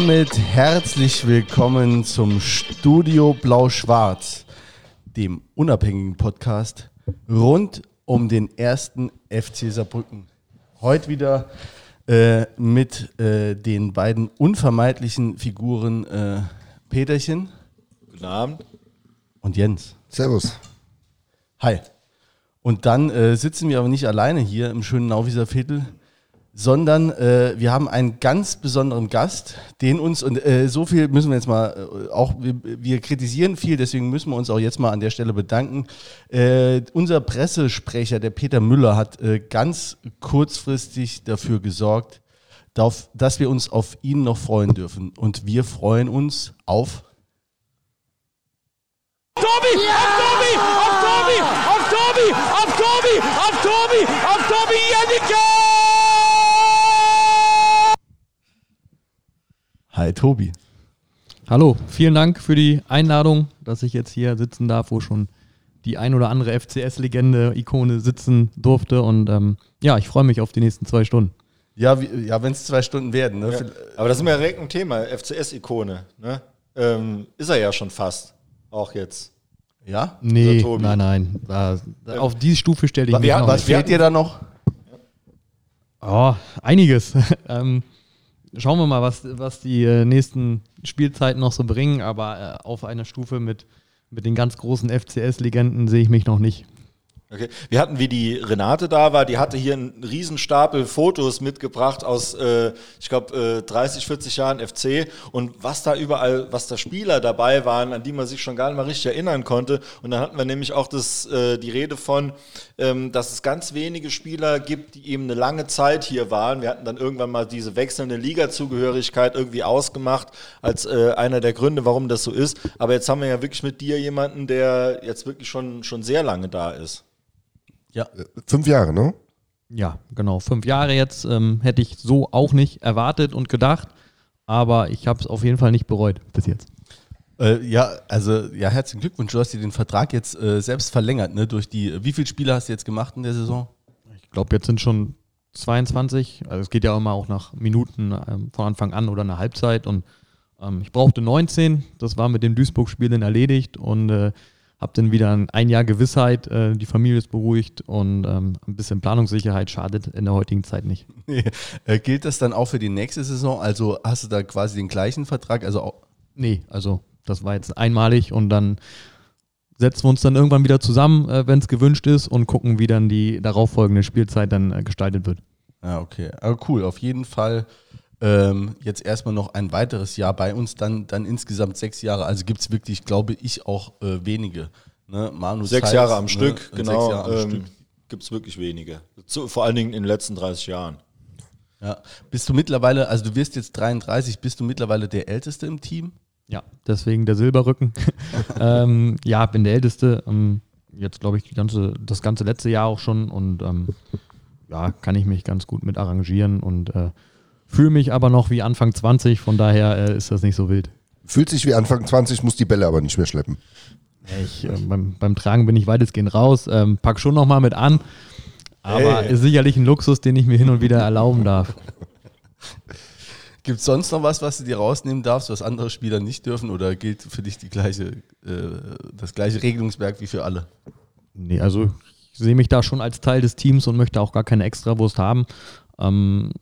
damit herzlich willkommen zum Studio Blau-Schwarz, dem unabhängigen Podcast rund um den ersten FC Saarbrücken. Heute wieder äh, mit äh, den beiden unvermeidlichen Figuren äh, Peterchen. Guten Abend. Und Jens. Servus. Hi. Und dann äh, sitzen wir aber nicht alleine hier im schönen Nauwieser Viertel, sondern äh, wir haben einen ganz besonderen Gast, den uns, und äh, so viel müssen wir jetzt mal äh, auch, wir, wir, kritisieren viel, deswegen müssen wir uns auch jetzt mal an der Stelle bedanken. Äh, unser Pressesprecher, der Peter Müller, hat äh, ganz kurzfristig dafür gesorgt, darauf, dass wir uns auf ihn noch freuen dürfen. Und wir freuen uns auf. Tobi! Ja! Auf Tobi! Auf Tobi! Auf Tobi! Auf Tobi! Auf Tobi! Auf Tobi! Janicke! Hi Tobi. Hallo, vielen Dank für die Einladung, dass ich jetzt hier sitzen darf, wo schon die ein oder andere FCS-Legende, Ikone sitzen durfte. Und ähm, ja, ich freue mich auf die nächsten zwei Stunden. Ja, ja wenn es zwei Stunden werden. Ne? Ja, aber das ist mir direkt ein Thema, FCS-Ikone. Ne? Ähm, ist er ja schon fast, auch jetzt. Ja? Nee, nein, nein. Da, da, auf die Stufe stelle ich mich noch. Was fehlt dir da noch? Oh, einiges. ähm, schauen wir mal, was, was die äh, nächsten Spielzeiten noch so bringen, aber äh, auf einer Stufe mit, mit den ganz großen FCS-Legenden sehe ich mich noch nicht. Okay. Wir hatten, wie die Renate da war, die hatte hier einen Riesenstapel Fotos mitgebracht aus, äh, ich glaube, äh, 30, 40 Jahren FC und was da überall, was da Spieler dabei waren, an die man sich schon gar nicht mal richtig erinnern konnte. Und dann hatten wir nämlich auch das, äh, die Rede von, ähm, dass es ganz wenige Spieler gibt, die eben eine lange Zeit hier waren. Wir hatten dann irgendwann mal diese wechselnde Liga-Zugehörigkeit irgendwie ausgemacht als äh, einer der Gründe, warum das so ist. Aber jetzt haben wir ja wirklich mit dir jemanden, der jetzt wirklich schon, schon sehr lange da ist. Ja. Äh, fünf Jahre, ne? Ja, genau. Fünf Jahre jetzt ähm, hätte ich so auch nicht erwartet und gedacht, aber ich habe es auf jeden Fall nicht bereut bis jetzt. Äh, ja, also ja, herzlichen Glückwunsch. Du hast dir den Vertrag jetzt äh, selbst verlängert, ne? Durch die. Wie viele Spiele hast du jetzt gemacht in der Saison? Ich glaube, jetzt sind schon 22. Also es geht ja immer auch nach Minuten ähm, von Anfang an oder einer Halbzeit und ähm, ich brauchte 19. Das war mit dem Duisburg-Spiel dann erledigt und äh, habe dann wieder ein Jahr Gewissheit, äh, die Familie ist beruhigt und ähm, ein bisschen Planungssicherheit schadet in der heutigen Zeit nicht. äh, gilt das dann auch für die nächste Saison? Also hast du da quasi den gleichen Vertrag? Also auch nee, also das war jetzt einmalig und dann setzen wir uns dann irgendwann wieder zusammen, äh, wenn es gewünscht ist und gucken, wie dann die darauffolgende Spielzeit dann äh, gestaltet wird. Ja, ah, okay. Aber cool, auf jeden Fall ähm, jetzt erstmal noch ein weiteres Jahr bei uns, dann, dann insgesamt sechs Jahre. Also gibt es wirklich, glaube ich, auch äh, wenige. Ne? Manu sechs Zeitz, Jahre am ne? Stück, genau. Ähm, gibt es wirklich wenige. Zu, vor allen Dingen in den letzten 30 Jahren. Ja. Bist du mittlerweile, also du wirst jetzt 33, bist du mittlerweile der Älteste im Team? Ja, deswegen der Silberrücken. ähm, ja, bin der Älteste. Ähm, jetzt glaube ich die ganze, das ganze letzte Jahr auch schon und ähm, ja, kann ich mich ganz gut mit arrangieren und äh, fühle mich aber noch wie Anfang 20, von daher äh, ist das nicht so wild. Fühlt sich wie Anfang 20, muss die Bälle aber nicht mehr schleppen. Ich, äh, beim, beim, Tragen bin ich weitestgehend raus, ähm, pack schon nochmal mit an, aber hey. ist sicherlich ein Luxus, den ich mir hin und wieder erlauben darf. Gibt es sonst noch was, was du dir rausnehmen darfst, was andere Spieler nicht dürfen oder gilt für dich die gleiche, äh, das gleiche Regelungswerk wie für alle? Nee, also ich sehe mich da schon als Teil des Teams und möchte auch gar keine Extrawurst haben. Ähm,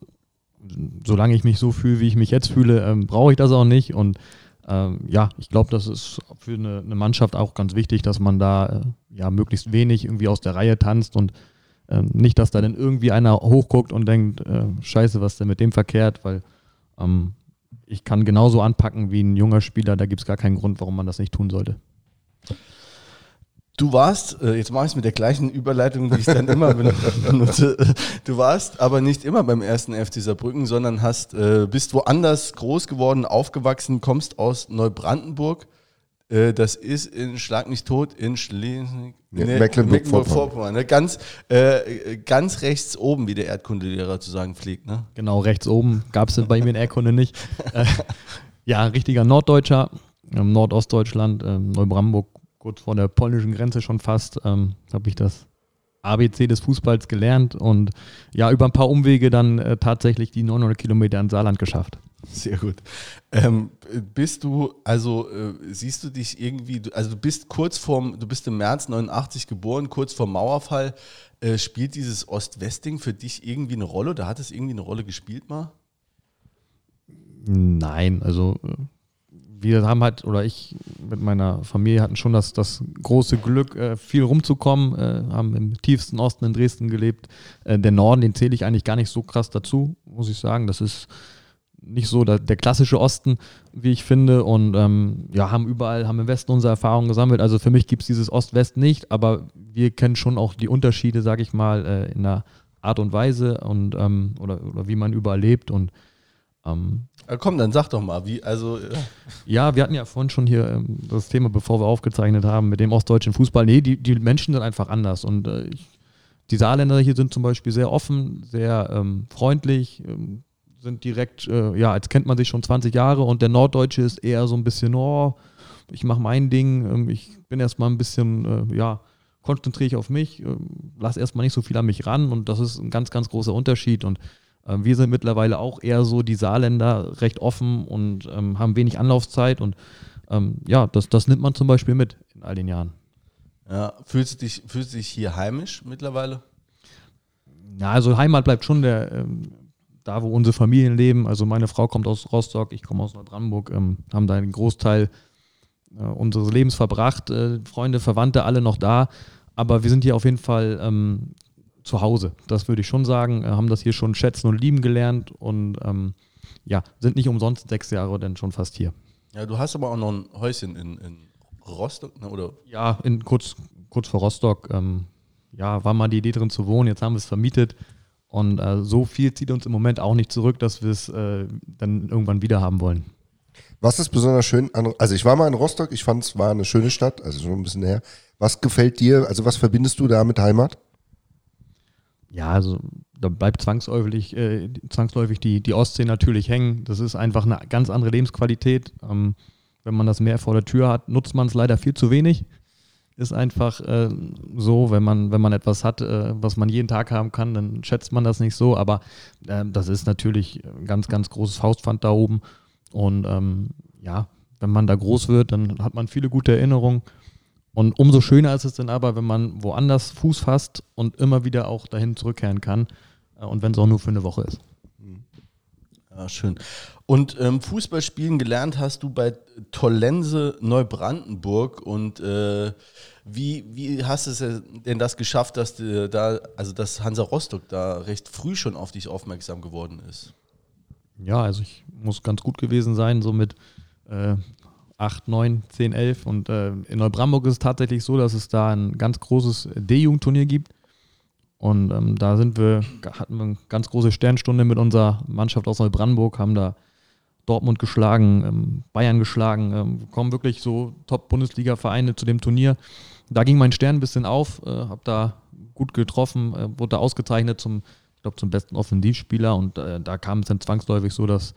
solange ich mich so fühle, wie ich mich jetzt fühle, ähm, brauche ich das auch nicht. Und ähm, ja, ich glaube, das ist für eine, eine, Mannschaft auch ganz wichtig, dass man da äh, ja möglichst wenig irgendwie aus der Reihe tanzt und äh, nicht, dass da dann irgendwie einer hochguckt und denkt, äh, scheiße, was denn mit dem verkehrt, weil ähm, ich kann genauso anpacken wie ein junger Spieler, da gibt es gar keinen Grund, warum man das nicht tun sollte. Du warst, äh, jetzt mache ich es mit der gleichen Überleitung, wie ich es dann immer benutze. Du warst aber nicht immer beim ersten FC Saarbrücken, sondern hast, äh, bist woanders groß geworden, aufgewachsen, kommst aus Neubrandenburg. Äh, das ist in Schlag nicht tot in Schleswig. Nee, Mecklenburg-Vorpommern. Ne? Ganz, äh, ganz rechts oben, wie der Erdkundelehrer zu sagen pflegt. Ne? Genau, rechts oben gab es bei mir in Erdkunde nicht. Ja, richtiger Norddeutscher, ähm, Nordostdeutschland, ähm, Neubrandenburg kurz vor der polnischen Grenze schon fast, ähm, habe ich das ABC des Fußballs gelernt und ja, über ein paar Umwege dann äh, tatsächlich die 900 Kilometer ins Saarland geschafft. Sehr gut. Ähm, bist du, also äh, siehst du dich irgendwie, also du bist kurz vorm, du bist im März 89 geboren, kurz vorm Mauerfall. Äh, spielt dieses Ost-West-Ding für dich irgendwie eine Rolle oder hat es irgendwie eine Rolle gespielt mal? Nein, also äh, wir haben halt, oder ich mit meiner Familie hatten schon das, das große Glück, äh, viel rumzukommen, äh, haben im tiefsten Osten in Dresden gelebt. Äh, der Norden, den zähle ich eigentlich gar nicht so krass dazu, muss ich sagen. Das ist nicht so der, der klassische Osten, wie ich finde. Und ähm, ja, haben überall, haben im Westen unsere Erfahrungen gesammelt. Also für mich gibt es dieses Ost-West nicht, aber wir kennen schon auch die Unterschiede, sage ich mal, in der Art und Weise und ähm, oder, oder wie man überall lebt. Und ähm, ja, komm, dann sag doch mal, wie, also. Ja, ja wir hatten ja vorhin schon hier ähm, das Thema, bevor wir aufgezeichnet haben, mit dem ostdeutschen Fußball. Nee, die, die Menschen sind einfach anders. Und äh, ich, die Saarländer hier sind zum Beispiel sehr offen, sehr ähm, freundlich, ähm, sind direkt, äh, ja, als kennt man sich schon 20 Jahre und der Norddeutsche ist eher so ein bisschen, oh, ich mache mein Ding, ähm, ich bin erstmal ein bisschen, äh, ja, konzentriere ich auf mich, äh, lass erstmal nicht so viel an mich ran und das ist ein ganz, ganz großer Unterschied und ähm, wir sind mittlerweile auch eher so die Saarländer recht offen und ähm, haben wenig Anlaufzeit und ähm, ja, das, das nimmt man zum Beispiel mit in all den Jahren. Ja, fühlst du dich, fühlst du dich hier heimisch mittlerweile? Ja, also Heimat bleibt schon der, ähm, da, wo unsere Familien leben. Also meine Frau kommt aus Rostock, ich komme aus Neubrandenburg, ähm, haben da einen Großteil äh, unseres Lebens verbracht, äh, Freunde, Verwandte, alle noch da. Aber wir sind hier auf jeden Fall ähm, zu Hause. Das würde ich schon sagen. Äh, haben das hier schon schätzen und lieben gelernt und ähm, ja, sind nicht umsonst sechs Jahre denn schon fast hier. Ja, du hast aber auch noch ein Häuschen in, in Rostock, ne, oder? Ja, in, kurz, kurz vor Rostock. Ähm, ja, war mal die Idee drin zu wohnen, jetzt haben wir es vermietet. Und äh, so viel zieht uns im Moment auch nicht zurück, dass wir es äh, dann irgendwann wieder haben wollen. Was ist besonders schön an, also ich war mal in Rostock, ich fand es war eine schöne Stadt, also schon ein bisschen her. Was gefällt dir, also was verbindest du da mit Heimat? Ja, also da bleibt zwangsläufig, äh, zwangsläufig die, die Ostsee natürlich hängen. Das ist einfach eine ganz andere Lebensqualität. Ähm, wenn man das Meer vor der Tür hat, nutzt man es leider viel zu wenig. Ist einfach äh, so, wenn man, wenn man etwas hat, äh, was man jeden Tag haben kann, dann schätzt man das nicht so. Aber äh, das ist natürlich ein ganz, ganz großes Faustpfand da oben. Und ähm, ja, wenn man da groß wird, dann hat man viele gute Erinnerungen. Und umso schöner ist es dann aber, wenn man woanders Fuß fasst und immer wieder auch dahin zurückkehren kann. Äh, und wenn es auch nur für eine Woche ist. Ja, schön. Und ähm, Fußballspielen gelernt hast du bei Tollense Neubrandenburg. Und äh, wie, wie hast du es denn das geschafft, dass du da, also dass Hansa Rostock da recht früh schon auf dich aufmerksam geworden ist? Ja, also ich muss ganz gut gewesen sein, so mit äh, 8, 9, 10, 11. Und äh, in Neubrandenburg ist es tatsächlich so, dass es da ein ganz großes D-Jugendturnier gibt. Und ähm, da sind wir, hatten wir eine ganz große Sternstunde mit unserer Mannschaft aus Neubrandenburg, haben da Dortmund geschlagen, ähm, Bayern geschlagen, ähm, kommen wirklich so Top-Bundesliga-Vereine zu dem Turnier. Da ging mein Stern ein bisschen auf, äh, habe da gut getroffen, äh, wurde da ausgezeichnet zum, ich glaube, zum besten Offensivspieler und äh, da kam es dann zwangsläufig so, dass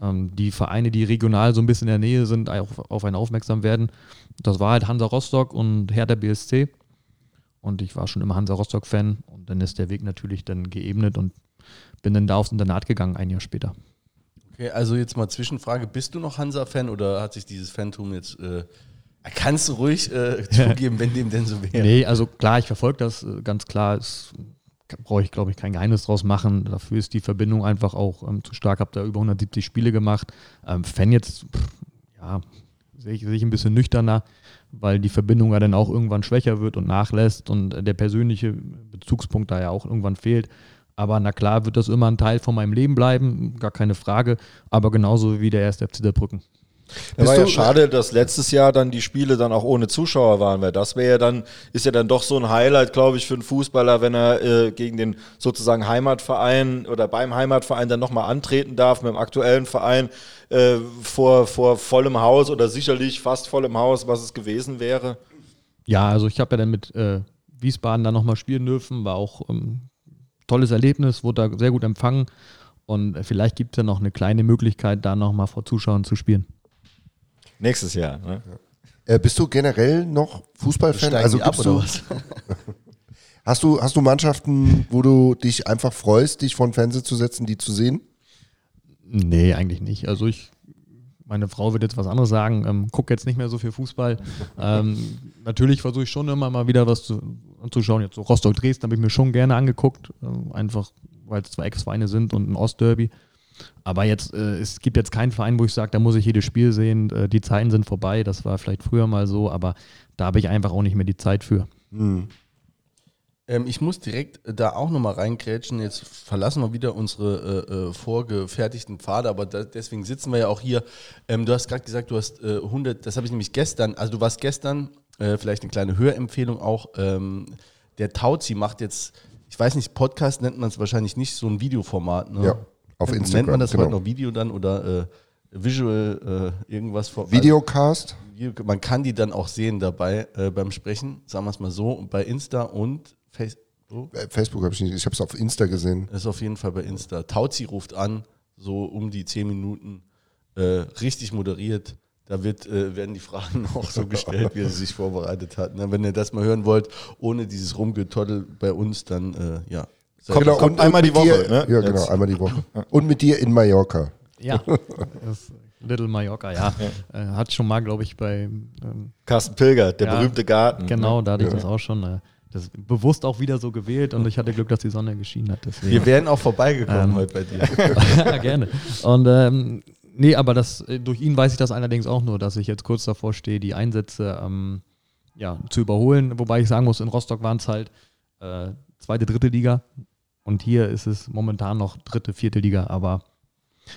die Vereine, die regional so ein bisschen in der Nähe sind, auf, auf einen aufmerksam werden. Das war halt Hansa Rostock und Hertha BSC. Und ich war schon immer Hansa Rostock-Fan. Und dann ist der Weg natürlich dann geebnet und bin dann da aufs Internat gegangen, ein Jahr später. Okay, also jetzt mal Zwischenfrage: Bist du noch Hansa-Fan oder hat sich dieses Phantom jetzt. Äh, kannst du ruhig äh, zugeben, wenn dem denn so wäre? Nee, also klar, ich verfolge das äh, ganz klar. Es brauche ich, glaube ich, kein Geheimnis draus machen. Dafür ist die Verbindung einfach auch ähm, zu stark. Habe da über 170 Spiele gemacht. Ähm, Fan jetzt, pff, ja, sehe ich, seh ich ein bisschen nüchterner, weil die Verbindung ja dann auch irgendwann schwächer wird und nachlässt und der persönliche Bezugspunkt da ja auch irgendwann fehlt. Aber na klar wird das immer ein Teil von meinem Leben bleiben, gar keine Frage. Aber genauso wie der erste FC der Brücken. Es war ja schade, dass letztes Jahr dann die Spiele dann auch ohne Zuschauer waren, weil das wäre ja dann, ist ja dann doch so ein Highlight, glaube ich, für einen Fußballer, wenn er äh, gegen den sozusagen Heimatverein oder beim Heimatverein dann nochmal antreten darf mit dem aktuellen Verein äh, vor, vor vollem Haus oder sicherlich fast vollem Haus, was es gewesen wäre. Ja, also ich habe ja dann mit äh, Wiesbaden dann nochmal spielen dürfen, war auch ein ähm, tolles Erlebnis, wurde da sehr gut empfangen und vielleicht gibt es ja noch eine kleine Möglichkeit, da nochmal vor Zuschauern zu spielen. Nächstes Jahr. Ne? Äh, bist du generell noch Fußballfan? Also ab, oder was? hast du hast du Mannschaften, wo du dich einfach freust, dich vor den Fernseher zu setzen, die zu sehen? Nee, eigentlich nicht. Also ich, meine Frau wird jetzt was anderes sagen, ähm, gucke jetzt nicht mehr so viel Fußball. ähm, natürlich versuche ich schon immer mal wieder was zu, anzuschauen. Jetzt so Rostock-Dresden habe ich mir schon gerne angeguckt, ähm, einfach weil es zwei Ex-Vereine sind und ein Ostderby. Aber jetzt, äh, es gibt jetzt keinen Verein, wo ich sage, da muss ich jedes Spiel sehen. Äh, die Zeiten sind vorbei. Das war vielleicht früher mal so, aber da habe ich einfach auch nicht mehr die Zeit für. Ähm, ich muss direkt äh, da auch nochmal reingrätschen. Jetzt verlassen wir wieder unsere äh, äh, vorgefertigten Pfade, aber da, deswegen sitzen wir ja auch hier. Ähm, du hast gerade gesagt, du hast äh, 100, das habe ich nämlich gestern, also du warst gestern, äh, vielleicht eine kleine Hörempfehlung auch. Ähm, der Tauzi macht jetzt, ich weiß nicht, Podcast nennt man es wahrscheinlich nicht, so ein Videoformat. Ne? Ja, auf Nennt Instagram, man das genau. heute noch Video dann oder äh, Visual äh, irgendwas vor? Videocast. Also, man kann die dann auch sehen dabei äh, beim Sprechen, sagen wir es mal so, bei Insta und Facebook. Äh, Facebook habe ich nicht, ich habe es auf Insta gesehen. Das ist auf jeden Fall bei Insta. Tauzi ruft an, so um die 10 Minuten, äh, richtig moderiert. Da wird, äh, werden die Fragen auch so gestellt, wie er sie sich vorbereitet hat. Ne? Wenn ihr das mal hören wollt, ohne dieses Rumgetoddel bei uns, dann äh, ja. Seid- Kommt- kommt einmal die Woche, Dir, ne? Ja, genau, Jetzt. einmal die Woche. Und mit dir in Mallorca. Ja, das Little Mallorca, ja. Äh, hat schon mal, glaube ich, bei ähm, Carsten Pilger, der Ja, berühmte Garten. Genau, da hatte ich das auch schon. Äh, das bewusst auch wieder so gewählt und ich hatte Glück, dass die Sonne geschienen hat. Deswegen. Wir wären auch vorbeigekommen Ähm. heute bei dir. ja, gerne. Und ähm, nee, aber das, äh, durch ihn weiß ich das allerdings auch nur, dass ich jetzt kurz davor stehe, die Einsätze ähm, ja, zu überholen. Wobei ich sagen muss, in Rostock waren es halt äh, zweite, dritte Liga. Und hier ist es momentan noch dritte, vierte Liga, aber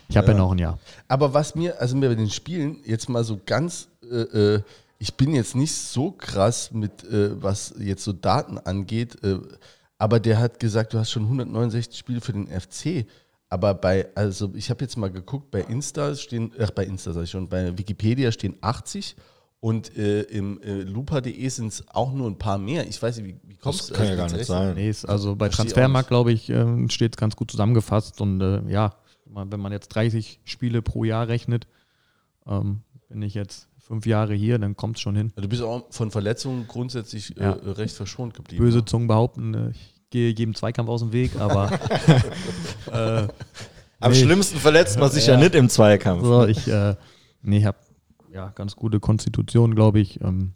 ich habe ja. Ja. noch ein Jahr. Aber was mir, also mir bei den Spielen jetzt mal so ganz, äh, äh, ich bin jetzt nicht so krass mit, äh, was jetzt so Daten angeht, äh, aber der hat gesagt, du hast schon 169 Spiele für den FC. Aber bei, also ich habe jetzt mal geguckt, bei Insta stehen, ach bei Insta sag ich schon, bei Wikipedia stehen 80 und äh, im äh, lupa.de sind es auch nur ein paar mehr. Ich weiß nicht, wie, wie kommst Das kann ja gar nicht sein. Nee, ist also bei Transfermarkt, glaube ich, ähm, steht es ganz gut zusammengefasst. Und äh, ja, wenn man jetzt 30 Spiele pro Jahr rechnet, ähm, bin ich jetzt fünf Jahre hier, dann kommt es schon hin. Du bist auch von Verletzungen grundsätzlich Ja. äh, recht verschont geblieben. Böse ne? Zungen behaupten, äh, ich gehe jedem Zweikampf aus dem Weg, aber äh, Am Nee. schlimmsten verletzt man sich ja, nicht im Zweikampf. so, ich äh, nee, habe ja ganz gute Konstitution, glaube ich. Ähm,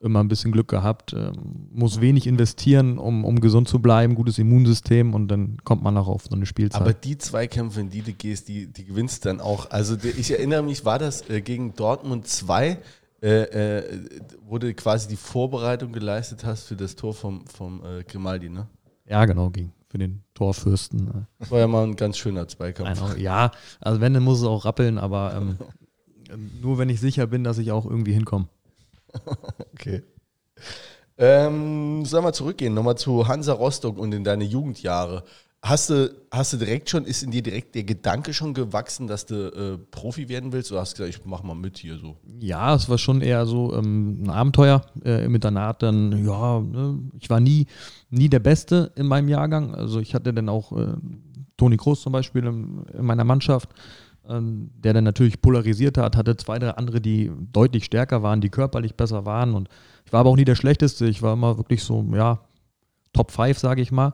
immer ein bisschen Glück gehabt, ähm, muss wenig investieren, um, um gesund zu bleiben, gutes Immunsystem und dann kommt man auch auf so eine Spielzeit. Aber die Zweikämpfe, in die du gehst, die, die gewinnst dann auch. Also ich erinnere mich, war das äh, gegen Dortmund 2, äh, äh, wo du quasi die Vorbereitung geleistet hast für das Tor vom, vom äh, Grimaldi, ne? ja, genau, ging für den Torfürsten. Äh, Das war ja mal ein ganz schöner Zweikampf. Ja, also wenn, dann muss es auch rappeln, aber ähm, nur wenn ich sicher bin, dass ich auch irgendwie hinkomme. Okay. Ähm, sollen wir zurückgehen, nochmal zu Hansa Rostock und in deine Jugendjahre. Hast du, hast du direkt schon, ist in dir direkt der Gedanke schon gewachsen, dass du äh, Profi werden willst? Oder hast du gesagt, ich mach mal mit hier so? Ja, es war schon eher so ähm, ein Abenteuer äh, im Internat. Dann, ja, ne, ich war nie, nie der Beste in meinem Jahrgang. Also ich hatte dann auch äh, Toni Kroos zum Beispiel in, in meiner Mannschaft, ähm, der dann natürlich polarisiert hat, hatte zwei, drei andere, die deutlich stärker waren, die körperlich besser waren. Und ich war aber auch nie der Schlechteste. Ich war immer wirklich so, ja, Top 5, sage ich mal.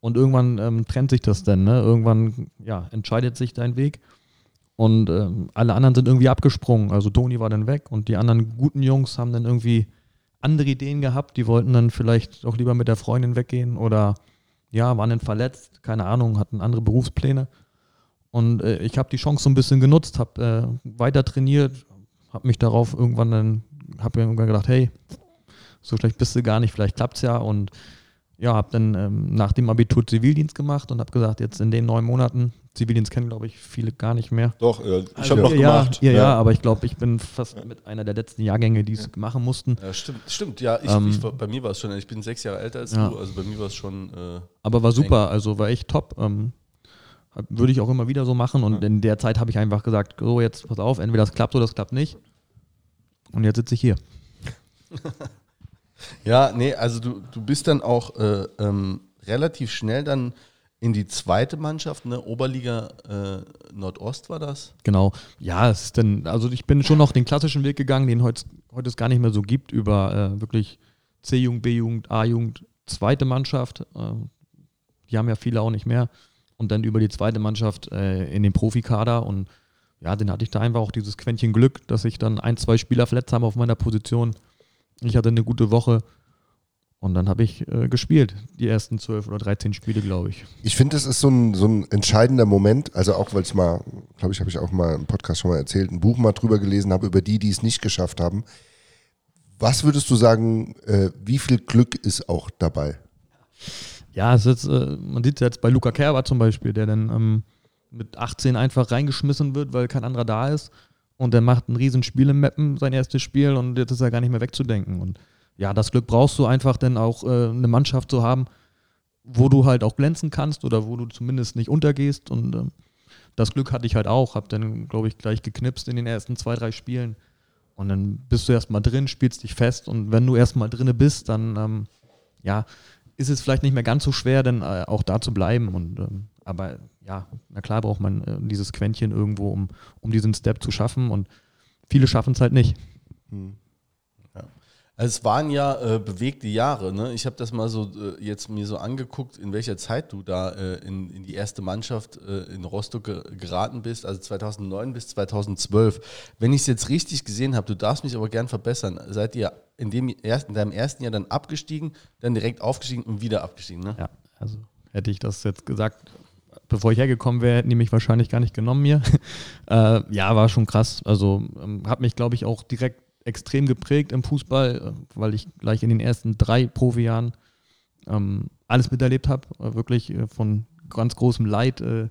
Und irgendwann ähm, trennt sich das dann. Ne? Irgendwann ja, entscheidet sich dein Weg. Und ähm, alle anderen sind irgendwie abgesprungen. Also Toni war dann weg und die anderen guten Jungs haben dann irgendwie andere Ideen gehabt. Die wollten dann vielleicht auch lieber mit der Freundin weggehen oder ja, waren dann verletzt, keine Ahnung, hatten andere Berufspläne. Und äh, ich habe die Chance so ein bisschen genutzt, habe äh, weiter trainiert, habe mich darauf irgendwann dann, habe mir irgendwann gedacht, hey, so schlecht bist du gar nicht, vielleicht klappt's ja. Und ja, habe dann ähm, nach dem Abitur Zivildienst gemacht und habe gesagt, jetzt in den neun Monaten, Zivildienst kennen, glaube ich, viele gar nicht mehr. Doch, äh, ich Also, habe noch ja, gemacht. Ja, ja, aber ich glaube, ich bin fast mit einer der letzten Jahrgänge, die es machen mussten. Ja, stimmt, stimmt. Ja, ich, Ähm, ich, war- bei mir war es schon, ich bin sechs Jahre älter als Ja. du, also bei mir war es schon. Äh, Aber war super, also war echt top. Ähm, würde ich auch immer wieder so machen. Und in der Zeit habe ich einfach gesagt, so jetzt pass auf, entweder das klappt oder das klappt nicht. Und jetzt sitze ich hier. ja, nee, also du, du bist dann auch äh, ähm, relativ schnell dann in die zweite Mannschaft, ne? Oberliga äh, Nordost war das. Genau. Ja, es ist dann, also ich bin schon noch den klassischen Weg gegangen, den heute, heute es gar nicht mehr so gibt, über äh, wirklich C-Jugend, B-Jugend, A-Jugend, zweite Mannschaft. Äh, die haben ja viele auch nicht mehr. Und dann über die zweite Mannschaft äh, in den Profikader und ja, den hatte ich da einfach auch dieses Quäntchen Glück, dass ich dann ein, zwei Spieler verletzt habe auf meiner Position. Ich hatte eine gute Woche und dann habe ich äh, gespielt, die ersten zwölf oder 13 Spiele, glaube ich. Ich finde, es ist so ein, so ein entscheidender Moment, also auch weil ich mal, glaube ich, habe ich auch mal im Podcast schon mal erzählt, ein Buch mal drüber gelesen habe, über die, die es nicht geschafft haben. Was würdest du sagen, äh, wie viel Glück ist auch dabei? Ja, ist, äh, man sieht es jetzt bei Luca Kerber zum Beispiel, der dann ähm, mit 18 einfach reingeschmissen wird, weil kein anderer da ist. Und der macht ein Riesenspiel im Mappen, sein erstes Spiel, und jetzt ist er gar nicht mehr wegzudenken. Und ja, das Glück brauchst du einfach dann auch äh, eine Mannschaft zu haben, wo du halt auch glänzen kannst oder wo du zumindest nicht untergehst. Und ähm, das Glück hatte ich halt auch. Hab dann, glaube ich, gleich geknipst in den ersten zwei, drei Spielen. Und dann bist du erstmal drin, spielst dich fest. Und wenn du erstmal drinne bist, dann ähm, ja, ist es vielleicht nicht mehr ganz so schwer, dann äh, auch da zu bleiben. Und ähm, aber ja, na klar braucht man äh, dieses Quäntchen irgendwo, um, um diesen Step zu schaffen. Und viele schaffen es halt nicht. Also es waren ja äh, bewegte Jahre. Ne? Ich habe das mal so äh, jetzt mir so angeguckt, in welcher Zeit du da äh, in, in die erste Mannschaft äh, in Rostock ge geraten bist, also 2009 bis 2012. Wenn ich es jetzt richtig gesehen habe, du darfst mich aber gern verbessern, seid ihr in, dem ersten, in deinem ersten Jahr dann abgestiegen, dann direkt aufgestiegen und wieder abgestiegen, ne? Ja, also hätte ich das jetzt gesagt, bevor ich hergekommen wäre, hätten die mich wahrscheinlich gar nicht genommen mir. äh, ja, war schon krass. Also ähm, hat mich, glaube ich, auch direkt extrem geprägt im Fußball, äh, weil ich gleich in den ersten drei Profijahren ähm, alles miterlebt habe. Äh, wirklich äh, von ganz großem Leid. Äh,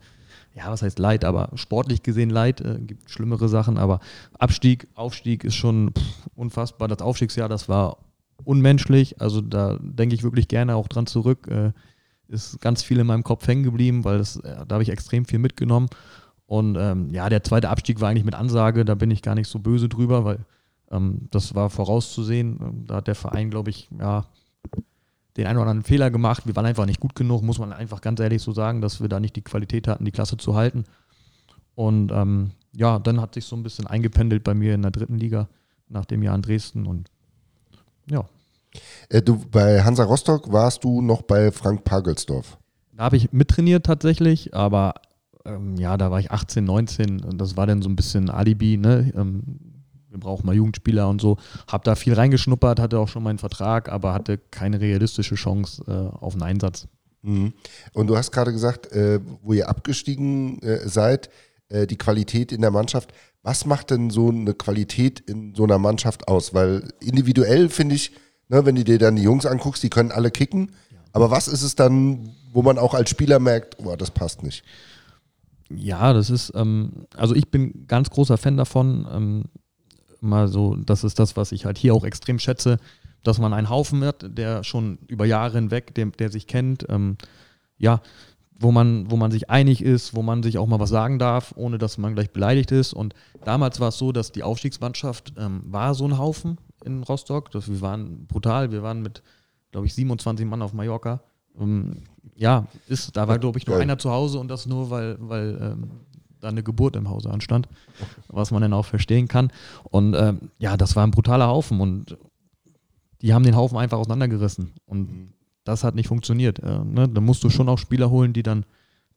ja, was heißt Leid, aber sportlich gesehen Leid, äh, gibt schlimmere Sachen, aber Abstieg, Aufstieg ist schon pff, unfassbar. Das Aufstiegsjahr, das war unmenschlich, also da denke ich wirklich gerne auch dran zurück. Äh, ist ganz viel in meinem Kopf hängen geblieben, weil das, da habe ich extrem viel mitgenommen. Und ähm, ja, der zweite Abstieg war eigentlich mit Ansage, da bin ich gar nicht so böse drüber, weil das war vorauszusehen. Ähm, da hat der Verein, glaube ich, ja, den einen oder anderen Fehler gemacht. Wir waren einfach nicht gut genug, muss man einfach ganz ehrlich so sagen, dass wir da nicht die Qualität hatten, die Klasse zu halten. Und ähm, ja, dann hat sich so ein bisschen eingependelt bei mir in der dritten Liga nach dem Jahr in Dresden und ja, Äh, du, bei Hansa Rostock warst du noch bei Frank Pagelsdorf. Da habe ich mittrainiert tatsächlich, aber ähm, ja, da war ich 18, 19 und das war dann so ein bisschen Alibi, ne? Ähm, wir brauchen mal Jugendspieler und so. Hab da viel reingeschnuppert, hatte auch schon meinen Vertrag, aber hatte keine realistische Chance äh, auf einen Einsatz. Mhm. Und du hast gerade gesagt, äh, wo ihr abgestiegen äh, seid, äh, die Qualität in der Mannschaft. Was macht denn so eine Qualität in so einer Mannschaft aus? Weil individuell finde ich, ne, wenn du dir dann die Jungs anguckst, die können alle kicken. Aber was ist es dann, wo man auch als Spieler merkt, oh, das passt nicht? Ja, das ist, ähm, also ich bin ganz großer Fan davon, ähm, mal so, das ist das, was ich halt hier auch extrem schätze, dass man einen Haufen hat, der schon über Jahre hinweg, der, der sich kennt, ähm, ja, wo man, wo man sich einig ist, wo man sich auch mal was sagen darf, ohne dass man gleich beleidigt ist. Und damals war es so, dass die Aufstiegsmannschaft ähm, war so ein Haufen in Rostock. Das, wir waren brutal, wir waren mit, glaube ich, 27 Mann auf Mallorca. Ähm, ja, ist, da war, glaube ich, nur Geil. einer zu Hause und das nur, weil, weil ähm, da eine Geburt im Hause anstand, was man dann auch verstehen kann. Und ähm, ja, das war ein brutaler Haufen und die haben den Haufen einfach auseinandergerissen. Und das hat nicht funktioniert. Äh, ne? Da musst du schon auch Spieler holen, die dann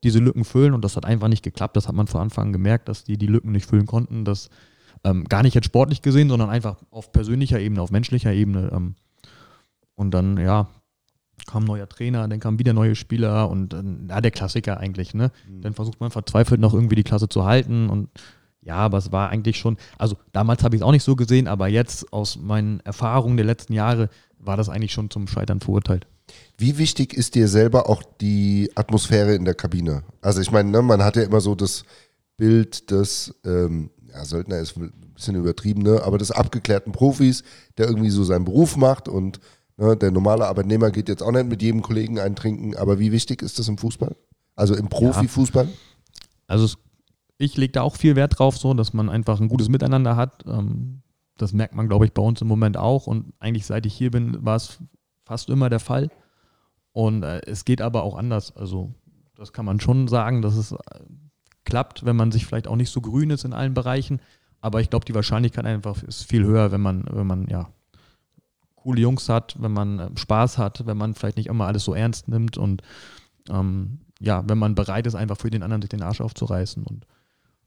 diese Lücken füllen und das hat einfach nicht geklappt. Das hat man von Anfang an gemerkt, dass die die Lücken nicht füllen konnten. Das ähm, gar nicht jetzt sportlich gesehen, sondern einfach auf persönlicher Ebene, auf menschlicher Ebene. Ähm, und dann, ja, kam neuer Trainer, dann kamen wieder neue Spieler und dann, ja, der Klassiker eigentlich, ne? Dann versucht man verzweifelt noch irgendwie die Klasse zu halten und ja, aber es war eigentlich schon, also damals habe ich es auch nicht so gesehen, aber jetzt aus meinen Erfahrungen der letzten Jahre war das eigentlich schon zum Scheitern verurteilt. Wie wichtig ist dir selber auch die Atmosphäre in der Kabine? Also ich meine, ne, man hat ja immer so das Bild des, ähm, ja, Söldner ist ein bisschen übertrieben, ne, aber des abgeklärten Profis, der irgendwie so seinen Beruf macht und ne, der normale Arbeitnehmer geht jetzt auch nicht mit jedem Kollegen eintrinken, aber wie wichtig ist das im Fußball? Also im Profifußball? Also es, ich lege da auch viel Wert drauf, so, dass man einfach ein gutes Miteinander hat. Ähm, das merkt man, glaube ich, bei uns im Moment auch. Und eigentlich, seit ich hier bin, war es fast immer der Fall. Und äh, es geht aber auch anders. Also das kann man schon sagen, dass es äh, klappt, wenn man sich vielleicht auch nicht so grün ist in allen Bereichen. Aber ich glaube, die Wahrscheinlichkeit einfach ist viel höher, wenn man, wenn man ja coole Jungs hat, wenn man äh, Spaß hat, wenn man vielleicht nicht immer alles so ernst nimmt und ähm, ja, wenn man bereit ist, einfach für den anderen sich den Arsch aufzureißen. Und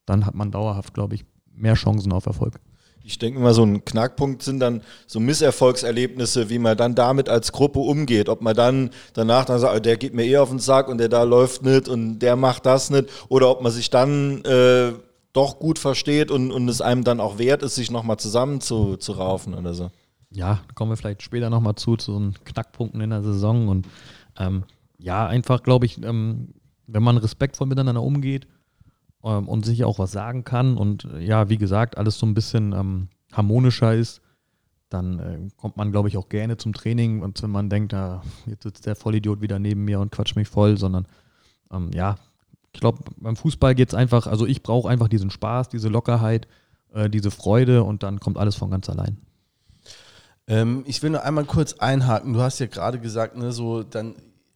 dann hat man dauerhaft, glaube ich, mehr Chancen auf Erfolg. Ich denke mal, so ein Knackpunkt sind dann so Misserfolgserlebnisse, wie man dann damit als Gruppe umgeht. Ob man dann danach dann sagt, der geht mir eh auf den Sack und der da läuft nicht und der macht das nicht. Oder ob man sich dann äh, doch gut versteht und, und es einem dann auch wert ist, sich nochmal zusammen zu, oder so. Ja, kommen wir vielleicht später nochmal zu, zu so Knackpunkten in der Saison. Und ähm, ja, einfach glaube ich, ähm, wenn man respektvoll miteinander umgeht, ähm, und sich auch was sagen kann und äh, ja, wie gesagt, alles so ein bisschen ähm, harmonischer ist, dann äh, kommt man, glaube ich, auch gerne zum Training und wenn man denkt, ah, jetzt sitzt der Vollidiot wieder neben mir und quatscht mich voll, sondern ähm, ja, ich glaube, beim Fußball geht es einfach, also ich brauche einfach diesen Spaß, diese Lockerheit, äh, diese Freude und dann kommt alles von ganz allein. Ähm, ich will nur einmal kurz einhaken. Du hast ja gerade gesagt, ne, so dann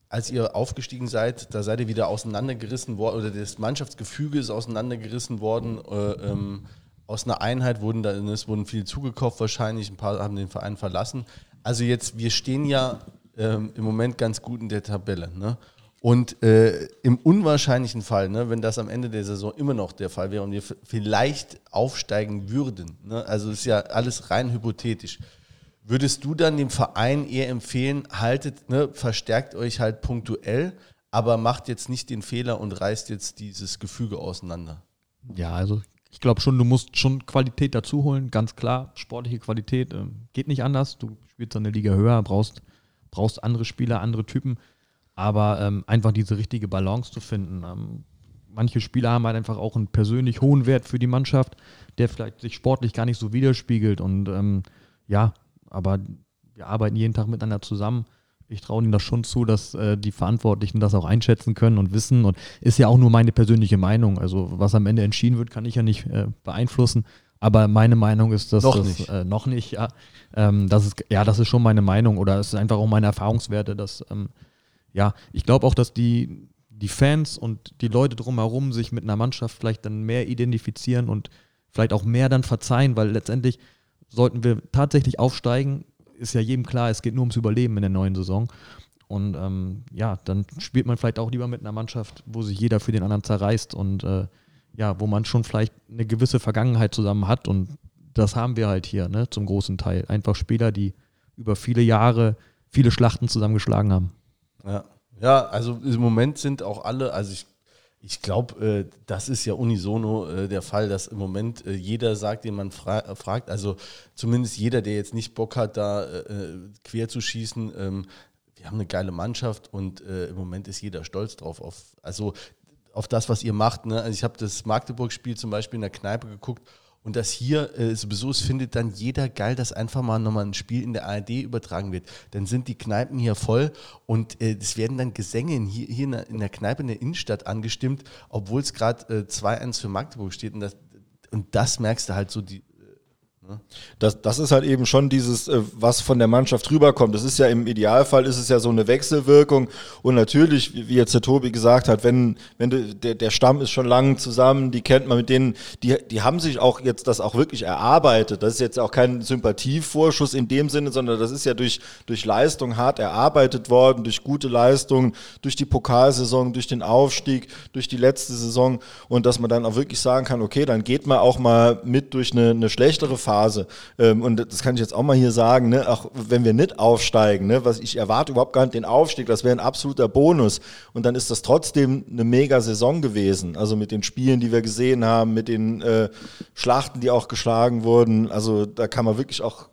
als ihr aufgestiegen seid, da seid ihr wieder auseinandergerissen worden, oder das Mannschaftsgefüge ist auseinandergerissen worden. Äh, ähm, aus einer Einheit wurden da, es wurden viele zugekauft wahrscheinlich, ein paar haben den Verein verlassen. Also jetzt, wir stehen ja ähm, im Moment ganz gut in der Tabelle. Ne? Und äh, im unwahrscheinlichen Fall, ne, wenn das am Ende der Saison immer noch der Fall wäre und wir vielleicht aufsteigen würden, ne, also ist ja alles rein hypothetisch, Würdest du dann dem Verein eher empfehlen, haltet, ne, verstärkt euch halt punktuell, aber macht jetzt nicht den Fehler und reißt jetzt dieses Gefüge auseinander? Ja, also ich glaube schon, du musst schon Qualität dazu holen, ganz klar. Sportliche Qualität äh, geht nicht anders. Du spielst eine Liga höher, brauchst, brauchst andere Spieler, andere Typen. Aber ähm, einfach diese richtige Balance zu finden. Ähm, manche Spieler haben halt einfach auch einen persönlich hohen Wert für die Mannschaft, der vielleicht sich sportlich gar nicht so widerspiegelt. Und ähm, ja, aber wir arbeiten jeden Tag miteinander zusammen. Ich traue ihnen das schon zu, dass äh, die Verantwortlichen das auch einschätzen können und wissen. Und ist ja auch nur meine persönliche Meinung. Also was am Ende entschieden wird, kann ich ja nicht äh, beeinflussen. Aber meine Meinung ist, dass noch das nicht, äh, noch nicht ja, ähm, das ist, ja, das ist schon meine Meinung oder es ist einfach auch meine Erfahrungswerte, dass ähm, ja, ich glaube auch, dass die, die Fans und die Leute drumherum sich mit einer Mannschaft vielleicht dann mehr identifizieren und vielleicht auch mehr dann verzeihen, weil letztendlich sollten wir tatsächlich aufsteigen, ist ja jedem klar, es geht nur ums Überleben in der neuen Saison. Und ähm, ja, dann spielt man vielleicht auch lieber mit einer Mannschaft, wo sich jeder für den anderen zerreißt und äh, ja, wo man schon vielleicht eine gewisse Vergangenheit zusammen hat. Und das haben wir halt hier, ne, zum großen Teil. Einfach Spieler, die über viele Jahre viele Schlachten zusammengeschlagen haben. Ja. Ja, also im Moment sind auch alle, also ich ich glaube, äh, das ist ja unisono äh, der Fall, dass im Moment äh, jeder sagt, den man fra äh, fragt, also zumindest jeder, der jetzt nicht Bock hat, da äh, äh, quer zu schießen. Ähm, wir haben eine geile Mannschaft und im Moment ist jeder stolz drauf. Auf, also auf das, was ihr macht. Ne? Also ich habe das Magdeburg-Spiel zum Beispiel in der Kneipe geguckt und das hier äh, sowieso, es findet dann jeder geil, dass einfach mal nochmal ein Spiel in der ARD übertragen wird. Dann sind die Kneipen hier voll und äh, es werden dann Gesänge hier, hier in, der, in der Kneipe in der Innenstadt angestimmt, obwohl es gerade äh, 2-1 für Magdeburg steht. Und das, und das merkst du halt so, die, das, das ist halt eben schon dieses, äh, was von der Mannschaft rüberkommt. Das ist ja im Idealfall ist es ja so eine Wechselwirkung. Und natürlich, wie jetzt der Tobi gesagt hat, wenn, wenn der, der Stamm ist schon lange zusammen, die kennt man mit denen, die, die haben sich auch jetzt das auch wirklich erarbeitet. Das ist jetzt auch kein Sympathievorschuss in dem Sinne, sondern das ist ja durch, durch Leistung hart erarbeitet worden, durch gute Leistung, durch die Pokalsaison, durch den Aufstieg, durch die letzte Saison. Und dass man dann auch wirklich sagen kann, okay, dann geht man auch mal mit durch eine, eine schlechtere Phase Phase. Ähm, und das kann ich jetzt auch mal hier sagen, ne? auch wenn wir nicht aufsteigen, ne? was ich erwarte überhaupt gar nicht den Aufstieg, das wäre ein absoluter Bonus. Und dann ist das trotzdem eine mega Saison gewesen. Also mit den Spielen, die wir gesehen haben, mit den äh, Schlachten, die auch geschlagen wurden. Also da kann man wirklich auch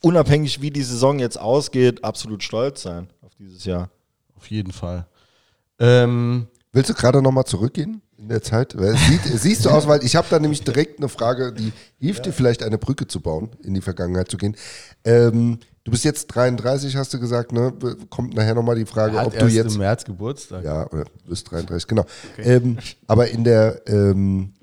unabhängig, wie die Saison jetzt ausgeht, absolut stolz sein auf dieses Jahr. Auf jeden Fall. Ähm, Willst du gerade nochmal zurückgehen? In der Zeit? Sieht, siehst du aus, weil ich habe da nämlich direkt eine Frage, die hilft dir vielleicht eine Brücke zu bauen, in die Vergangenheit zu gehen. Ähm, du bist jetzt 33, hast du gesagt, ne? Kommt nachher nochmal die Frage, ob du jetzt. im März Geburtstag. Ja, du bist 33, genau. Okay. Ähm, aber in der ähm,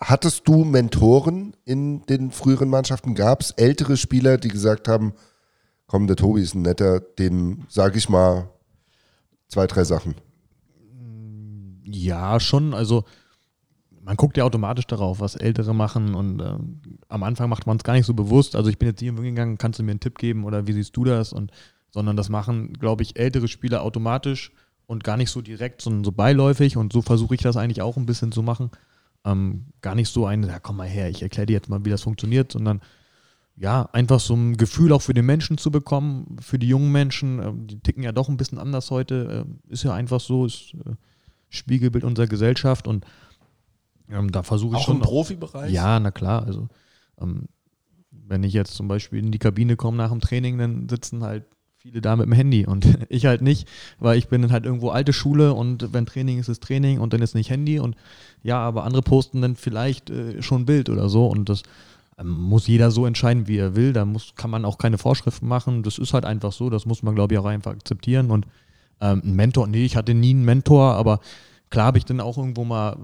Hattest du Mentoren in den früheren Mannschaften? Gab es ältere Spieler, die gesagt haben, komm, der Tobi ist ein netter, dem sage ich mal zwei, drei Sachen? Ja, schon. Also man guckt ja automatisch darauf, was Ältere machen und äh, am Anfang macht man es gar nicht so bewusst. Also ich bin jetzt hier gegangen, kannst du mir einen Tipp geben oder wie siehst du das? Und sondern das machen, glaube ich, ältere Spieler automatisch und gar nicht so direkt, sondern so beiläufig und so versuche ich das eigentlich auch ein bisschen zu machen. Ähm, gar nicht so ein, ja komm mal her, ich erkläre dir jetzt mal, wie das funktioniert, sondern ja, einfach so ein Gefühl auch für den Menschen zu bekommen, für die jungen Menschen, äh, die ticken ja doch ein bisschen anders heute, äh, ist ja einfach so, ist äh, Spiegelbild unserer Gesellschaft und ähm, da versuche ich Auch schon. im Profibereich? Ja, na klar, also ähm, wenn ich jetzt zum Beispiel in die Kabine komme nach dem Training, dann sitzen halt viele da mit dem Handy und ich halt nicht, weil ich bin halt irgendwo alte Schule und wenn Training ist, ist Training und dann ist nicht Handy und ja, aber andere posten dann vielleicht äh, schon ein Bild oder so und das ähm, muss jeder so entscheiden, wie er will. Da muss, kann man auch keine Vorschriften machen. Das ist halt einfach so. Das muss man, glaube ich, auch einfach akzeptieren. Und ähm, ein Mentor, nee, ich hatte nie einen Mentor, aber klar habe ich dann auch irgendwo mal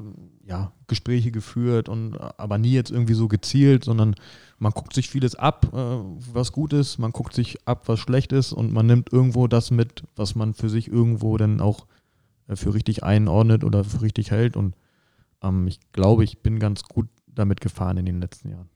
ja, Gespräche geführt und aber nie jetzt irgendwie so gezielt, sondern man guckt sich vieles ab, äh, was gut ist, man guckt sich ab, was schlecht ist und man nimmt irgendwo das mit, was man für sich irgendwo dann auch äh, für richtig einordnet oder für richtig hält. Und ähm, ich glaube, ich bin ganz gut damit gefahren in den letzten Jahren.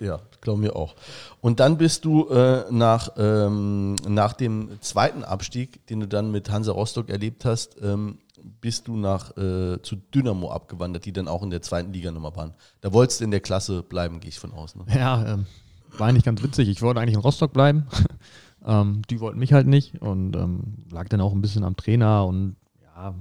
Ja, glauben wir auch. Und dann bist du äh, nach, ähm, nach dem zweiten Abstieg, den du dann mit Hansa Rostock erlebt hast, ähm, bist du nach äh, zu Dynamo abgewandert, die dann auch in der zweiten Liga nochmal waren. Da wolltest du in der Klasse bleiben, gehe ich von aus. Ne? Ja, ähm, war eigentlich ganz witzig. Ich wollte eigentlich in Rostock bleiben. ähm, die wollten mich halt nicht und ähm, lag dann auch ein bisschen am Trainer und ja,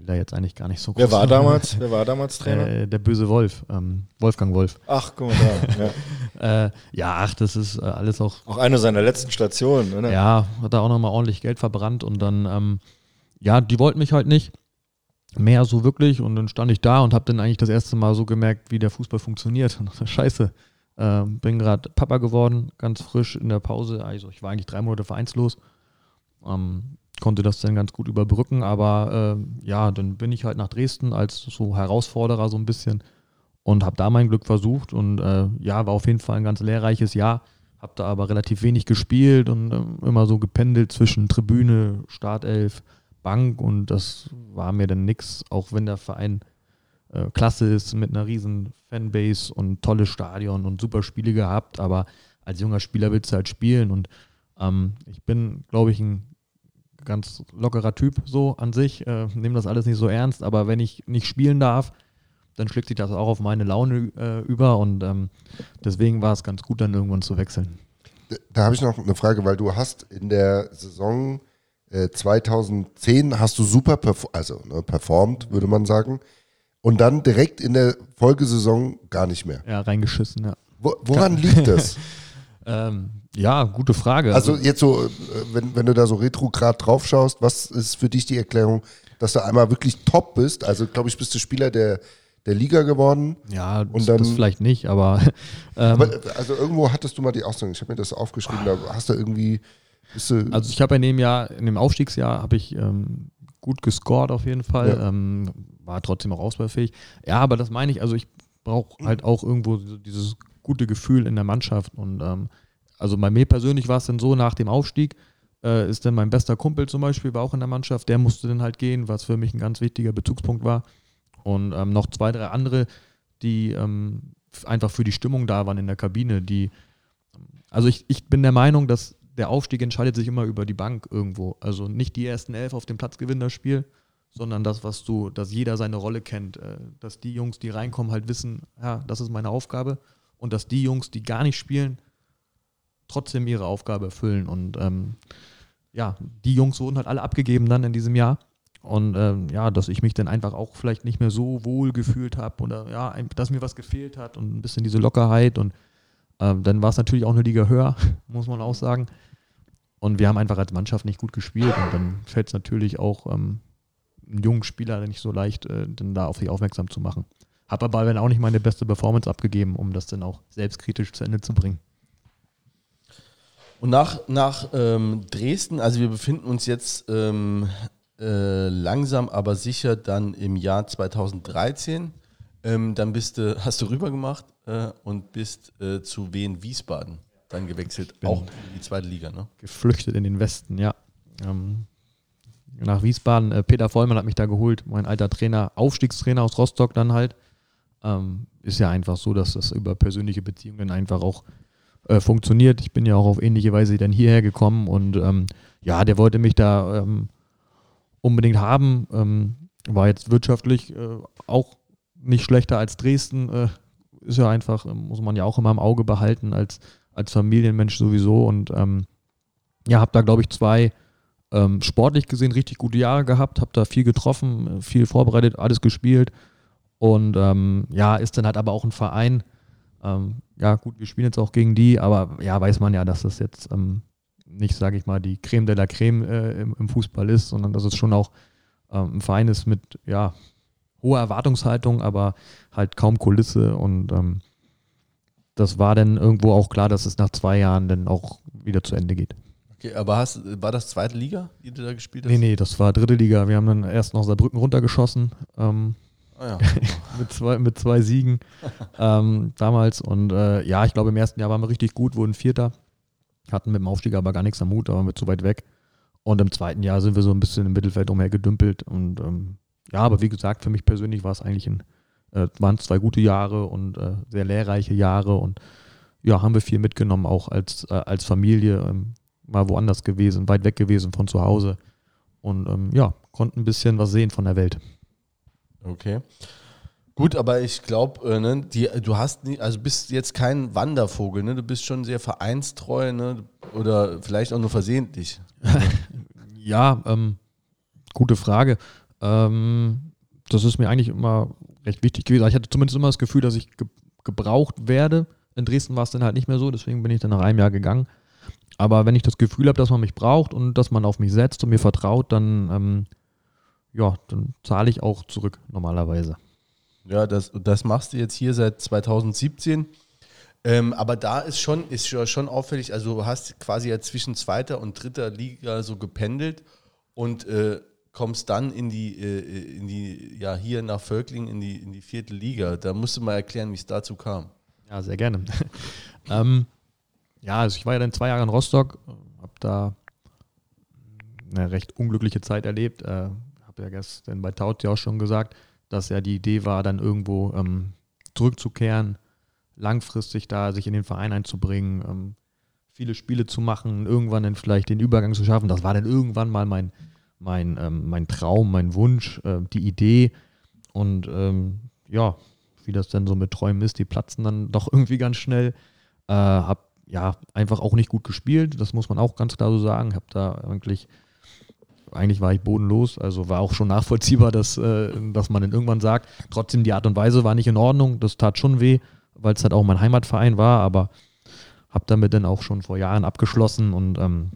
will da jetzt eigentlich gar nicht so Wer groß war sagen. damals? Wer war damals Trainer? Äh, der böse Wolf, ähm, Wolfgang Wolf. Ach, guck mal da. Ja. Äh, ja, ach, das ist äh, alles auch Auch eine seiner letzten Stationen. Ne? Ja, hat da auch nochmal ordentlich Geld verbrannt und dann, ähm, ja, die wollten mich halt nicht mehr so wirklich und dann stand ich da und habe dann eigentlich das erste Mal so gemerkt, wie der Fußball funktioniert. Scheiße, ähm, bin gerade Papa geworden, ganz frisch in der Pause. Also ich war eigentlich drei Monate vereinslos, ähm, konnte das dann ganz gut überbrücken, aber ähm, ja, dann bin ich halt nach Dresden als so Herausforderer so ein bisschen und habe da mein Glück versucht und äh, ja, war auf jeden Fall ein ganz lehrreiches Jahr. Habe da aber relativ wenig gespielt und ähm, immer so gependelt zwischen Tribüne, Startelf, Bank und das war mir dann nix, auch wenn der Verein äh, klasse ist mit einer riesen Fanbase und tolles Stadion und super Spiele gehabt, aber als junger Spieler willst du halt spielen und ähm, ich bin, glaube ich, ein ganz lockerer Typ so an sich, äh, nehme das alles nicht so ernst, aber wenn ich nicht spielen darf, dann schlägt sich das auch auf meine Laune äh, über und ähm, deswegen war es ganz gut, dann irgendwann zu wechseln. Da habe ich noch eine Frage, weil du hast in der Saison äh, 2010 hast du super perf also ne, performt, würde man sagen. Und dann direkt in der Folgesaison gar nicht mehr. Ja, reingeschissen, ja. Wo, woran liegt das? Ähm, ja, gute Frage. Also jetzt so, äh, wenn, wenn du da so retrograd drauf schaust, was ist für dich die Erklärung, dass du einmal wirklich top bist? Also glaube ich, bist du Spieler der, der Liga geworden. ja, und dann- das vielleicht nicht, aber, ähm, Aber, also irgendwo hattest du mal die Aussage, ich habe mir das aufgeschrieben, da hast du irgendwie, du, Also ich habe in dem Jahr, in dem Aufstiegsjahr habe ich ähm, gut gescored auf jeden Fall, Ja. ähm, war trotzdem auch auswahlfähig. Ja, aber das meine ich, also ich brauche halt auch irgendwo dieses gute Gefühl in der Mannschaft und ähm, also bei mir persönlich war es dann so, nach dem Aufstieg äh, ist dann mein bester Kumpel zum Beispiel, war auch in der Mannschaft, der musste dann halt gehen, was für mich ein ganz wichtiger Bezugspunkt war und ähm, noch zwei, drei andere, die ähm, einfach für die Stimmung da waren in der Kabine, die also ich, ich bin der Meinung, dass der Aufstieg entscheidet sich immer über die Bank irgendwo. Also nicht die ersten elf auf dem Platz gewinnen das Spiel, sondern das, was du, dass jeder seine Rolle kennt. Äh, Dass die Jungs, die reinkommen, halt wissen, ja, das ist meine Aufgabe. Und dass die Jungs, die gar nicht spielen, trotzdem ihre Aufgabe erfüllen. Und ähm, ja, die Jungs wurden halt alle abgegeben dann in diesem Jahr. Und ähm, ja, dass ich mich dann einfach auch vielleicht nicht mehr so wohl gefühlt habe oder ja, dass mir was gefehlt hat und ein bisschen diese Lockerheit und ähm, dann war es natürlich auch eine Liga höher, muss man auch sagen. Und wir haben einfach als Mannschaft nicht gut gespielt und dann fällt es natürlich auch ähm, einem jungen Spieler nicht so leicht, äh, dann da auf sich aufmerksam zu machen. Habe aber dann auch nicht meine beste Performance abgegeben, um das dann auch selbstkritisch zu Ende zu bringen. Und nach, nach ähm, Dresden, also wir befinden uns jetzt ähm, äh, langsam, aber sicher dann im Jahr 2013. Ähm, dann bist du, hast du rüber gemacht äh, und bist äh, zu Wien Wiesbaden dann gewechselt, auch in die zweite Liga, ne? Geflüchtet in den Westen, ja. Ähm, nach Wiesbaden, äh, Peter Vollmann hat mich da geholt, mein alter Trainer, Aufstiegstrainer aus Rostock dann halt. Ähm, ist ja einfach so, dass das über persönliche Beziehungen einfach auch äh, funktioniert. Ich bin ja auch auf ähnliche Weise dann hierher gekommen und ähm, ja, der wollte mich da ähm, unbedingt haben. Ähm, war jetzt wirtschaftlich äh, auch nicht schlechter als Dresden. Äh, ist ja einfach, äh, muss man ja auch immer im Auge behalten als, als Familienmensch sowieso. Und ähm, ja, habe da, glaube ich, zwei ähm, sportlich gesehen richtig gute Jahre gehabt, habe da viel getroffen, viel vorbereitet, alles gespielt. Und ähm, ja, ist dann halt aber auch ein Verein. Ähm, ja, gut, wir spielen jetzt auch gegen die, aber ja, weiß man ja, dass das jetzt ähm, nicht, sage ich mal, die Creme de la Creme äh, im, im, Fußball ist, sondern dass es schon auch ähm, ein Verein ist mit, ja, hoher Erwartungshaltung, aber halt kaum Kulisse und ähm, das war dann irgendwo auch klar, dass es nach zwei Jahren dann auch wieder zu Ende geht. Okay, aber hast, war das zweite Liga, die du da gespielt hast? Nee, nee, das war dritte Liga. Wir haben dann erst noch Saarbrücken runtergeschossen. Ähm, oh ja. mit, zwei, mit zwei Siegen ähm, damals. Und äh, ja, ich glaube, im ersten Jahr waren wir richtig gut, wurden Vierter. Hatten mit dem Aufstieg aber gar nichts am Hut, da waren wir zu weit weg. Und im zweiten Jahr sind wir so ein bisschen im Mittelfeld umhergedümpelt. Und ähm, ja, aber wie gesagt, für mich persönlich war es eigentlich ein, äh, waren zwei gute Jahre und äh, sehr lehrreiche Jahre. Und ja, haben wir viel mitgenommen, auch als, äh, als Familie. Ähm, mal woanders gewesen, weit weg gewesen von zu Hause. Und ähm, ja, konnten ein bisschen was sehen von der Welt. Okay. Gut, aber ich glaube, äh, ne, du hast nie, also bist jetzt kein Wandervogel, ne? Du bist schon sehr vereinstreu, ne? Oder vielleicht auch nur versehentlich. ja, ähm, gute Frage. Ähm, das ist mir eigentlich immer recht wichtig gewesen. Ich hatte zumindest immer das Gefühl, dass ich ge gebraucht werde. In Dresden war es dann halt nicht mehr so, deswegen bin ich dann nach einem Jahr gegangen. Aber wenn ich das Gefühl habe, dass man mich braucht und dass man auf mich setzt und mir vertraut, dann, ähm, ja, dann zahle ich auch zurück normalerweise. Ja, das, das machst du jetzt hier seit 2017. Ähm, aber da ist schon, ist schon auffällig, also du hast quasi ja zwischen zweiter und dritter Liga so gependelt und äh, kommst dann in die, äh, in die, ja, hier nach Völkling in die, in die vierte Liga. Da musst du mal erklären, wie es dazu kam. Ja, sehr gerne. ähm, ja, also ich war ja dann zwei Jahre in Rostock, habe da eine recht unglückliche Zeit erlebt. Äh, ja gestern bei Taut ja auch schon gesagt, dass ja die Idee war, dann irgendwo ähm, zurückzukehren, langfristig da sich in den Verein einzubringen, ähm, viele Spiele zu machen, irgendwann dann vielleicht den Übergang zu schaffen. Das war dann irgendwann mal mein, mein, ähm, mein Traum, mein Wunsch, äh, die Idee. Und ähm, ja, wie das dann so mit Träumen ist, die platzen dann doch irgendwie ganz schnell. Äh, habe ja, einfach auch nicht gut gespielt. Das muss man auch ganz klar so sagen. Habe da eigentlich, eigentlich war ich bodenlos. Also war auch schon nachvollziehbar, dass, äh, dass man dann irgendwann sagt, trotzdem die Art und Weise war nicht in Ordnung. Das tat schon weh, weil es halt auch mein Heimatverein war. Aber habe damit dann auch schon vor Jahren abgeschlossen und ähm,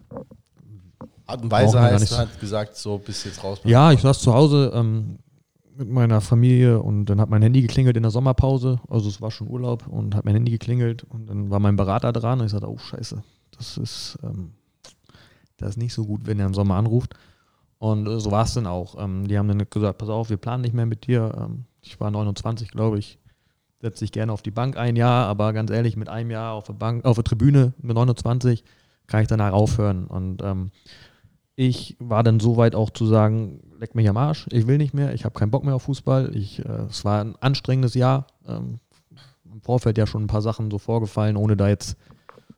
Art und Weise heißt, hat gesagt, so bis jetzt raus. Ja, ich saß zu Hause, ähm, mit meiner Familie und dann hat mein Handy geklingelt in der Sommerpause. Also es war schon Urlaub und hat mein Handy geklingelt und dann war mein Berater dran und ich sagte, oh scheiße, das ist, ähm, das ist nicht so gut, wenn er im Sommer anruft. Und äh, so war es dann auch. Ähm, die haben dann gesagt, pass auf, wir planen nicht mehr mit dir. Ähm, ich war 29, glaube ich. Setze dich gerne auf die Bank ein Jahr, aber ganz ehrlich, mit einem Jahr auf der Bank, auf der Tribüne mit 29 kann ich danach aufhören. Und ähm, ich war dann so weit auch zu sagen, leck mich am Arsch, ich will nicht mehr, ich habe keinen Bock mehr auf Fußball. Ich, äh, es war ein anstrengendes Jahr. Ähm, Im Vorfeld ja schon ein paar Sachen so vorgefallen, ohne da jetzt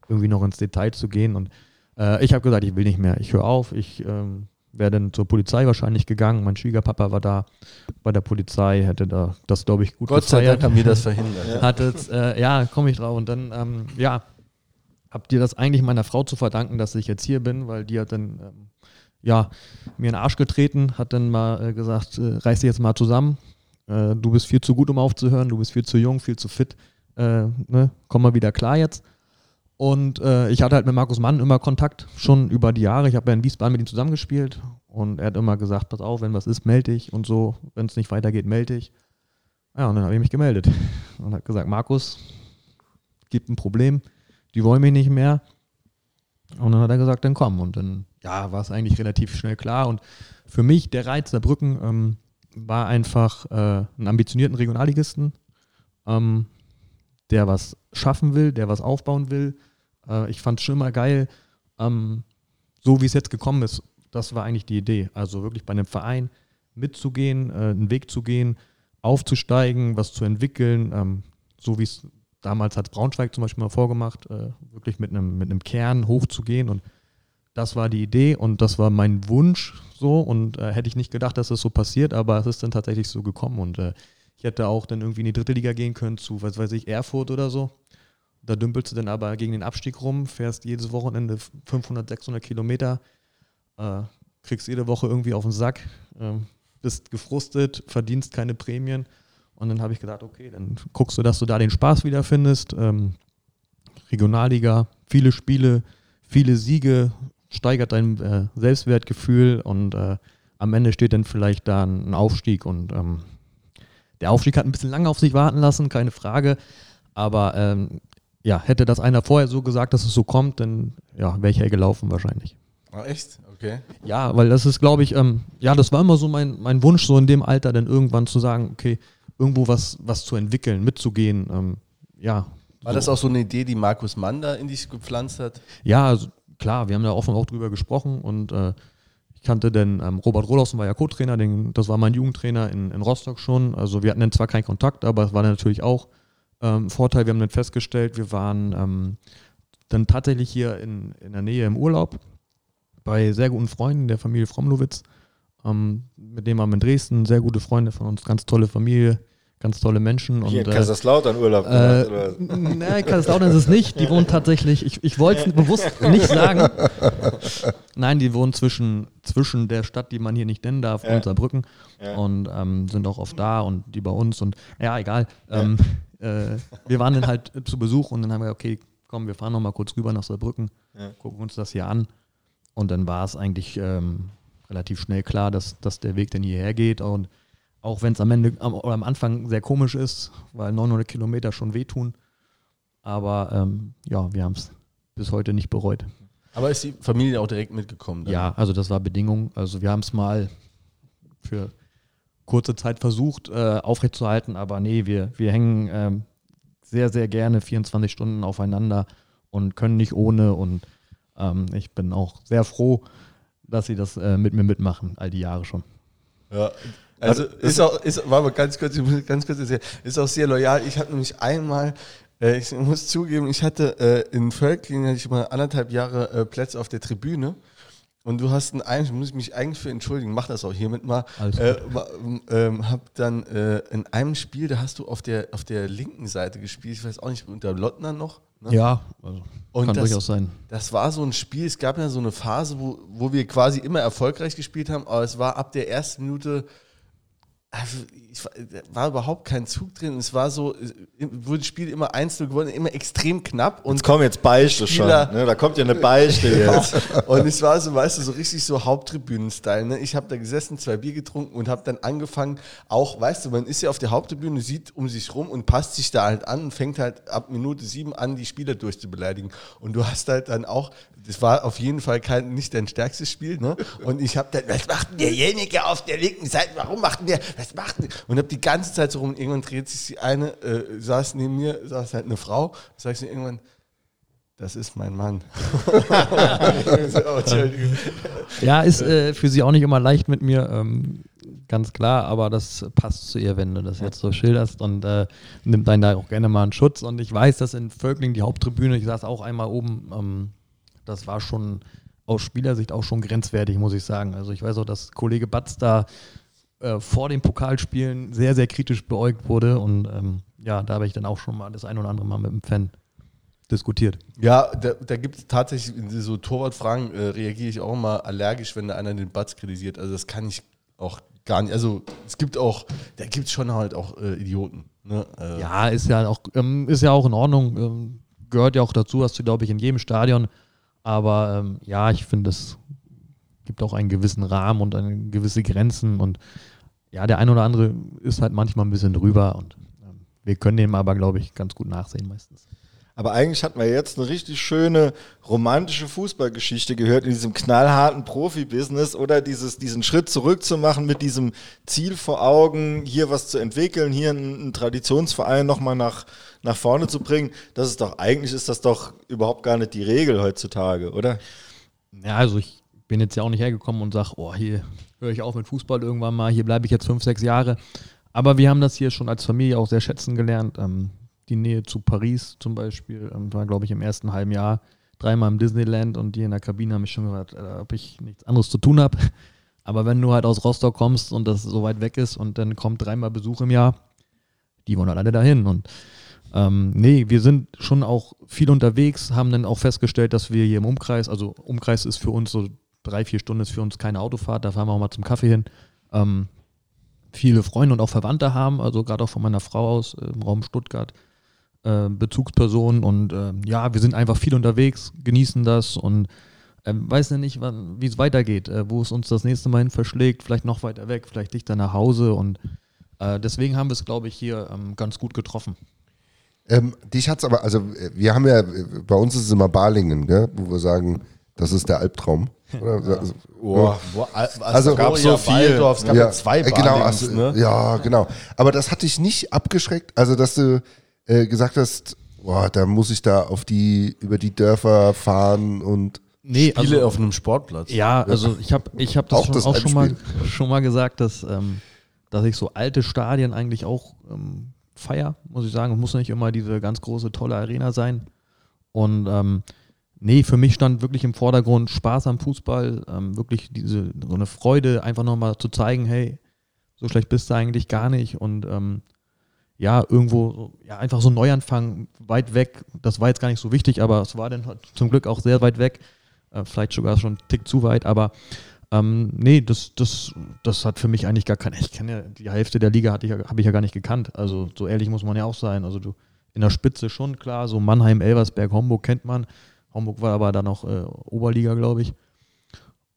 irgendwie noch ins Detail zu gehen. Und äh, ich habe gesagt, ich will nicht mehr, ich höre auf, ich ähm, wäre dann zur Polizei wahrscheinlich gegangen. Mein Schwiegerpapa war da bei der Polizei, hätte da das, glaube ich, gut Gott sei Dank haben wir das verhindert. Hat jetzt, äh, ja, komme ich drauf. Und dann, ähm, ja, habt ihr das eigentlich meiner Frau zu verdanken, dass ich jetzt hier bin, weil die hat dann ähm, ja, mir in den Arsch getreten, hat dann mal äh, gesagt, äh, reiß dich jetzt mal zusammen. Äh, du bist viel zu gut, um aufzuhören, du bist viel zu jung, viel zu fit. Äh, ne? Komm mal wieder klar jetzt. Und äh, ich hatte halt mit Markus Mann immer Kontakt, schon über die Jahre. Ich habe ja in Wiesbaden mit ihm zusammengespielt und er hat immer gesagt, pass auf, wenn was ist, melde dich und so. Wenn es nicht weitergeht, melde dich. Ja, und dann habe ich mich gemeldet und hat gesagt, Markus, gibt ein Problem, die wollen mich nicht mehr. Und dann hat er gesagt, dann komm. Und dann ja, war es eigentlich relativ schnell klar. Und für mich, der Reiz der Brücken ähm, war einfach äh, einen ambitionierten Regionalligisten, ähm, der was schaffen will, der was aufbauen will. Äh, ich fand es schon immer geil, ähm, so wie es jetzt gekommen ist. Das war eigentlich die Idee. Also wirklich bei einem Verein mitzugehen, äh, einen Weg zu gehen, aufzusteigen, was zu entwickeln, ähm, so wie es damals hat Braunschweig zum Beispiel mal vorgemacht, äh, wirklich mit einem, mit einem Kern hochzugehen und das war die Idee und das war mein Wunsch so und äh, hätte ich nicht gedacht, dass das so passiert, aber es ist dann tatsächlich so gekommen und äh, ich hätte auch dann irgendwie in die dritte Liga gehen können zu, was weiß ich, Erfurt oder so. Da dümpelst du dann aber gegen den Abstieg rum, fährst jedes Wochenende 500, 600 Kilometer, äh, kriegst jede Woche irgendwie auf den Sack, äh, bist gefrustet, verdienst keine Prämien. Und dann habe ich gedacht, okay, dann guckst du, dass du da den Spaß wiederfindest. Ähm, Regionalliga, viele Spiele, viele Siege, steigert dein äh, Selbstwertgefühl und äh, am Ende steht dann vielleicht da ein Aufstieg und ähm, der Aufstieg hat ein bisschen lange auf sich warten lassen, keine Frage. Aber ähm, ja, hätte das einer vorher so gesagt, dass es so kommt, dann ja, wäre ich gelaufen wahrscheinlich. Ah, echt? Okay. Ja, weil das ist, glaube ich, ähm, ja, das war immer so mein, mein Wunsch, so in dem Alter dann irgendwann zu sagen, okay, irgendwo was, was zu entwickeln, mitzugehen. Ähm, ja. War das auch so eine Idee, die Markus Mann da in dich gepflanzt hat? Ja, also, klar, wir haben da offen auch drüber gesprochen und äh, kannte den ähm, Robert Rohlhausen war ja Co-Trainer, das war mein Jugendtrainer in, in Rostock schon. Also wir hatten dann zwar keinen Kontakt, aber es war natürlich auch ähm, Vorteil. Wir haben dann festgestellt, wir waren ähm, dann tatsächlich hier in, in der Nähe im Urlaub bei sehr guten Freunden der Familie Fromlowitz. Ähm, mit dem haben wir in Dresden sehr gute Freunde von uns, ganz tolle Familie ganz tolle Menschen. Hier und, in Kaiserslautern Urlaub äh, gemacht, oder? Nein, Kaiserslautern ist es nicht. Die wohnen tatsächlich, ich, ich wollte es bewusst nicht sagen. Nein, die wohnen zwischen, zwischen der Stadt, die man hier nicht nennen darf, ja. und Saarbrücken. Ja. Und ähm, sind auch oft da und die bei uns. Und ja, egal. Ähm, äh, wir waren dann halt zu Besuch und dann haben wir, okay, komm, wir fahren nochmal kurz rüber nach Saarbrücken, ja. gucken uns das hier an. Und dann war es eigentlich ähm, relativ schnell klar, dass, dass der Weg dann hierher geht. Und auch wenn es am Ende oder am Anfang sehr komisch ist, weil 900 Kilometer schon wehtun. Aber ähm, ja, wir haben es bis heute nicht bereut. Aber ist die Familie auch direkt mitgekommen? Dann? Ja, also das war Bedingung. Also wir haben es mal für kurze Zeit versucht äh, aufrechtzuerhalten, aber nee, wir, wir hängen ähm, sehr, sehr gerne 24 Stunden aufeinander und können nicht ohne. Und ähm, ich bin auch sehr froh, dass sie das äh, mit mir mitmachen, all die Jahre schon. Ja, also, also ist auch, ist, war mal ganz kurz, muss ganz kurz erzählen, ist auch sehr loyal. Ich habe nämlich einmal, äh, ich muss zugeben, ich hatte äh, in Völklingen hatte ich mal anderthalb Jahre äh, Plätze auf der Tribüne. Und du hast einen, muss ich mich eigentlich für entschuldigen, mach das auch hiermit mal. Äh, ähm, hab dann äh, in einem Spiel, da hast du auf der, auf der linken Seite gespielt, ich weiß auch nicht, unter Lottner noch. Ne? Ja, also kann das, durchaus sein. Das war so ein Spiel, es gab ja so eine Phase, wo, wo wir quasi immer erfolgreich gespielt haben, aber es war ab der ersten Minute also ich war überhaupt kein Zug drin. Es war so, wurde das Spiel immer einzeln gewonnen, immer extrem knapp. Und jetzt kommen jetzt Beichte schon. Ne? Da kommt ja eine Beichte jetzt. und es war so, weißt du, so richtig so Haupttribünen-Style. Ne? Ich habe da gesessen, zwei Bier getrunken und habe dann angefangen, auch, weißt du, man ist ja auf der Haupttribüne, sieht um sich rum und passt sich da halt an und fängt halt ab Minute sieben an, die Spieler durchzubeleidigen. Und du hast halt dann auch, das war auf jeden Fall kein, nicht dein stärkstes Spiel. Ne? Und ich habe dann, was macht denn derjenige auf der linken Seite? Warum macht der, was macht denn? Und habe die ganze Zeit so rum, irgendwann dreht sich die eine, äh, saß neben mir, saß halt eine Frau, sag ich irgendwann, das ist mein Mann. ja, ist äh, für sie auch nicht immer leicht mit mir, ähm, ganz klar, aber das passt zu ihr, wenn du das jetzt so schilderst und äh, nimmt einen da auch gerne mal einen Schutz. Und ich weiß, dass in Völkling die Haupttribüne, ich saß auch einmal oben, ähm, das war schon aus Spielersicht auch schon grenzwertig, muss ich sagen. Also ich weiß auch, dass Kollege Batz da äh, vor den Pokalspielen sehr, sehr kritisch beäugt wurde und ähm, ja, da habe ich dann auch schon mal das ein oder andere Mal mit dem Fan diskutiert. Ja, da, da gibt es tatsächlich so Torwartfragen äh, reagiere ich auch mal allergisch, wenn da einer den Batz kritisiert. Also das kann ich auch gar nicht. Also es gibt auch, da gibt es schon halt auch äh, Idioten. Ne? Äh, ja, ist ja auch, ähm, ist ja auch in Ordnung. Ähm, gehört ja auch dazu, hast du, glaube ich, in jedem Stadion. Aber ähm, ja, ich finde, es gibt auch einen gewissen Rahmen und eine gewisse Grenzen. Und ja, der ein oder andere ist halt manchmal ein bisschen drüber. Und ähm, wir können dem aber, glaube ich, ganz gut nachsehen meistens. Aber eigentlich hatten wir jetzt eine richtig schöne romantische Fußballgeschichte gehört in diesem knallharten Profibusiness oder dieses, diesen Schritt zurückzumachen mit diesem Ziel vor Augen, hier was zu entwickeln, hier einen, Traditionsverein nochmal nach, nach vorne zu bringen, das ist doch, eigentlich ist das doch überhaupt gar nicht die Regel heutzutage, oder? Ja, also ich bin jetzt ja auch nicht hergekommen und sage, oh, hier höre ich auf mit Fußball irgendwann mal, hier bleibe ich jetzt fünf, sechs Jahre. Aber wir haben das hier schon als Familie auch sehr schätzen gelernt. Ähm, die Nähe zu Paris zum Beispiel. Ähm, war, glaube ich, im ersten halben Jahr dreimal im Disneyland und die in der Kabine haben mich schon gefragt, äh, ob ich nichts anderes zu tun habe. Aber wenn du halt aus Rostock kommst und das so weit weg ist und dann kommt dreimal Besuch im Jahr, die wollen halt alle dahin. Und ähm, nee, wir sind schon auch viel unterwegs, haben dann auch festgestellt, dass wir hier im Umkreis, also Umkreis ist für uns so drei, vier Stunden ist für uns keine Autofahrt, da fahren wir auch mal zum Kaffee hin. Ähm, viele Freunde und auch Verwandte haben, also gerade auch von meiner Frau aus äh, im Raum Stuttgart, äh, Bezugspersonen und äh, ja, wir sind einfach viel unterwegs, genießen das und ähm, weiß ja nicht, wie es weitergeht, äh, wo es uns das nächste Mal hin verschlägt, vielleicht noch weiter weg, vielleicht dichter nach Hause und äh, deswegen haben wir es, glaube ich, hier ähm, ganz gut getroffen. Ähm, dich hat's aber, also äh, wir haben ja, bei uns ist es immer Balingen, gell, wo wir sagen, das ist der Albtraum. Oder? Also, Oh, wo, Also, also gab's so so viel. viel. Waldorf, es gab ja, zwei äh, genau, Balings, also, ne? Ja, genau. Aber das hat dich nicht abgeschreckt, also dass du äh, gesagt hast, boah, da muss ich da auf die, über die Dörfer fahren und Nee, Spiele auf einem Sportplatz. Ja, also ich habe ich hab das Auch schon, das auch schon, mal, schon mal gesagt, dass, ähm, dass ich so alte Stadien eigentlich auch ähm, feier, muss ich sagen. Es muss nicht immer diese ganz große, tolle Arena sein. Und ähm, nee, für mich stand wirklich im Vordergrund Spaß am Fußball, ähm, wirklich diese so eine Freude, einfach nochmal zu zeigen, hey, so schlecht bist du eigentlich gar nicht. Und ähm, ja, irgendwo, ja, einfach so ein Neuanfang weit weg. Das war jetzt gar nicht so wichtig, aber es war dann halt zum Glück auch sehr weit weg. Äh, vielleicht sogar schon einen Tick zu weit, aber ähm, nee, das, das, das hat für mich eigentlich gar keine. Ich kenne ja die Hälfte der Liga hatte ich habe ich ja gar nicht gekannt. Also so ehrlich muss man ja auch sein. Also du in der Spitze schon klar, so Mannheim, Elversberg, Homburg kennt man. Homburg war aber dann noch äh, Oberliga, glaube ich.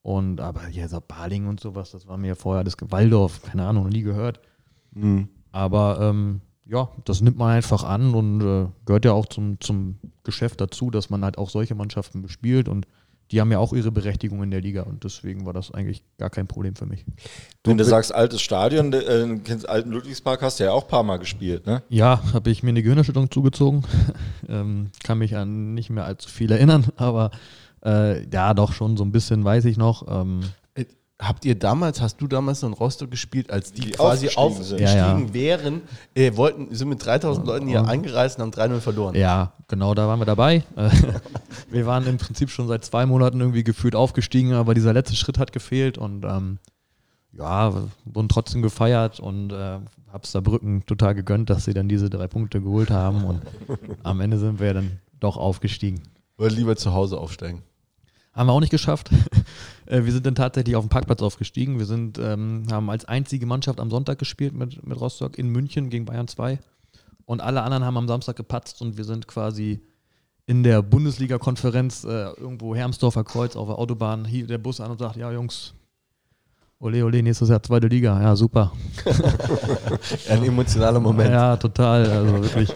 Und aber ja, so Baling und sowas, das war mir vorher das Waldorf, keine Ahnung, nie gehört. Aber ähm, ja, das nimmt man einfach an und äh, gehört ja auch zum, zum Geschäft dazu, dass man halt auch solche Mannschaften bespielt und die haben ja auch ihre Berechtigung in der Liga und deswegen war das eigentlich gar kein Problem für mich. Wenn du sagst altes Stadion, äh, kennst alten Ludwigspark hast du ja auch ein paar Mal gespielt, ne? Ja, habe ich mir eine Gehirnerschütterung zugezogen. ähm, kann mich an nicht mehr allzu viel erinnern, aber äh, ja, doch schon so ein bisschen weiß ich noch. Ähm, Äh, Habt ihr damals, hast du damals noch in Rostock gespielt, als die, Die quasi aufgestiegen aufgestiegen Ja, ja. wären, äh, wollten, sind mit 3000 Leuten hier eingereist und haben 3-0 verloren? ja, genau, da waren wir dabei. Äh, wir waren im Prinzip schon seit zwei Monaten irgendwie gefühlt aufgestiegen, aber dieser letzte Schritt hat gefehlt und ähm, ja, wir wurden trotzdem gefeiert und äh, hab's da Brücken total gegönnt, dass sie dann diese drei Punkte geholt haben und am Ende sind wir dann doch aufgestiegen. Oder lieber zu Hause aufsteigen? Haben wir auch nicht geschafft. Äh, wir sind dann tatsächlich auf dem Parkplatz aufgestiegen. Wir sind, ähm, haben als einzige Mannschaft am Sonntag gespielt mit, mit Rostock in München gegen Bayern 2. Und alle anderen haben am Samstag gepatzt und wir sind quasi in der Bundesliga-Konferenz äh, irgendwo Hermsdorfer Kreuz auf der Autobahn hielt der Bus an und sagt, ja Jungs, ole ole, nächstes Jahr zweite Liga. Ja, super. Ein emotionaler Moment. Ja, total. Also wirklich.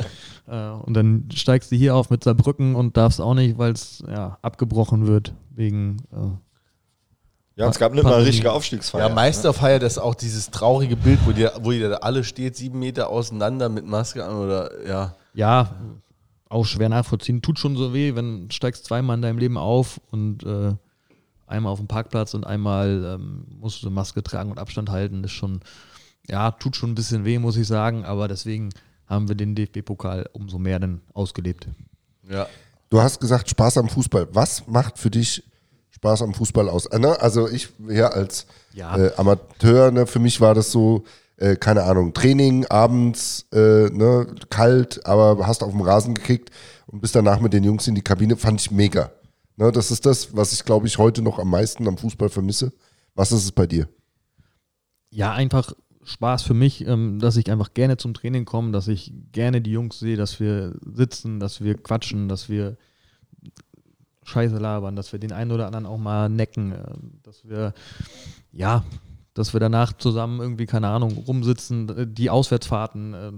Äh, Und dann steigst du hier auf mit Saarbrücken und darfst auch nicht, weil es ja, abgebrochen wird wegen äh, Ja, es gab nicht mal eine richtige Aufstiegsfeier. Ja, Meisterfeier, das ist auch dieses traurige Bild, wo ihr, wo ihr da alle steht, sieben Meter auseinander mit Maske an oder ja. ja, auch schwer nachvollziehen. Tut schon so weh, wenn du steigst zweimal in deinem Leben auf und äh, einmal auf dem Parkplatz und einmal ähm, musst du Maske tragen und Abstand halten. Das ist schon, ja, tut schon ein bisschen weh, muss ich sagen, aber deswegen haben wir den DFB-Pokal umso mehr dann ausgelebt. ja. Du hast gesagt, Spaß am Fußball. Was macht für dich Spaß am Fußball aus? Äh, ne? Also ich ja als Ja. äh, Amateur, ne, für mich war das so, äh, keine Ahnung, Training abends, äh, ne, kalt, aber hast auf dem Rasen gekickt und bist danach mit den Jungs in die Kabine, fand ich mega. Ne, das ist das, was ich glaube ich heute noch am meisten am Fußball vermisse. Was ist es bei dir? ja, einfach Spaß für mich, ähm, dass ich einfach gerne zum Training komme, dass ich gerne die Jungs sehe, dass wir sitzen, dass wir quatschen, dass wir Scheiße labern, dass wir den einen oder anderen auch mal necken, äh, dass wir, ja, dass wir danach zusammen irgendwie, keine Ahnung, rumsitzen, die Auswärtsfahrten, äh,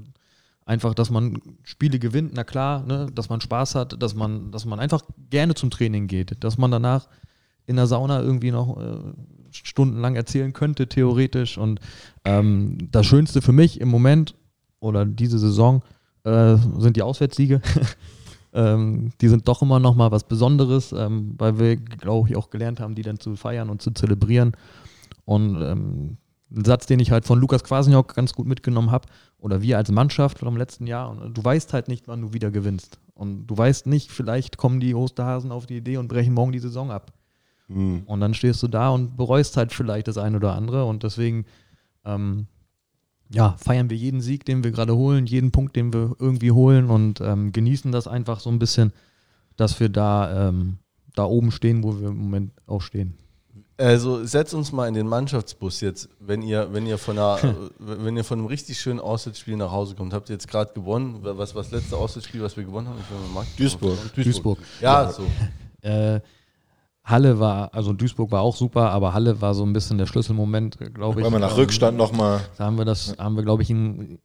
einfach, dass man Spiele gewinnt, na klar, ne, dass man Spaß hat, dass man, dass man einfach gerne zum Training geht, dass man danach in der Sauna irgendwie noch äh, stundenlang erzählen könnte, theoretisch. Und ähm, das Schönste für mich im Moment oder diese Saison äh, sind die Auswärtssiege. ähm, die sind doch immer noch mal was Besonderes, ähm, weil wir, glaube ich, auch gelernt haben, die dann zu feiern und zu zelebrieren. Und ähm, ein Satz, den ich halt von Lukas Kwasniok ganz gut mitgenommen habe, oder wir als Mannschaft vom letzten Jahr. Und du weißt halt nicht, wann du wieder gewinnst. Und du weißt nicht, vielleicht kommen die Osterhasen auf die Idee und brechen morgen die Saison ab. Mhm. Und dann stehst du da und bereust halt vielleicht das eine oder andere. Und deswegen, ähm, ja, feiern wir jeden Sieg, den wir gerade holen, jeden Punkt, den wir irgendwie holen und ähm, genießen das einfach so ein bisschen, dass wir da, ähm, da oben stehen, wo wir im Moment auch stehen. Also setzt uns mal in den Mannschaftsbus jetzt, wenn ihr, wenn ihr von einer, wenn ihr von einem richtig schönen Auswärtsspiel nach Hause kommt. Habt ihr jetzt gerade gewonnen? Was war das letzte Auswärtsspiel, was wir gewonnen haben? Ich mal Marc- Duisburg. Duisburg. Ja, so. Äh, Halle war, also Duisburg war auch super, aber Halle war so ein bisschen der Schlüsselmoment, glaube ich. Weil wir nach Ähm, Rückstand nochmal. Da haben wir das, haben wir, glaube ich, ein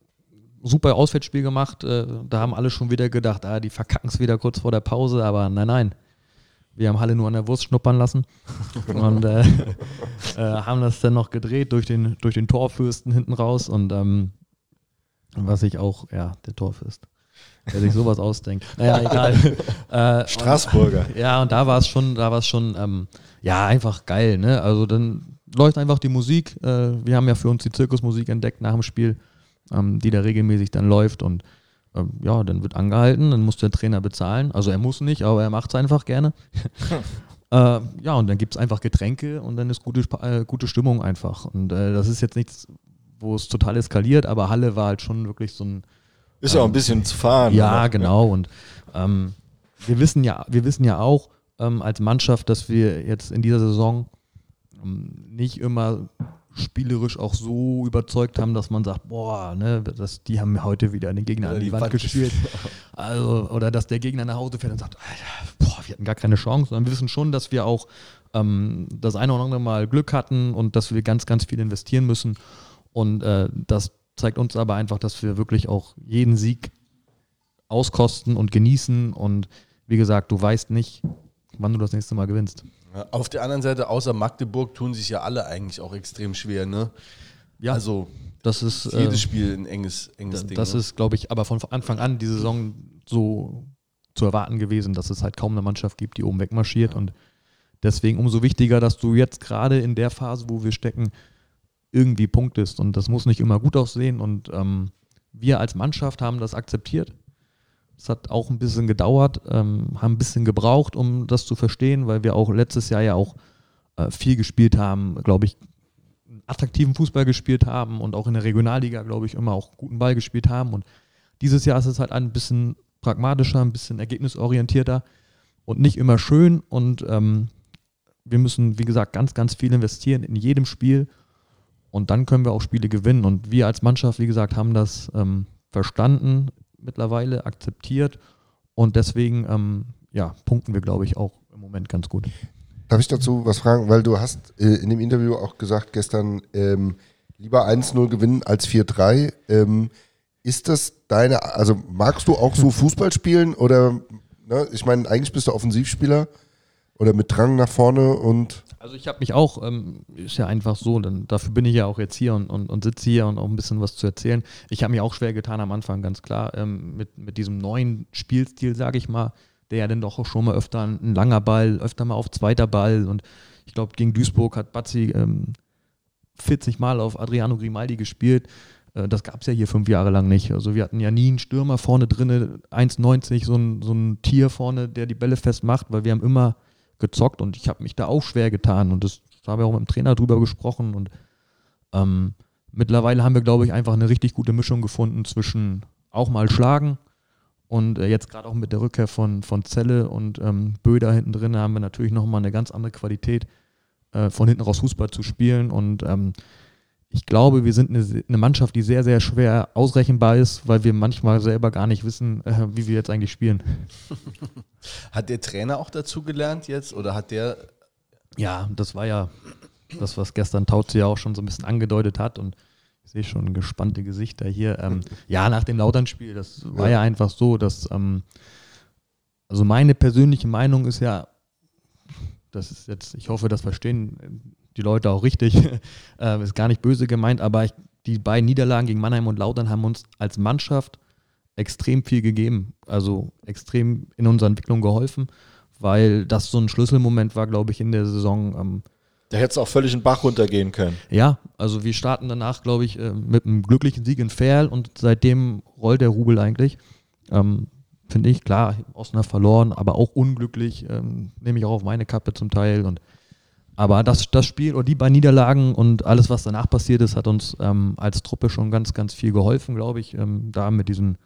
super Auswärtsspiel gemacht. Äh, Da haben alle schon wieder gedacht, ah, die verkacken es wieder kurz vor der Pause, aber nein, nein. Wir haben Halle nur an der Wurst schnuppern lassen und äh, äh, haben das dann noch gedreht durch den, durch den Torfürsten hinten raus und ähm, was ich auch, ja, der Torfürst, der sich sowas ausdenkt. Naja, egal. äh, Straßburger. ja, und da war es schon, da war es schon, ähm, ja, einfach geil, ne? Also dann läuft einfach die Musik. Äh, wir haben ja für uns die Zirkusmusik entdeckt nach dem Spiel, ähm, die da regelmäßig dann läuft und ähm, ja, dann wird angehalten, dann muss der Trainer bezahlen. Also er muss nicht, aber er macht es einfach gerne. äh, ja, und dann gibt es einfach Getränke und dann ist gute, äh, gute Stimmung einfach. Und äh, das ist jetzt nichts, wo es total eskaliert, aber Halle war halt schon wirklich so ein, Ist ja auch ein bisschen zu fahren. ja, oder? genau. Und ähm, wir wissen ja, wir wissen ja auch ähm, als Mannschaft, dass wir jetzt in dieser Saison ähm, nicht immer spielerisch auch so überzeugt haben, dass man sagt, boah, ne, das, die haben heute wieder den Gegner an die, die Wand, Wand gespielt. Also, oder dass der Gegner nach Hause fährt und sagt, Alter, boah, wir hatten gar keine Chance. Sondern wir wissen schon, dass wir auch ähm, das eine oder andere Mal Glück hatten und dass wir ganz, ganz viel investieren müssen. Und äh, das zeigt uns aber einfach, dass wir wirklich auch jeden Sieg auskosten und genießen. Und wie gesagt, du weißt nicht, wann du das nächste Mal gewinnst. Ja, Auf der anderen Seite, außer Magdeburg, tun sich ja alle eigentlich auch extrem schwer, ne? Ja, Also das ist, jedes äh, Spiel ein enges, enges Ding. das ne? ist, glaube ich, aber von Anfang an die Saison so zu erwarten gewesen, dass es halt kaum eine Mannschaft gibt, die oben wegmarschiert. Und deswegen umso wichtiger, dass du jetzt gerade in der Phase, wo wir stecken, irgendwie punktest. Und das muss nicht immer gut aussehen. Und ähm, wir als Mannschaft haben das akzeptiert. Es hat auch ein bisschen gedauert, ähm, haben ein bisschen gebraucht, um das zu verstehen, weil wir auch letztes Jahr ja auch äh, viel gespielt haben, glaube ich, attraktiven Fußball gespielt haben und auch in der Regionalliga, glaube ich, immer auch guten Ball gespielt haben. Und dieses Jahr ist es halt ein bisschen pragmatischer, ein bisschen ergebnisorientierter und nicht immer schön. Und ähm, wir müssen, wie gesagt, ganz, ganz viel investieren in jedem Spiel. Und dann können wir auch Spiele gewinnen. Und wir als Mannschaft, wie gesagt, haben das ähm, verstanden, mittlerweile akzeptiert. Und deswegen, ähm, ja, punkten wir, glaube ich, auch im Moment ganz gut. Darf ich dazu was fragen? Weil du hast äh, in dem Interview auch gesagt gestern, ähm, lieber 1-0 gewinnen als 4-3. Ähm, ist das deine, also magst du auch so Fußball spielen oder, ne, ich meine, eigentlich bist du Offensivspieler oder mit Drang nach vorne und Also ich habe mich auch, ähm, ist ja einfach so, dann, dafür bin ich ja auch jetzt hier und, und, und sitze hier und auch ein bisschen was zu erzählen. Ich habe mir auch schwer getan am Anfang, ganz klar, ähm, mit, mit diesem neuen Spielstil, sage ich mal, der ja dann doch auch schon mal öfter ein, ein langer Ball, öfter mal auf zweiter Ball und ich glaube, gegen Duisburg hat Bazzi ähm, 40 Mal auf Adriano Grimaldi gespielt. Äh, Das gab es ja hier fünf Jahre lang nicht. Also wir hatten ja nie einen Stürmer vorne drinne, 1,90, so ein, so ein Tier vorne, der die Bälle festmacht, weil wir haben immer gezockt und ich habe mich da auch schwer getan und das, da haben wir auch mit dem Trainer drüber gesprochen und ähm, mittlerweile haben wir, glaube ich, einfach eine richtig gute Mischung gefunden zwischen auch mal schlagen und äh, jetzt gerade auch mit der Rückkehr von, von Zelle und ähm, Böder hinten drin haben wir natürlich nochmal eine ganz andere Qualität, äh, von hinten raus Fußball zu spielen und ähm, ich glaube, wir sind eine, eine Mannschaft, die sehr, sehr schwer ausrechenbar ist, weil wir manchmal selber gar nicht wissen, äh, wie wir jetzt eigentlich spielen. Hat der Trainer auch dazu gelernt jetzt oder hat der Ja, das war ja das, was gestern Tauzi ja auch schon so ein bisschen angedeutet hat und ich sehe schon gespannte Gesichter hier. Ähm, ja, nach dem Lautern-Spiel, das war ja einfach so, dass, ähm, also meine persönliche Meinung ist ja, das ist jetzt, ich hoffe, das verstehen die Leute auch richtig, äh, ist gar nicht böse gemeint, aber ich, die beiden Niederlagen gegen Mannheim und Lautern haben uns als Mannschaft extrem viel gegeben, also extrem in unserer Entwicklung geholfen, weil das so ein Schlüsselmoment war, glaube ich, in der Saison, ähm, Da hätte es auch völlig in den Bach runtergehen können. Ja, also wir starten danach, glaube ich, äh, mit einem glücklichen Sieg in Ferl und seitdem rollt der Rubel eigentlich. Ähm, Finde ich, klar, Osnabrück verloren, aber auch unglücklich, ähm, nehme ich auch auf meine Kappe zum Teil. Und, aber das, das Spiel oder die beiden Niederlagen und alles, was danach passiert ist, hat uns ähm, als Truppe schon ganz, ganz viel geholfen, glaube ich. Ähm, da mit diesen,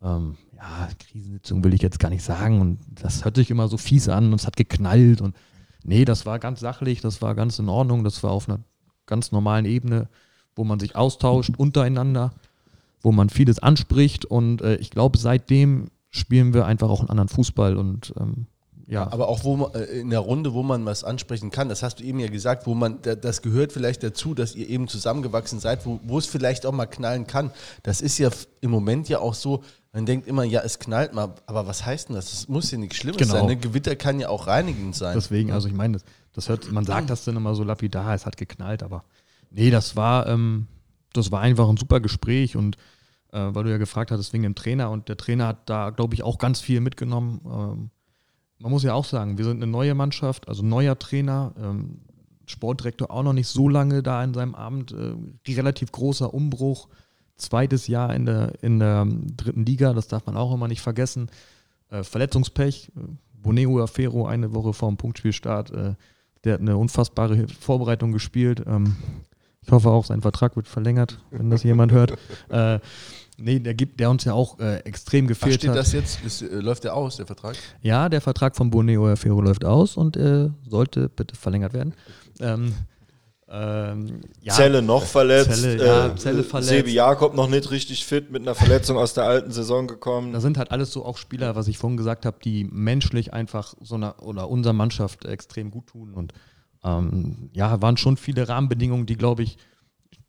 ähm, ja, Krisensitzungen will ich jetzt gar nicht sagen. Und das hört sich immer so fies an und es hat geknallt und Nee, das war ganz sachlich, das war ganz in Ordnung, das war auf einer ganz normalen Ebene, wo man sich austauscht untereinander, wo man vieles anspricht und äh, ich glaube, seitdem spielen wir einfach auch einen anderen Fußball und ähm, ja. Aber auch wo man, äh, in der Runde, wo man was ansprechen kann, das hast du eben ja gesagt, wo man, das gehört vielleicht dazu, dass ihr eben zusammengewachsen seid, wo, wo es vielleicht auch mal knallen kann. Das ist ja im Moment ja auch so, man denkt immer, ja, es knallt mal, aber was heißt denn das? Das muss ja nichts Schlimmes Genau. sein. Ne? Gewitter kann ja auch reinigend sein. Deswegen, also ich meine, das, das hört, man sagt das dann immer so lapidar, es hat geknallt, aber nee, das war, ähm, das war einfach ein super Gespräch und äh, weil du ja gefragt hattest wegen dem Trainer und der Trainer hat da, glaube ich, auch ganz viel mitgenommen. Ähm, man muss ja auch sagen, wir sind eine neue Mannschaft, also neuer Trainer, ähm, Sportdirektor auch noch nicht so lange da in seinem Abend, äh, relativ großer Umbruch, zweites Jahr in der, in der dritten Liga, das darf man auch immer nicht vergessen. Äh, Verletzungspech, äh, Boneo Afero eine Woche vor dem Punktspielstart, äh, der hat eine unfassbare Vorbereitung gespielt. Ähm, ich hoffe auch, sein Vertrag wird verlängert, wenn das jemand hört. Äh, nee, der gibt, der uns ja auch äh, extrem Ach, gefehlt steht hat. das jetzt? Ist, äh, läuft der aus, der Vertrag? Ja, der Vertrag von Boneo Afero läuft aus und äh, sollte bitte verlängert werden. Ähm, ähm, ja, Zelle noch verletzt. Zelle, ja, äh, Zelle verletzt. Sebi Jakob noch nicht richtig fit mit einer Verletzung aus der alten Saison gekommen. Da sind halt alles so auch Spieler, was ich vorhin gesagt habe, die menschlich einfach so einer oder unserer Mannschaft extrem gut tun. Und ähm, ja, waren schon viele Rahmenbedingungen, die, glaube ich,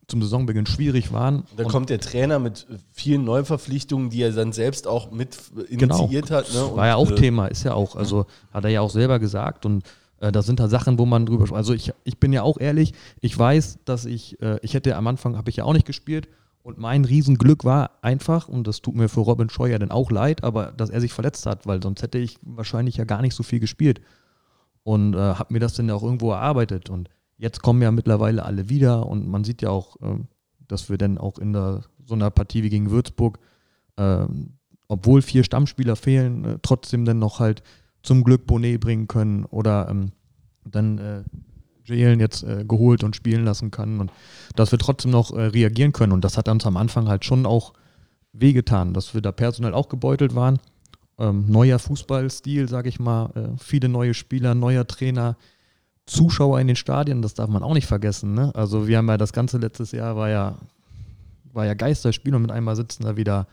zum Saisonbeginn schwierig waren. Da kommt der Trainer mit vielen Neuverpflichtungen, die er dann selbst auch mit Genau. initiiert hat. Ne? War ja auch äh, Thema, ist ja auch, also hat er ja auch selber gesagt und äh, da sind da Sachen, wo man drüber. Also ich, ich bin ja auch ehrlich, ich weiß, dass ich, äh, ich hätte am Anfang, habe ich ja auch nicht gespielt und mein Riesenglück war einfach, und das tut mir für Robin Scheuer dann auch leid, aber dass er sich verletzt hat, weil sonst hätte ich wahrscheinlich ja gar nicht so viel gespielt und äh, habe mir das dann ja auch irgendwo erarbeitet und jetzt kommen ja mittlerweile alle wieder und man sieht ja auch, ähm, dass wir dann auch in der, so einer Partie wie gegen Würzburg ähm, obwohl vier Stammspieler fehlen, äh, trotzdem dann noch halt zum Glück Bonnet bringen können oder ähm, dann äh, Jalen jetzt äh, geholt und spielen lassen kann und dass wir trotzdem noch reagieren können. Und das hat uns am Anfang halt schon auch wehgetan, dass wir da personell auch gebeutelt waren. Ähm, neuer Fußballstil, sage ich mal, viele neue Spieler, neuer Trainer, Zuschauer in den Stadien, das darf man auch nicht vergessen. Ne? Also wir haben ja das ganze letztes Jahr war ja, war ja Geisterspiel und mit einmal sitzen da wieder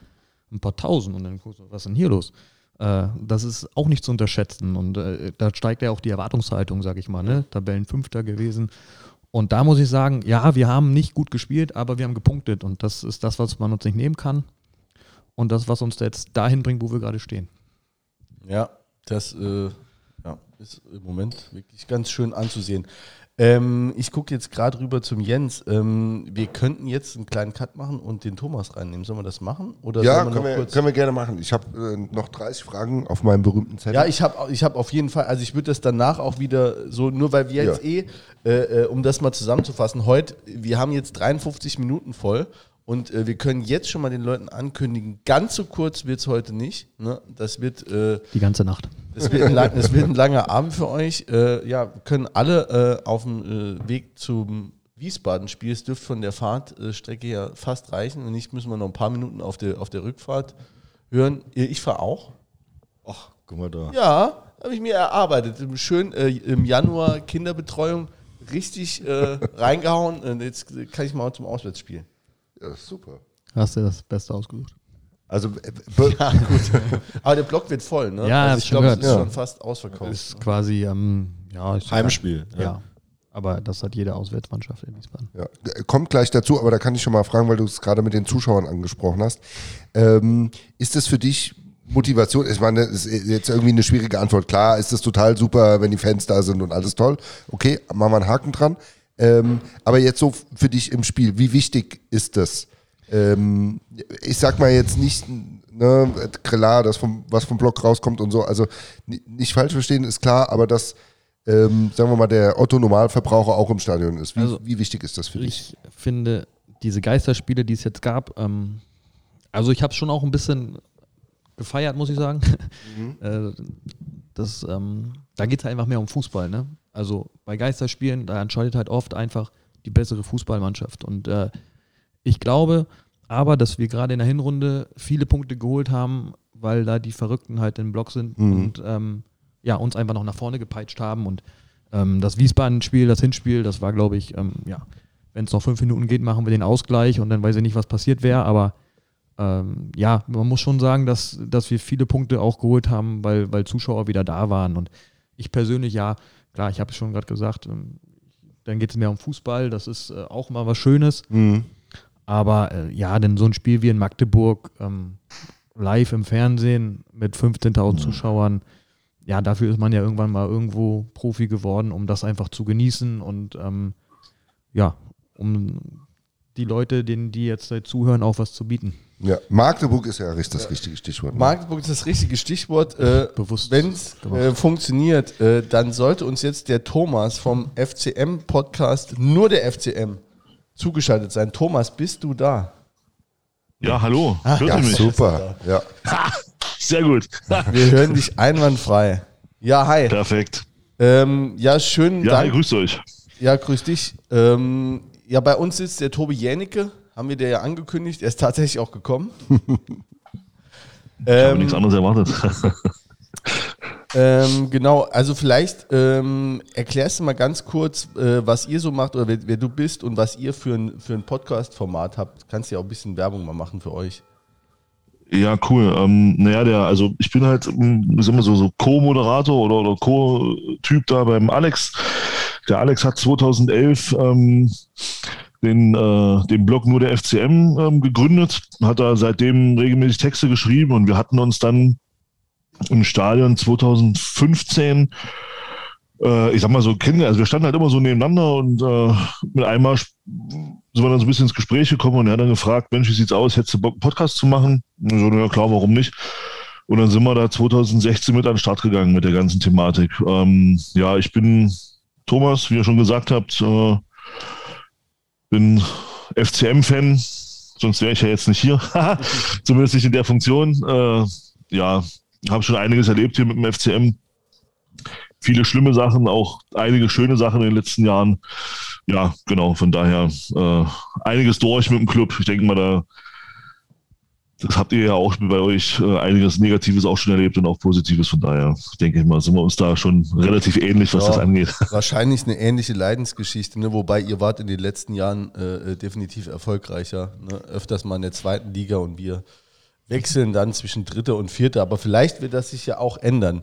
ein paar tausend und dann guckst du, was ist denn hier los? Äh, das ist auch nicht zu unterschätzen und äh, da steigt ja auch die Erwartungshaltung, sag ich mal, ne? Tabellenfünfter gewesen. Und da muss ich sagen, ja, wir haben nicht gut gespielt, aber wir haben gepunktet und das ist das, was man uns nicht nehmen kann und das, was uns jetzt dahin bringt, wo wir gerade stehen. Ja, das äh, ja, ist im Moment wirklich ganz schön anzusehen. Ähm, ich gucke jetzt gerade rüber zum Jens. Ähm, wir könnten jetzt einen kleinen Cut machen und den Thomas reinnehmen. Sollen wir das machen? Oder Ja, wir können wir, können wir gerne machen. Ich habe äh, noch 30 Fragen auf meinem berühmten Zettel. Ja, ich habe ich hab auf jeden Fall, also ich würde das danach auch wieder so, nur weil wir Ja. jetzt eh, äh, äh, um das mal zusammenzufassen, heute, wir haben jetzt 53 Minuten voll und äh, wir können jetzt schon mal den Leuten ankündigen, ganz so kurz wird es heute nicht. Ne? Das wird, äh, Die ganze Nacht. das wird, ein, lang, das wird ein langer Abend für euch. Äh, ja, können alle äh, auf dem äh, Weg zum Wiesbaden-Spiel, es dürfte von der Fahrtstrecke her fast reichen. Wenn nicht, müssen wir noch ein paar Minuten auf der, auf der Rückfahrt hören. Ich fahre auch. Ach, guck mal da. Ja, habe ich mir erarbeitet. Schön äh, im Januar Kinderbetreuung richtig äh, reingehauen. Und jetzt kann ich mal zum Auswärtsspiel. Ja, super. Hast du das Beste ausgesucht? Also, äh, Ja, gut. Aber der Block wird voll, ne? Ja, hab ich glaube, es ist Ja. schon fast ausverkauft. Ist quasi, ähm, ja, ist Heimspiel. Ja. Aber das hat jede Auswärtsmannschaft in Wiesbaden. ja, äh, kommt gleich dazu, aber da kann ich schon mal fragen, weil du es gerade mit den Zuschauern angesprochen hast. Ähm, ist das für dich Motivation? Ich meine, das ist jetzt irgendwie eine schwierige Antwort. Klar, ist das total super, wenn die Fans da sind und alles toll. Okay, machen wir einen Haken dran. Ähm, aber jetzt so für dich im Spiel, wie wichtig ist das? Ähm, ich sag mal jetzt nicht, ne, klar, das vom, was vom Block rauskommt und so, also ni- nicht falsch verstehen ist klar, aber das ähm, sagen wir mal, der Otto-Normalverbraucher auch im Stadion ist. Wie, Also, wie wichtig ist das für dich? Ich finde, diese Geisterspiele, die es jetzt gab, ähm, also ich habe es schon auch ein bisschen gefeiert, muss ich sagen. äh, das, ähm, da geht es einfach mehr um Fußball. Ne? Also bei Geisterspielen, da entscheidet halt oft einfach die bessere Fußballmannschaft. Und äh, ich glaube aber, dass wir gerade in der Hinrunde viele Punkte geholt haben, weil da die Verrückten halt im Block sind und ähm, ja, uns einfach noch nach vorne gepeitscht haben. Und ähm, das Wiesbaden-Spiel, das Hinspiel, das war, glaube ich, ähm, ja, wenn es noch fünf Minuten geht, machen wir den Ausgleich und dann weiß ich nicht, was passiert wäre. Aber ähm, ja, man muss schon sagen, dass, dass wir viele Punkte auch geholt haben, weil, weil Zuschauer wieder da waren. Und ich persönlich, ja, klar, ich habe es schon gerade gesagt, ähm, dann geht es mehr um Fußball, das ist äh, auch mal was Schönes. Aber äh, ja, denn so ein Spiel wie in Magdeburg, ähm, live im Fernsehen mit 15.000 Zuschauern, ja, dafür ist man ja irgendwann mal irgendwo Profi geworden, um das einfach zu genießen und ähm, ja, um die Leute, denen die jetzt zuhören, auch was zu bieten. Ja, Magdeburg ist ja das richtige Stichwort. ne? Magdeburg ist das richtige Stichwort. Äh, Bewusst Wenn es äh, funktioniert, äh, dann sollte uns jetzt der Thomas vom FCM-Podcast, nur der FCM, zugeschaltet sein. Thomas, bist du da? Ja, hallo. Hört Ja, ihr mich? super. Ja. Sehr gut. Wir hören dich einwandfrei. Ja, hi. Perfekt. Ähm, ja, schönen Ja, hi, grüßt euch. Ja, grüß dich. Ähm, ja, bei uns sitzt der Tobi Jänicke, haben wir dir ja angekündigt. Er ist tatsächlich auch gekommen. Ich habe ähm, nichts anderes erwartet. ähm, genau, also vielleicht ähm, erklärst du mal ganz kurz, äh, was ihr so macht oder wer, wer du bist und was ihr für ein, für ein Podcast-Format habt. Kannst ja auch ein bisschen Werbung mal machen für euch. ja, cool. Ähm, naja, der, also ich bin halt, wie sagen wir so, so Co-Moderator oder, oder Co-Typ da beim Alex. Der Alex hat 2011 ähm, den, äh, den Blog nur der FCM ähm, gegründet, hat da seitdem regelmäßig Texte geschrieben und wir hatten uns dann im Stadion 2015 äh, ich sag mal so, kennen, also wir standen halt immer so nebeneinander und äh, mit einmal sind wir dann so ein bisschen ins Gespräch gekommen und er hat dann gefragt, Mensch, wie sieht's aus, hättest du Bock, einen Podcast zu machen? Und so, ja klar, warum nicht? Und dann sind wir da 2016 mit an den Start gegangen mit der ganzen Thematik. Ähm, ja, ich bin Thomas, wie ihr schon gesagt habt, äh, bin FCM-Fan, sonst wäre ich ja jetzt nicht hier. Zumindest nicht in der Funktion. Äh, ja, habe schon einiges erlebt hier mit dem FCM. Viele schlimme Sachen, auch einige schöne Sachen in den letzten Jahren. Ja, genau, von daher äh, einiges durch mit dem Club. Ich denke mal, da das habt ihr ja auch bei euch äh, einiges Negatives auch schon erlebt und auch Positives. Von daher denke ich mal, sind wir uns da schon relativ ähnlich, was Ja. das angeht. Wahrscheinlich eine ähnliche Leidensgeschichte, ne? wobei ihr wart in den letzten Jahren äh, äh, definitiv erfolgreicher. Ne? Öfters mal in der zweiten Liga und wir wechseln dann zwischen dritter und vierter. Aber vielleicht wird das sich ja auch ändern.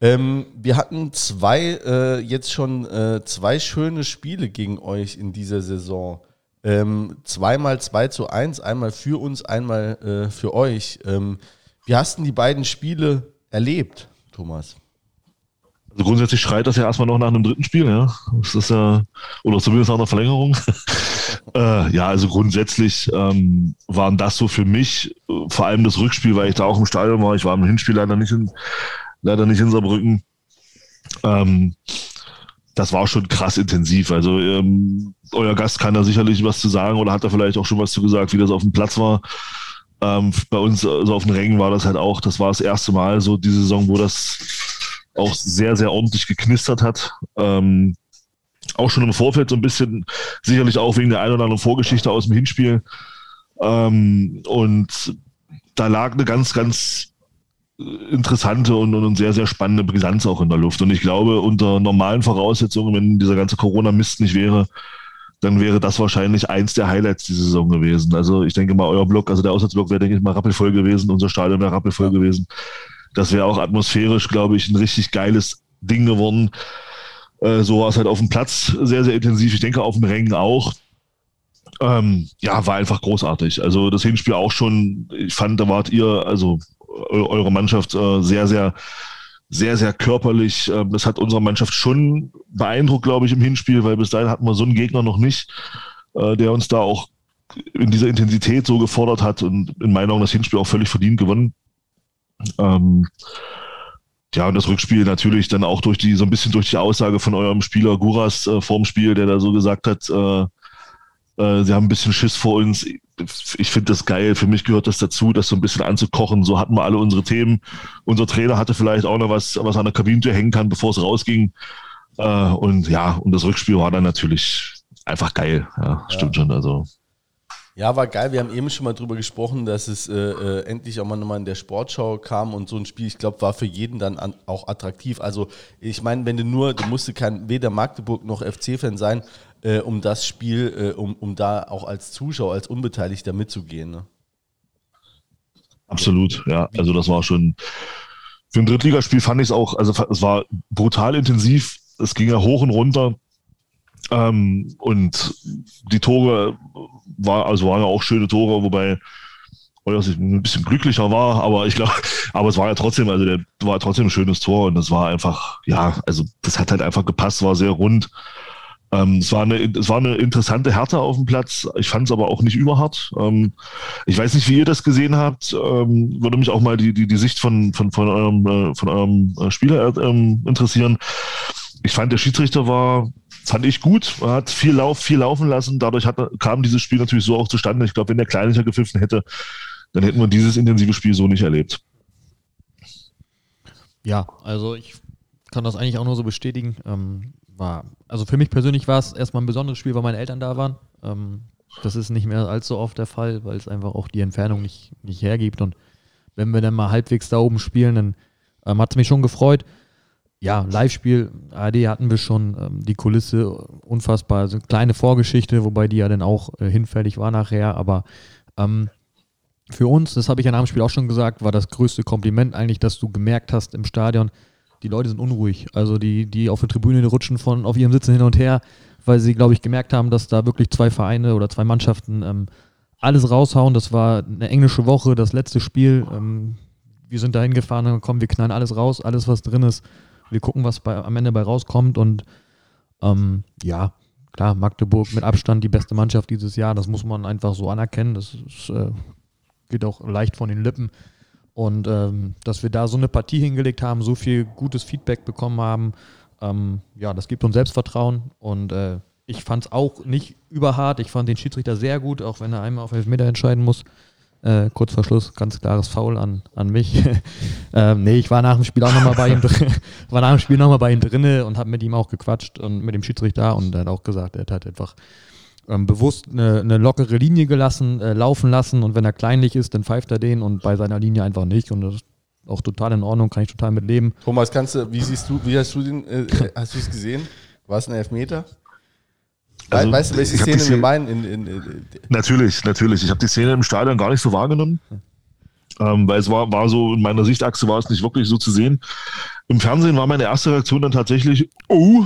Ähm, wir hatten zwei, äh, jetzt schon äh, zwei schöne Spiele gegen euch in dieser Saison. Ähm, zweimal 2 zu 1, einmal für uns, einmal äh, für euch. Ähm, wie hast du die beiden Spiele erlebt, Thomas? Also grundsätzlich schreit das ja erstmal noch nach einem dritten Spiel, ja. Das ist ja, oder zumindest nach einer Verlängerung. äh, ja, also grundsätzlich ähm, waren das so für mich, äh, vor allem das Rückspiel, weil ich da auch im Stadion war. Ich war im Hinspiel leider nicht in, leider nicht in Saarbrücken. Ähm, das war schon krass intensiv. Also ähm, euer Gast kann da sicherlich was zu sagen oder hat da vielleicht auch schon was zu gesagt, wie das auf dem Platz war. Ähm, bei uns also auf den Rängen war das halt auch, das war das erste Mal so diese Saison, wo das auch sehr, sehr ordentlich geknistert hat. Ähm, auch schon im Vorfeld so ein bisschen, sicherlich auch wegen der ein oder anderen Vorgeschichte aus dem Hinspiel. Ähm, und da lag eine ganz, ganz interessante und, und sehr, sehr spannende Brisanz auch in der Luft. Und ich glaube, unter normalen Voraussetzungen, wenn dieser ganze Corona-Mist nicht wäre, dann wäre das wahrscheinlich eins der Highlights dieser Saison gewesen. Also ich denke mal, euer Block, also der Auswärtsblock wäre, denke ich mal, rappelvoll gewesen, unser Stadion wäre rappelvoll gewesen. Das wäre auch atmosphärisch, glaube ich, ein richtig geiles Ding geworden. Äh, so war es halt auf dem Platz sehr, sehr intensiv. Ich denke, auf dem Rängen auch. Ähm, ja, war einfach großartig. Also das Hinspiel auch schon, ich fand, da wart ihr, also eure Mannschaft äh, sehr, sehr, sehr, sehr körperlich. Ähm, das hat unsere Mannschaft schon beeindruckt, glaube ich, im Hinspiel, weil bis dahin hatten wir so einen Gegner noch nicht, äh, der uns da auch in dieser Intensität so gefordert hat und in meinen Augen das Hinspiel auch völlig verdient gewonnen. Ähm, ja, und das Rückspiel natürlich dann auch durch die, so ein bisschen durch die Aussage von eurem Spieler Guras äh, vorm Spiel, der da so gesagt hat, äh, äh, sie haben ein bisschen Schiss vor uns. Ich finde das geil. Für mich gehört das dazu, das so ein bisschen anzukochen. So hatten wir alle unsere Themen. Unser Trainer hatte vielleicht auch noch was, was an der Kabinentür hängen kann, bevor es rausging. Äh, und ja, und das Rückspiel war dann natürlich einfach geil. Ja, stimmt schon. Also. Ja, war geil. Wir haben eben schon mal drüber gesprochen, dass es äh, äh, endlich auch mal nochmal in der Sportschau kam und so ein Spiel, ich glaube, war für jeden dann an, auch attraktiv. Also ich meine, wenn du nur, du musst kein weder Magdeburg noch FC-Fan sein, äh, um das Spiel, äh, um, um da auch als Zuschauer, als Unbeteiligter mitzugehen. Ne? Absolut, ja. Also das war schon für ein Drittligaspiel fand ich es auch, also es war brutal intensiv. Es ging ja hoch und runter. Ähm, und die Tore war, also waren ja auch schöne Tore, wobei ich ein bisschen glücklicher war, aber ich glaube, aber es war ja trotzdem, also der war trotzdem ein schönes Tor und das war einfach, ja, also das hat halt einfach gepasst, war sehr rund. Ähm, es, war eine, es war eine interessante Härte auf dem Platz. Ich fand es aber auch nicht überhart. Ähm, ich weiß nicht, wie ihr das gesehen habt. Ähm, würde mich auch mal die, die, die Sicht von, von, von eurem, äh, von eurem äh, Spieler ähm, interessieren. Ich fand, der Schiedsrichter war fand ich gut. Er hat viel Lauf, viel laufen lassen. Dadurch hat, kam dieses Spiel natürlich so auch zustande. Ich glaube, wenn der Kleiniger gepfiffen hätte, dann hätten wir dieses intensive Spiel so nicht erlebt. Ja, also ich kann das eigentlich auch nur so bestätigen. Ähm, war, also für mich persönlich war es erstmal ein besonderes Spiel, weil meine Eltern da waren. Ähm, das ist nicht mehr allzu oft der Fall, weil es einfach auch die Entfernung nicht, nicht hergibt. Und wenn wir dann mal halbwegs da oben spielen, dann ähm, hat es mich schon gefreut ja, Live-Spiel, ARD hatten wir schon, ähm, die Kulisse unfassbar, also kleine Vorgeschichte, wobei die ja dann auch äh, hinfällig war nachher, aber ähm, für uns, das habe ich nach dem Spiel auch schon gesagt, war das größte Kompliment eigentlich, dass du gemerkt hast im Stadion, die Leute sind unruhig. Also die, die auf der Tribüne rutschen von auf ihrem Sitzen hin und her, weil sie, glaube ich, gemerkt haben, dass da wirklich zwei Vereine oder zwei Mannschaften ähm, alles raushauen. Das war eine englische Woche, das letzte Spiel. Ähm, wir sind da hingefahren kommen, wir knallen alles raus, alles was drin ist wir gucken, was bei, am Ende bei rauskommt. Und ähm, ja, klar, Magdeburg mit Abstand die beste Mannschaft dieses Jahr. Das muss man einfach so anerkennen. Das ist, äh, geht auch leicht von den Lippen. Und ähm, dass wir da so eine Partie hingelegt haben, so viel gutes Feedback bekommen haben, ähm, ja, das gibt uns Selbstvertrauen. Und äh, ich fand es auch nicht überhart. Ich fand den Schiedsrichter sehr gut, auch wenn er einmal auf Elfmeter entscheiden muss. Äh, kurz vor Schluss, ganz klares Foul an, an mich. ähm, nee, ich war nach dem Spiel auch nochmal bei ihm drin, war nach dem Spiel nochmal bei ihm drinne und habe mit ihm auch gequatscht und mit dem Schiedsrichter und er hat auch gesagt, er hat einfach ähm, bewusst eine, eine, lockere Linie gelassen, äh, laufen lassen und wenn er kleinlich ist, dann pfeift er den und bei seiner Linie einfach nicht und das ist auch total in Ordnung, kann ich total mit leben. Thomas, kannst du, wie siehst du, wie hast du den, äh, äh hast du es gesehen? War es ein Elfmeter? Also, weißt du, welche Szene wir meinen? In, in, in, natürlich, natürlich. Ich habe die Szene im Stadion gar nicht so wahrgenommen. Ähm, weil es war, war so, in meiner Sichtachse war es nicht wirklich so zu sehen. Im Fernsehen war meine erste Reaktion dann tatsächlich, oh,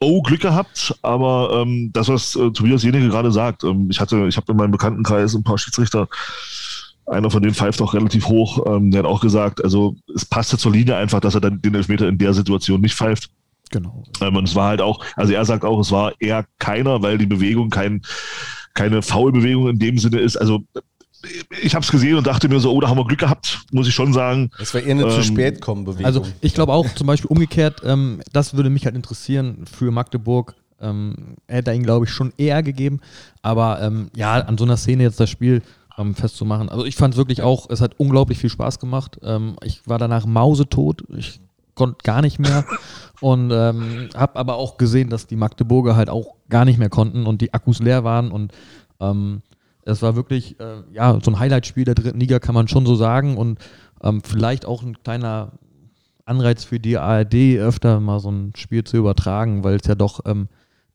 oh, Glück gehabt, aber ähm, das, was äh, Tobias Jenige gerade sagt, ähm, ich hatte, ich habe in meinem Bekanntenkreis ein paar Schiedsrichter, einer von denen pfeift auch relativ hoch, ähm, der hat auch gesagt, also es passte zur Linie einfach, dass er dann den Elfmeter in der Situation nicht pfeift. Genau. Ähm, und es war halt auch, also er sagt auch, es war eher keiner, weil die Bewegung kein, keine Foulbewegung in dem Sinne ist. Also ich habe es gesehen und dachte mir so, oh, da haben wir Glück gehabt, muss ich schon sagen. Es war eher eine ähm, zu spät kommen Bewegung. Also ich glaube auch zum Beispiel umgekehrt, ähm, das würde mich halt interessieren für Magdeburg. Ähm, hätte er ihn, glaube ich, schon eher gegeben. Aber ähm, ja, an so einer Szene jetzt das Spiel ähm, festzumachen. Also ich fand es wirklich auch, es hat unglaublich viel Spaß gemacht. Ähm, ich war danach mausetot. Ich konnte gar nicht mehr. Und ähm, habe aber auch gesehen, dass die Magdeburger halt auch gar nicht mehr konnten und die Akkus leer waren. Und ähm, es war wirklich äh, ja, so ein Highlight-Spiel der dritten Liga, kann man schon so sagen. Und ähm, vielleicht auch ein kleiner Anreiz für die ARD, öfter mal so ein Spiel zu übertragen, weil es ja doch ähm,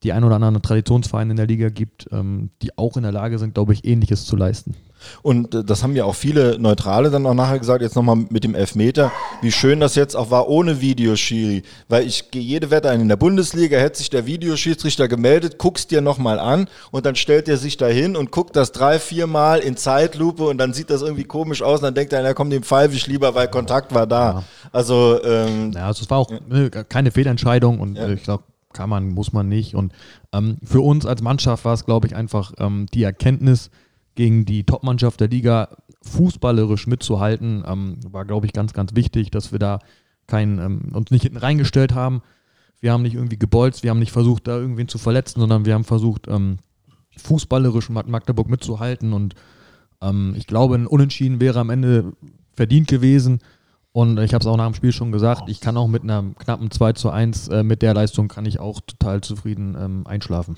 die ein oder anderen Traditionsvereine in der Liga gibt, ähm, die auch in der Lage sind, glaube ich, Ähnliches zu leisten. Und äh, das haben ja auch viele Neutrale dann auch nachher gesagt, jetzt nochmal mit dem Elfmeter, wie schön das jetzt auch war ohne Videoschiri. Weil ich gehe jede Wette ein, in der Bundesliga hätte sich der Videoschiedsrichter gemeldet, guckst dir nochmal an und dann stellt er sich da hin und guckt das drei, vier Mal in Zeitlupe und dann sieht das irgendwie komisch aus und dann denkt er, na komm, dem pfeife ich lieber, weil Kontakt war da. Also, ähm, ja, also es war auch ja. keine Fehlentscheidung und ja. ich glaube, kann man, muss man nicht. Und ähm, für uns als Mannschaft war es, glaube ich, einfach ähm, die Erkenntnis, gegen die Topmannschaft der Liga fußballerisch mitzuhalten, ähm, war, glaube ich, ganz, ganz wichtig, dass wir da kein, ähm, uns nicht hinten reingestellt haben. Wir haben nicht irgendwie gebolzt, wir haben nicht versucht, da irgendwen zu verletzen, sondern wir haben versucht, ähm, fußballerisch Magdeburg mitzuhalten. Und ähm, ich glaube, ein Unentschieden wäre am Ende verdient gewesen. Und ich habe es auch nach dem Spiel schon gesagt, ich kann auch mit einer knappen 2 zu 1, äh, mit der Leistung kann ich auch total zufrieden ähm, einschlafen.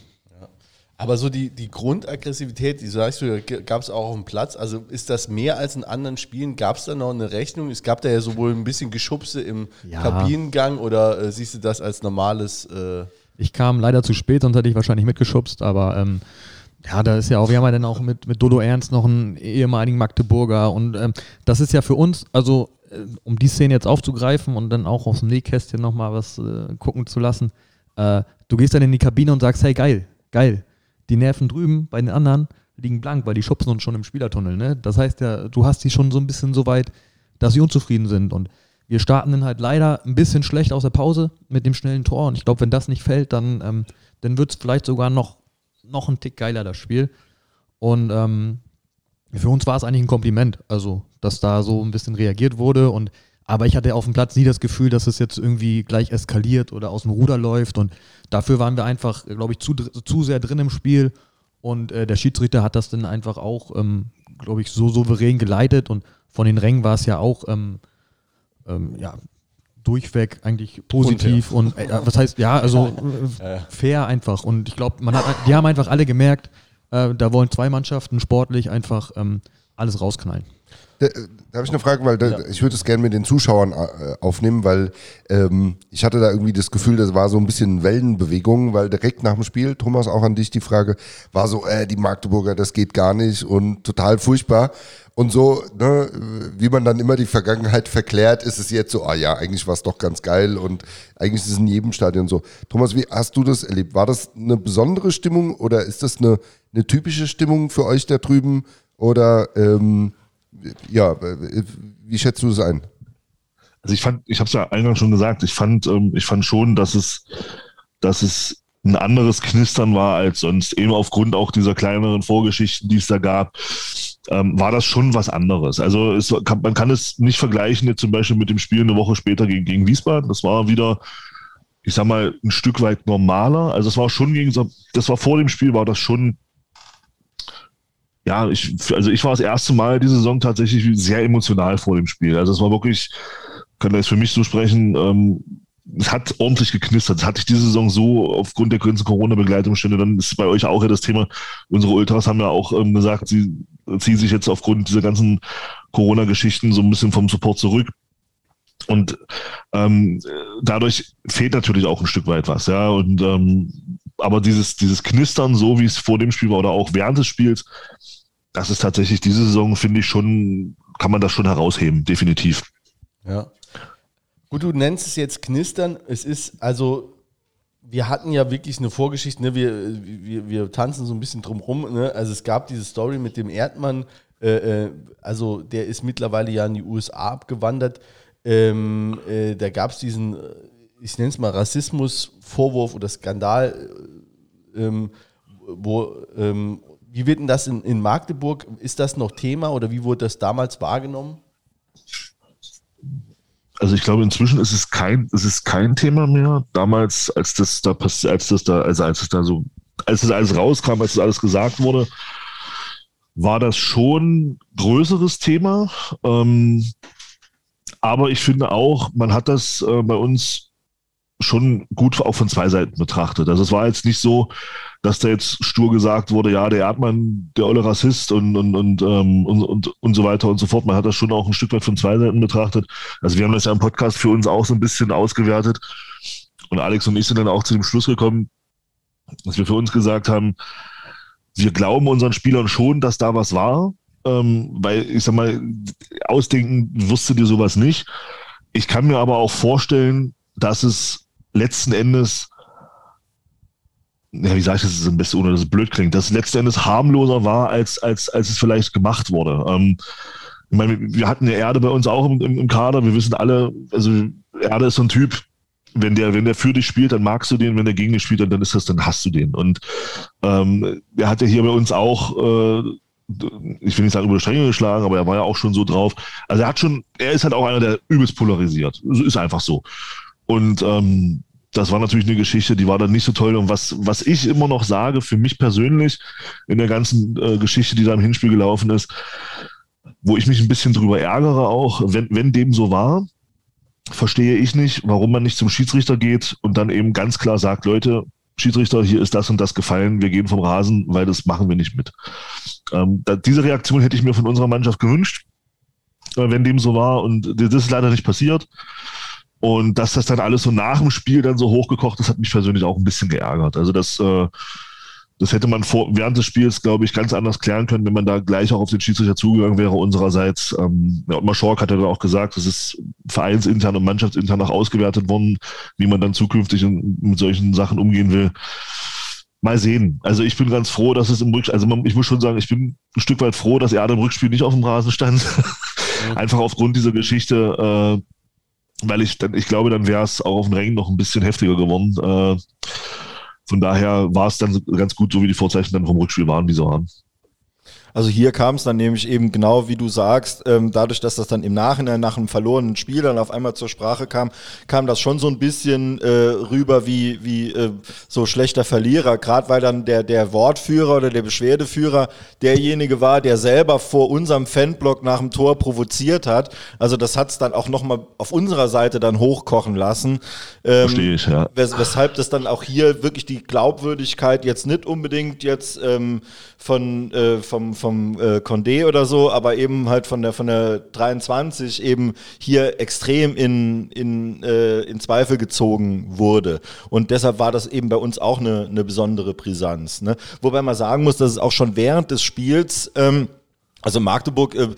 Aber so die, die Grundaggressivität, die sagst du, gab es auch auf dem Platz. Also ist das mehr als in anderen Spielen? Gab es da noch eine Rechnung? Es gab da ja sowohl ein bisschen Geschubse im Ja. Kabinengang oder äh, siehst du das als normales? Äh, Ich kam leider zu spät, sonst hätte ich wahrscheinlich mitgeschubst, aber ähm, ja, da ist ja auch, wir haben ja dann auch mit, mit Dodo Ernst noch einen ehemaligen Magdeburger und ähm, das ist ja für uns, also äh, um die Szene jetzt aufzugreifen und dann auch aus dem Nähkästchen nochmal was äh, gucken zu lassen, äh, du gehst dann in die Kabine und sagst, hey geil, geil, die Nerven drüben bei den anderen liegen blank, weil die schubsen uns schon im Spielertunnel, ne? Das heißt ja, du hast die schon so ein bisschen so weit, dass sie unzufrieden sind und wir starten dann halt leider ein bisschen schlecht aus der Pause mit dem schnellen Tor. Und ich glaube, wenn das nicht fällt, dann, ähm, dann wird es vielleicht sogar noch, noch ein Tick geiler, das Spiel. Und ähm, für uns war es eigentlich ein Kompliment, also dass da so ein bisschen reagiert wurde. Und aber ich hatte auf dem Platz nie das Gefühl, dass es jetzt irgendwie gleich eskaliert oder aus dem Ruder läuft. Und dafür waren wir einfach, glaube ich, zu, zu sehr drin im Spiel. Und äh, der Schiedsrichter hat das dann einfach auch, ähm, glaube ich, so souverän geleitet. Und von den Rängen war es ja auch ähm, ähm, ja, durchweg eigentlich positiv und äh, was heißt, ja, also äh, fair einfach. Und ich glaube, man hat, die haben einfach alle gemerkt, äh, da wollen zwei Mannschaften sportlich einfach ähm, alles rausknallen. Da, da habe ich eine Frage, weil da, ich würde es gerne mit den Zuschauern äh, aufnehmen, weil ähm, ich hatte da irgendwie das Gefühl, das war so ein bisschen Wellenbewegung, weil direkt nach dem Spiel, Thomas, auch an dich die Frage, war so, äh, die Magdeburger, das geht gar nicht und total furchtbar. Und so, ne, wie man dann immer die Vergangenheit verklärt, ist es jetzt so, ah ja, eigentlich war es doch ganz geil und eigentlich ist es in jedem Stadion so. Thomas, wie hast du das erlebt? War das eine besondere Stimmung oder ist das eine, eine typische Stimmung für euch da drüben? Oder ähm, ja, wie schätzt du das ein? Also ich fand, ich habe es ja eingangs schon gesagt, ich fand, ähm, ich fand schon, dass es, dass es ein anderes Knistern war als sonst. Eben aufgrund auch dieser kleineren Vorgeschichten, die es da gab, ähm, war das schon was anderes. Also es, kann, man kann es nicht vergleichen jetzt zum Beispiel mit dem Spiel eine Woche später gegen, gegen Wiesbaden. Das war wieder, ich sag mal, ein Stück weit normaler. Also es war schon gegen, das war vor dem Spiel, war das schon ja, ich, also ich war das erste Mal diese Saison tatsächlich sehr emotional vor dem Spiel. Also es war wirklich, kann das für mich so sprechen, ähm, es hat ordentlich geknistert. Das hatte ich diese Saison so aufgrund der ganzen Corona-Begleitumstände. Dann ist bei euch auch ja das Thema, unsere Ultras haben ja auch ähm, gesagt, sie ziehen sich jetzt aufgrund dieser ganzen Corona-Geschichten so ein bisschen vom Support zurück. Und ähm, dadurch fehlt natürlich auch ein Stück weit was, ja. Und ähm, aber dieses, dieses Knistern, so wie es vor dem Spiel war oder auch während des Spiels, das ist tatsächlich diese Saison, finde ich schon, kann man das schon herausheben, definitiv. Ja. Gut, du nennst es jetzt Knistern. Es ist, also, wir hatten ja wirklich eine Vorgeschichte, ne? wir, wir, wir tanzen so ein bisschen drum rum. Ne? Also es gab diese Story mit dem Erdmann, äh, äh, also der ist mittlerweile ja in die USA abgewandert. Ähm, äh, da gab es diesen, ich nenne es mal Rassismus-Vorwurf oder Skandal, äh, ähm, wo, ähm, wie wird denn das in, in Magdeburg? Ist das noch Thema oder wie wurde das damals wahrgenommen? Also ich glaube, inzwischen ist es kein, es ist kein Thema mehr. Damals, als das da passiert, als das da, also als es da so, als das alles rauskam, als das alles gesagt wurde, war das schon größeres Thema. Ähm, aber ich finde auch, man hat das äh, bei uns schon gut auch von zwei Seiten betrachtet. Also es war jetzt nicht so, dass da jetzt stur gesagt wurde, ja, der Erdmann, der olle Rassist und, und, und, ähm, und, und, und so weiter und so fort. Man hat das schon auch ein Stück weit von zwei Seiten betrachtet. Also wir haben das ja im Podcast für uns auch so ein bisschen ausgewertet. Und Alex und ich sind dann auch zu dem Schluss gekommen, dass wir für uns gesagt haben, wir glauben unseren Spielern schon, dass da was war. Ähm, weil ich sag mal, ausdenken wirst du dir sowas nicht. Ich kann mir aber auch vorstellen, dass es letzten Endes, ja, wie sage ich das am besten, ohne dass es blöd klingt, dass es letzten Endes harmloser war, als, als, als es vielleicht gemacht wurde. Ähm, ich meine, wir hatten ja Erde bei uns auch im, im, im Kader. Wir wissen alle, also Erde ist so ein Typ, wenn der, wenn der für dich spielt, dann magst du den, wenn der gegen dich spielt, dann, dann ist das, dann hast du den. Und ähm, er hat ja hier bei uns auch äh, ich will nicht sagen über die Stränge geschlagen, aber er war ja auch schon so drauf. Also er hat schon, er ist halt auch einer, der übelst polarisiert. Ist einfach so. Und ähm, das war natürlich eine Geschichte, die war dann nicht so toll. Und was, was ich immer noch sage, für mich persönlich, in der ganzen äh, Geschichte, die da im Hinspiel gelaufen ist, wo ich mich ein bisschen drüber ärgere auch, wenn, wenn dem so war, verstehe ich nicht, warum man nicht zum Schiedsrichter geht und dann eben ganz klar sagt, Leute, Schiedsrichter, hier ist das und das gefallen, wir gehen vom Rasen, weil das machen wir nicht mit. Ähm, da, diese Reaktion hätte ich mir von unserer Mannschaft gewünscht, äh, wenn dem so war und das ist leider nicht passiert. Und dass das dann alles so nach dem Spiel dann so hochgekocht ist, hat mich persönlich auch ein bisschen geärgert. Also das, äh, das hätte man vor, während des Spiels, glaube ich, ganz anders klären können, wenn man da gleich auch auf den Schiedsrichter zugegangen wäre unsererseits. Ähm, ja, und Maschork hat ja dann auch gesagt, das ist vereinsintern und mannschaftsintern auch ausgewertet worden, wie man dann zukünftig mit solchen Sachen umgehen will. Mal sehen. Also ich bin ganz froh, dass es im Rückspiel, also man, ich muss schon sagen, ich bin ein Stück weit froh, dass er im Rückspiel nicht auf dem Rasen stand. Einfach aufgrund dieser Geschichte, äh, weil ich dann, ich glaube, dann wäre es auch auf dem Rängen noch ein bisschen heftiger geworden. Äh, von daher war es dann ganz gut, so wie die Vorzeichen dann vom Rückspiel waren, wie sie waren. Also hier kam es dann nämlich eben genau wie du sagst, ähm, dadurch, dass das dann im Nachhinein nach einem verlorenen Spiel dann auf einmal zur Sprache kam, kam das schon so ein bisschen äh, rüber wie, wie äh, so schlechter Verlierer, gerade weil dann der, der Wortführer oder der Beschwerdeführer derjenige war, der selber vor unserem Fanblock nach dem Tor provoziert hat. Also das hat es dann auch nochmal auf unserer Seite dann hochkochen lassen. Ähm, Verstehe ich, ja. Wes weshalb das dann auch hier wirklich die Glaubwürdigkeit jetzt nicht unbedingt jetzt ähm, von, äh, vom, vom äh, Condé oder so, aber eben halt von der von der 23 eben hier extrem in, in, äh, in Zweifel gezogen wurde. Und deshalb war das eben bei uns auch eine, eine besondere Brisanz. Ne? Wobei man sagen muss, dass es auch schon während des Spiels ähm, also Magdeburg äh,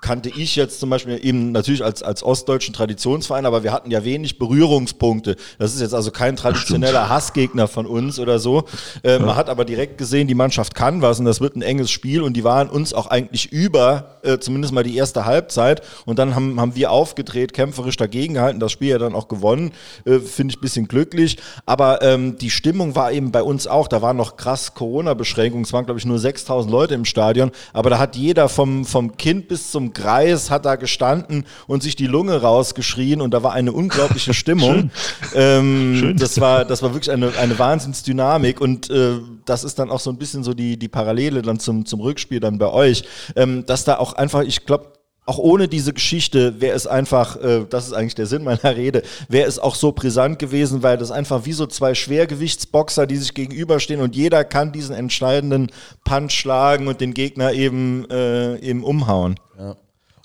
kannte ich jetzt zum Beispiel eben natürlich als, als ostdeutschen Traditionsverein, aber wir hatten ja wenig Berührungspunkte. Das ist jetzt also kein traditioneller Hassgegner von uns oder so. Äh, ja. Man hat aber direkt gesehen, die Mannschaft kann was und das wird ein enges Spiel und die waren uns auch eigentlich über, äh, zumindest mal die erste Halbzeit. Und dann haben, haben wir aufgedreht, kämpferisch dagegen gehalten, das Spiel ja dann auch gewonnen. Äh, Finde ich ein bisschen glücklich. Aber ähm, die Stimmung war eben bei uns auch, da waren noch krass Corona-Beschränkungen. Es waren, glaube ich, nur 6000 Leute im Stadion. Aber da hat jeder vom, vom Kind bis zum Greis hat da gestanden und sich die Lunge rausgeschrien und da war eine unglaubliche Stimmung. Schön. Ähm, Schön. Das, war, das war wirklich eine, eine Wahnsinnsdynamik und äh, das ist dann auch so ein bisschen so die, die Parallele dann zum, zum Rückspiel dann bei euch, ähm, dass da auch einfach, ich glaube, auch ohne diese Geschichte wäre es einfach, äh, das ist eigentlich der Sinn meiner Rede, wäre es auch so brisant gewesen, weil das einfach wie so zwei Schwergewichtsboxer, die sich gegenüberstehen und jeder kann diesen entscheidenden Punch schlagen und den Gegner eben, äh, eben umhauen. Ja.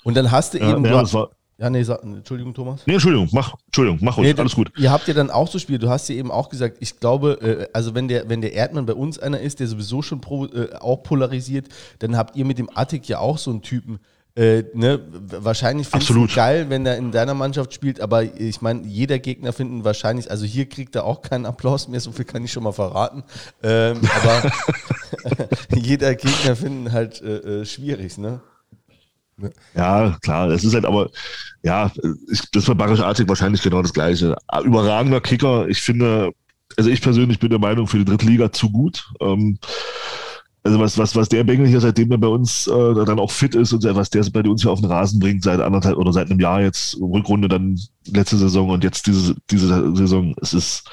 Und dann hast du ja, eben. Ja, das war, ja, nee, sag, Entschuldigung, Thomas. Nee, Entschuldigung, mach, Entschuldigung, mach ruhig, nee, alles gut. Ihr habt ja dann auch so Spiele, du hast ja eben auch gesagt, ich glaube, äh, also wenn der, wenn der Erdmann bei uns einer ist, der sowieso schon pro, äh, auch polarisiert, dann habt ihr mit dem Attic ja auch so einen Typen. Äh, ne, wahrscheinlich findest du geil, wenn er in deiner Mannschaft spielt, aber ich meine, jeder Gegner finden wahrscheinlich, also hier kriegt er auch keinen Applaus mehr, so viel kann ich schon mal verraten. Ähm, aber jeder Gegner finden halt äh, äh schwierig, ne? Ja, klar, es ist halt aber, ja, ich, das war Barisch-Artig wahrscheinlich genau das Gleiche. Überragender Kicker, ich finde, also ich persönlich bin der Meinung, für die dritte Liga zu gut. Ähm, also was, was, was der Bengel hier, seitdem er bei uns äh, dann auch fit ist und was der bei uns hier auf den Rasen bringt, seit anderthalb oder seit einem Jahr jetzt, Rückrunde dann letzte Saison und jetzt diese, diese Saison, es ist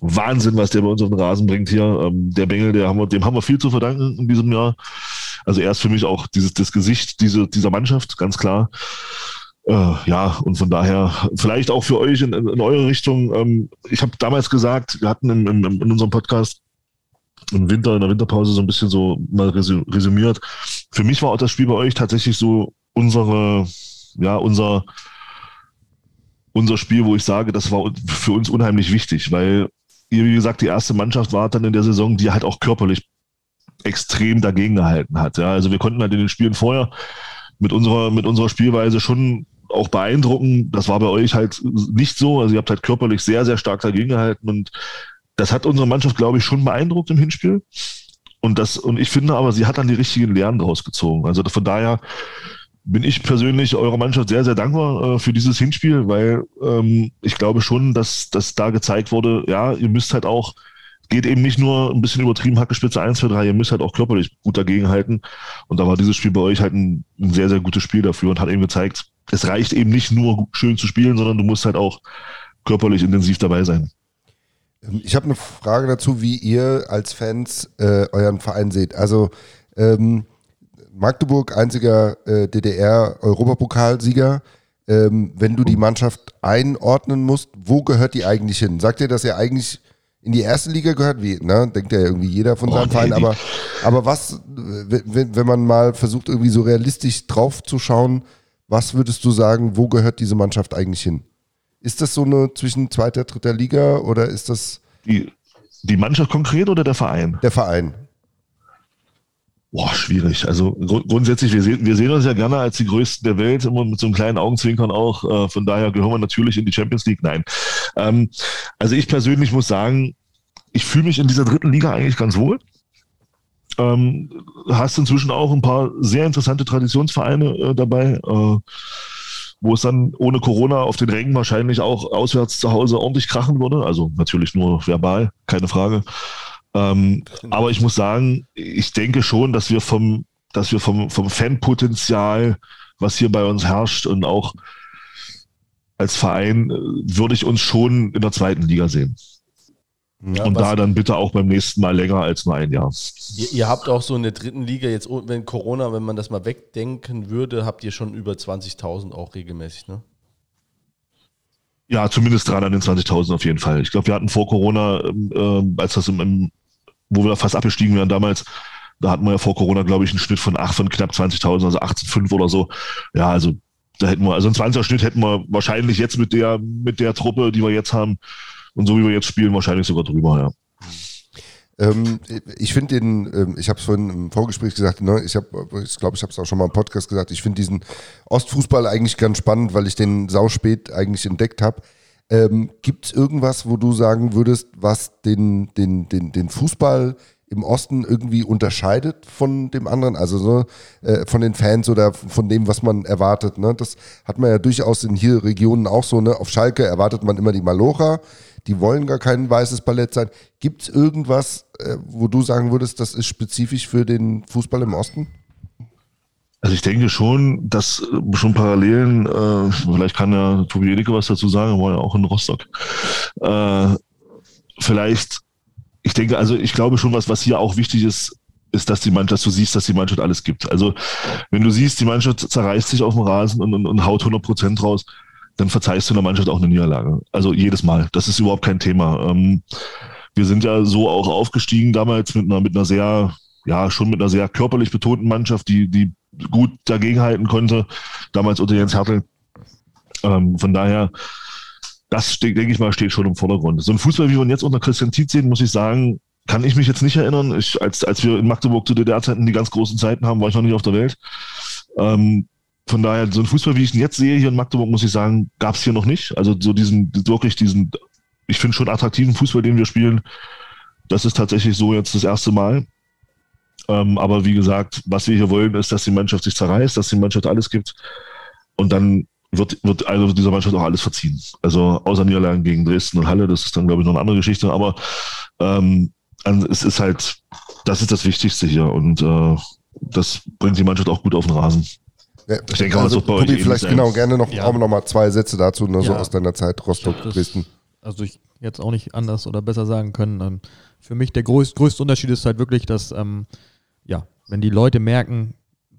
Wahnsinn, was der bei uns auf den Rasen bringt hier. Ähm, der Bengel, der haben wir, dem haben wir viel zu verdanken in diesem Jahr. Also er ist für mich auch dieses, das Gesicht diese, dieser Mannschaft, ganz klar. Äh, ja, und von daher vielleicht auch für euch in, in eure Richtung. Ähm, ich habe damals gesagt, wir hatten in, in, in, unserem Podcast im Winter, in der Winterpause so ein bisschen so mal resümiert. Für mich war auch das Spiel bei euch tatsächlich so unsere, ja, unser, unser Spiel, wo ich sage, das war für uns unheimlich wichtig, weil ihr, wie gesagt, die erste Mannschaft war dann in der Saison, die halt auch körperlich extrem dagegen gehalten hat. Ja, also wir konnten halt in den Spielen vorher mit unserer, mit unserer Spielweise schon auch beeindrucken. Das war bei euch halt nicht so. Also ihr habt halt körperlich sehr, sehr stark dagegen gehalten und das hat unsere Mannschaft, glaube ich, schon beeindruckt im Hinspiel. Und das, und ich finde aber, sie hat dann die richtigen Lehren daraus gezogen. Also von daher bin ich persönlich eurer Mannschaft sehr, sehr dankbar äh, für dieses Hinspiel, weil ähm, ich glaube schon, dass, dass da gezeigt wurde, ja, ihr müsst halt auch geht eben nicht nur ein bisschen übertrieben, Hackespitze 1, 2, 3, ihr müsst halt auch körperlich gut dagegenhalten. Und da war dieses Spiel bei euch halt ein, ein sehr, sehr gutes Spiel dafür und hat eben gezeigt, es reicht eben nicht nur schön zu spielen, sondern du musst halt auch körperlich intensiv dabei sein. Ähm, Ich habe eine Frage dazu, wie ihr als Fans äh, euren Verein seht. Also ähm, Magdeburg, einziger äh, DDR-Europapokalsieger. Ähm, wenn du die Mannschaft einordnen musst, wo gehört die eigentlich hin? Sagt ihr, dass ihr eigentlich in die erste Liga gehört? Wie, ne? Denkt ja irgendwie jeder von Oh, seinem nee, Verein. die- Aber, aber was, wenn, wenn man mal versucht, irgendwie so realistisch drauf zu schauen, was würdest du sagen, wo gehört diese Mannschaft eigentlich hin? Ist das so eine zwischen zweiter, dritter Liga oder ist das Die, die Mannschaft konkret oder der Verein? der Verein? Boah, schwierig. Also grund grundsätzlich, wir, sehen, wir sehen uns ja gerne als die Größten der Welt, immer mit so einem kleinen Augenzwinkern auch. Äh, von daher gehören wir natürlich in die Champions League. Nein. Ähm, also ich persönlich muss sagen, ich fühle mich in dieser dritten Liga eigentlich ganz wohl. Ähm, hast inzwischen auch ein paar sehr interessante Traditionsvereine äh, dabei, äh, wo es dann ohne Corona auf den Rängen wahrscheinlich auch auswärts zu Hause ordentlich krachen würde. Also natürlich nur verbal, keine Frage. Ähm, aber ich muss sagen, ich denke schon, dass wir vom, dass wir vom, vom Fanpotenzial, was hier bei uns herrscht und auch als Verein, äh, würde ich uns schon in der zweiten Liga sehen. Ja, und da dann bitte auch beim nächsten Mal länger als nur ein Jahr. Ihr, ihr habt auch so in der dritten Liga jetzt, oh, wenn Corona, wenn man das mal wegdenken würde, habt ihr schon über 20.000 auch regelmäßig, ne? Ja, zumindest dran an den 20.000 auf jeden Fall. Ich glaube, wir hatten vor Corona, ähm, als das im, im, wo wir da fast abgestiegen wären damals, da hatten wir ja vor Corona, glaube ich, einen Schnitt von, ach, von knapp 20.000, also 18,5 oder so. Ja, also da hätten wir, also einen 20er Schnitt hätten wir wahrscheinlich jetzt mit der, mit der Truppe, die wir jetzt haben und so wie wir jetzt spielen, wahrscheinlich sogar drüber, ja. Ähm, ich finde den, ähm, ich habe es vorhin im Vorgespräch gesagt, ne, ich habe, ich glaube, ich habe es auch schon mal im Podcast gesagt, ich finde diesen Ostfußball eigentlich ganz spannend, weil ich den sau spät eigentlich entdeckt habe. Ähm, Gibt es irgendwas, wo du sagen würdest, was den, den, den, den Fußball im Osten irgendwie unterscheidet von dem anderen, also so, äh, von den Fans oder von dem, was man erwartet. Ne? Das hat man ja durchaus in hier Regionen auch so. Ne? Auf Schalke erwartet man immer die Malocha, die wollen gar kein weißes Ballett sein. Gibt es irgendwas, äh, wo du sagen würdest, das ist spezifisch für den Fußball im Osten? Also ich denke schon, dass äh, schon Parallelen, äh, vielleicht kann ja Tobi Jedicke was dazu sagen, war ja auch in Rostock. Äh, vielleicht, ich denke, also ich glaube schon, was, was hier auch wichtig ist, ist, dass die Mannschaft, dass du siehst, dass die Mannschaft alles gibt. Also wenn du siehst, die Mannschaft zerreißt sich auf dem Rasen und, und, und haut 100 Prozent raus, dann verzeihst du der Mannschaft auch eine Niederlage. Also jedes Mal. Das ist überhaupt kein Thema. Ähm, wir sind ja so auch aufgestiegen damals mit einer, mit einer sehr, ja, schon mit einer sehr körperlich betonten Mannschaft, die, die gut dagegenhalten konnte, damals unter Jens Hertel. Ähm, von daher, das steht, denke ich mal, steht schon im Vordergrund. So ein Fußball, wie wir ihn jetzt unter Christian Tietz sehen, muss ich sagen, kann ich mich jetzt nicht erinnern. Ich, als, als wir in Magdeburg zu DDR-Zeiten die ganz großen Zeiten haben, war ich noch nicht auf der Welt. Ähm, von daher, so ein Fußball, wie ich ihn jetzt sehe hier in Magdeburg, muss ich sagen, gab es hier noch nicht. Also so diesen, wirklich diesen, ich finde schon attraktiven Fußball, den wir spielen, das ist tatsächlich so jetzt das erste Mal. Ähm, aber wie gesagt, was wir hier wollen, ist, dass die Mannschaft sich zerreißt, dass die Mannschaft alles gibt. Und dann wird, wird also dieser Mannschaft auch alles verziehen. Also außer Niederlagen gegen Dresden und Halle, das ist dann, glaube ich, noch eine andere Geschichte. Aber ähm, es ist halt, das ist das Wichtigste hier. Und äh, das bringt die Mannschaft auch gut auf den Rasen. Ja, Ich denke, das also, euch Tobi, ähnlich vielleicht genau gerne noch, Ja. auch noch mal zwei Sätze dazu, ne, so Ja. aus deiner Zeit Rostock, Das- Dresden. Also ich jetzt auch nicht anders oder besser sagen können. Für mich der größ, größte Unterschied ist halt wirklich, dass, ähm, ja, wenn die Leute merken,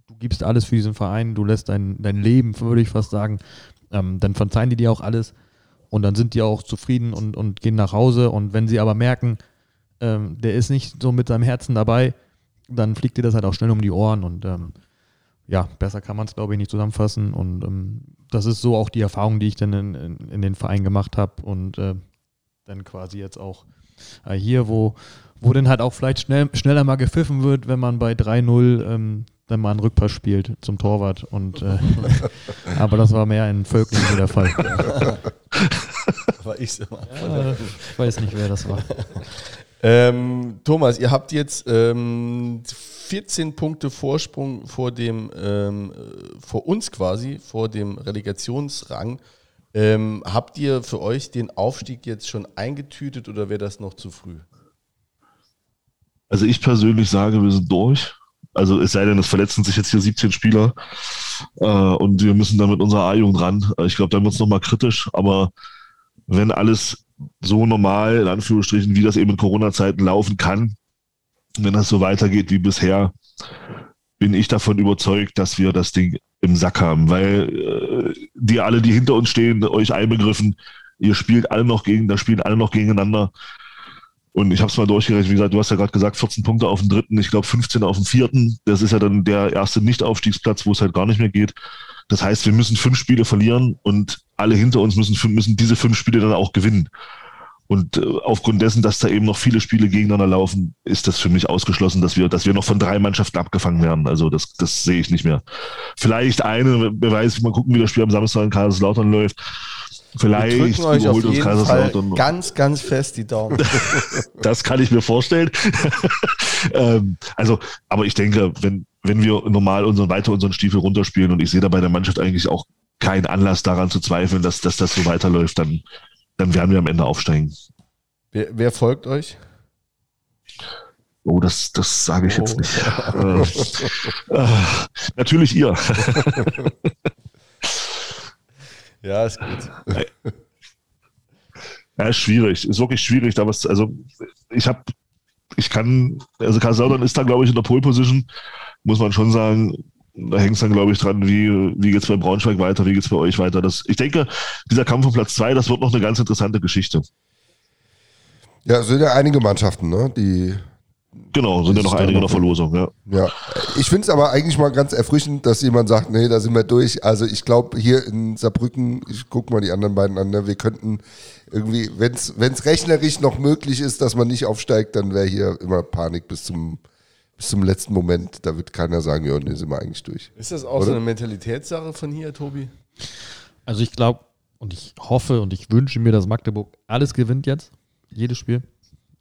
du gibst alles für diesen Verein, du lässt dein, dein Leben, würde ich fast sagen, ähm, dann verzeihen die dir auch alles und dann sind die auch zufrieden und, und gehen nach Hause. Und wenn sie aber merken, ähm, der ist nicht so mit seinem Herzen dabei, dann fliegt dir das halt auch schnell um die Ohren und ähm, ja, besser kann man es, glaube ich, nicht zusammenfassen. Und ähm, das ist so auch die Erfahrung, die ich dann in, in, in den Verein gemacht habe und äh, dann quasi jetzt auch äh, hier, wo, wo dann halt auch vielleicht schnell, schneller mal gepfiffen wird, wenn man bei 3-0 ähm, dann mal einen Rückpass spielt zum Torwart. Und, äh, aber das war mehr in Völklingen so der Fall. War ich so mal. Ja, ich weiß nicht, wer das war. Ähm, Thomas, ihr habt jetzt ähm, 14 Punkte Vorsprung vor dem, ähm, äh, vor uns quasi, vor dem Relegationsrang. Ähm, habt ihr für euch den Aufstieg jetzt schon eingetütet oder wäre das noch zu früh? Also ich persönlich sage, wir sind durch. Also es sei denn, es verletzen sich jetzt hier 17 Spieler äh, und wir müssen dann mit unserer A-Jugend ran. Äh, ich glaube, dann wird es nochmal kritisch, aber wenn alles so normal, in Anführungsstrichen, wie das eben in Corona-Zeiten laufen kann, wenn das so weitergeht wie bisher, bin ich davon überzeugt, dass wir das Ding im Sack haben, weil äh, die alle, die hinter uns stehen, euch einbegriffen, ihr spielt alle noch gegen, da spielen alle noch gegeneinander. Und ich habe es mal durchgerechnet, wie gesagt, du hast ja gerade gesagt, 14 Punkte auf dem dritten, ich glaube 15 auf dem vierten. Das ist ja dann der erste Nicht-Aufstiegsplatz, wo es halt gar nicht mehr geht. Das heißt, wir müssen fünf Spiele verlieren und alle hinter uns müssen, müssen diese fünf Spiele dann auch gewinnen. Und äh, aufgrund dessen, dass da eben noch viele Spiele gegeneinander laufen, ist das für mich ausgeschlossen, dass wir, dass wir noch von drei Mannschaften abgefangen werden. Also das, das sehe ich nicht mehr. Vielleicht eine, wer weiß, mal gucken, wie das Spiel am Samstag in Kaiserslautern läuft. Vielleicht Wir drücken euch auf jeden Fall Kaiserslautern. ganz, ganz fest die Daumen. Das kann ich mir vorstellen. ähm, also, aber ich denke, wenn, wenn wir normal unseren, weiter unseren Stiefel runterspielen und ich sehe da bei der Mannschaft eigentlich auch keinen Anlass daran zu zweifeln, dass, dass das so weiterläuft, dann, dann werden wir am Ende aufsteigen. wer, wer folgt euch? Oh, das, das sage ich jetzt Oh. nicht. Äh, äh, natürlich ihr. Ja, ist gut. Ja, ist schwierig. Ist wirklich schwierig. Da was, also ich habe, ich kann, also Kaiserslautern ist da, glaube ich, in der Pole Position, muss man schon sagen. Da hängt es dann, glaube ich, dran, wie, wie geht es bei Braunschweig weiter, wie geht es bei euch weiter. Das, ich denke, dieser Kampf um Platz zwei, das wird noch eine ganz interessante Geschichte. Ja, es sind ja einige Mannschaften, ne? Die, Genau, sind ja noch einige in noch- der Verlosung, ja. ja. Ich finde es aber eigentlich mal ganz erfrischend, dass jemand sagt, nee, da sind wir durch. Also ich glaube, hier in Saarbrücken, ich guck mal die anderen beiden an, ne, wir könnten irgendwie, wenn es rechnerisch noch möglich ist, dass man nicht aufsteigt, dann wäre hier immer Panik bis zum, bis zum letzten Moment. Da wird keiner sagen, ja, nee, sind wir eigentlich durch. Ist das auch Oder? so eine Mentalitätssache von hier, Tobi? Also ich glaube und ich hoffe und ich wünsche mir, dass Magdeburg alles gewinnt jetzt, jedes Spiel.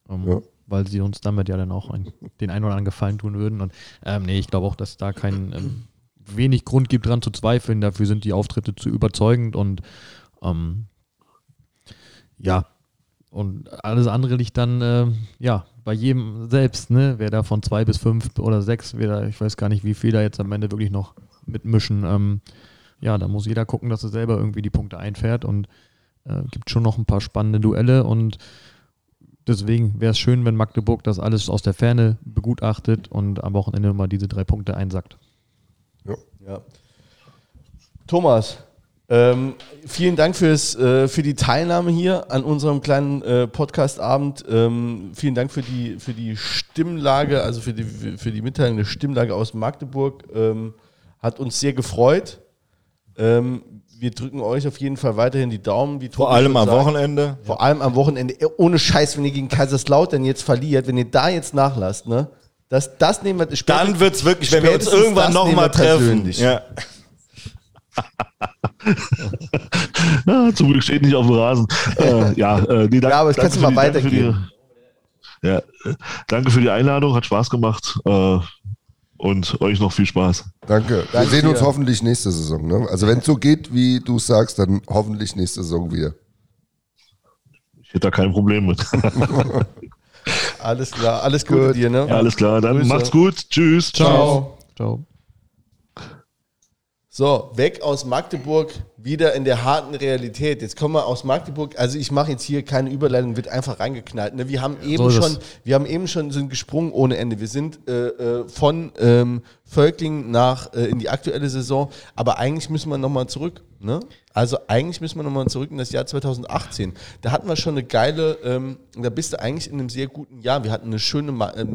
Ähm, Ja. Weil sie uns damit ja dann auch ein, den einen oder anderen Gefallen tun würden. Und ähm, nee, ich glaube auch, dass da kein ähm, wenig Grund gibt, dran zu zweifeln. Dafür sind die Auftritte zu überzeugend und ähm, ja, und alles andere liegt dann ähm, ja bei jedem selbst, ne? Wer da von zwei bis fünf oder sechs, wer da, ich weiß gar nicht, wie viel da jetzt am Ende wirklich noch mitmischen. Ähm, ja, da muss jeder gucken, dass er selber irgendwie die Punkte einfährt und äh, gibt schon noch ein paar spannende Duelle und deswegen wäre es schön, wenn Magdeburg das alles aus der Ferne begutachtet und am Wochenende mal diese drei Punkte einsackt. Ja. Thomas, ähm, vielen Dank fürs, äh, für die Teilnahme hier an unserem kleinen äh, Podcast-Abend. Ähm, vielen Dank für die, für die Stimmlage, also für die, für die Mitteilung der Stimmlage aus Magdeburg. Ähm, hat uns sehr gefreut. Ähm, wir drücken euch auf jeden Fall weiterhin die Daumen. Wie Vor allem am sagt. Wochenende. Vor allem am Wochenende. Äh, Ohne Scheiß, wenn ihr gegen Kaiserslautern jetzt verliert, wenn ihr da jetzt nachlasst, ne? Das, das nehmen wir Dann wird es wirklich, wenn wir uns irgendwann nochmal treffen. Ja. Ja, zum Glück steht nicht auf dem Rasen. Äh, ja, äh, nee, danke, Ja, aber kannst du für mal die- danke für weitergeben. Die, ja, äh, danke für die Einladung, hat Spaß gemacht. Äh, und euch noch viel Spaß. Danke. Wir sehen uns hoffentlich nächste Saison. Ne? Also wenn es so geht, wie du sagst, dann hoffentlich nächste Saison wieder. Ich hätte da kein Problem mit. Alles klar, alles Gute Gut. dir, ne? Ja, alles klar, dann Grüße. macht's gut. Tschüss. Ciao. Ciao. So, weg aus Magdeburg, wieder in der harten Realität. Jetzt kommen wir aus Magdeburg. Also ich mache jetzt hier keine Überleitung, wird einfach reingeknallt. Ne? Wir haben eben so schon, wir haben eben schon sind gesprungen ohne Ende. Wir sind äh, äh, von ähm, Völkling nach äh, in die aktuelle Saison, aber eigentlich müssen wir nochmal zurück. Ne? Also eigentlich müssen wir nochmal zurück in das Jahr 2018. Da hatten wir schon eine geile, ähm, da bist du eigentlich in einem sehr guten Jahr. Wir hatten eine schöne, äh,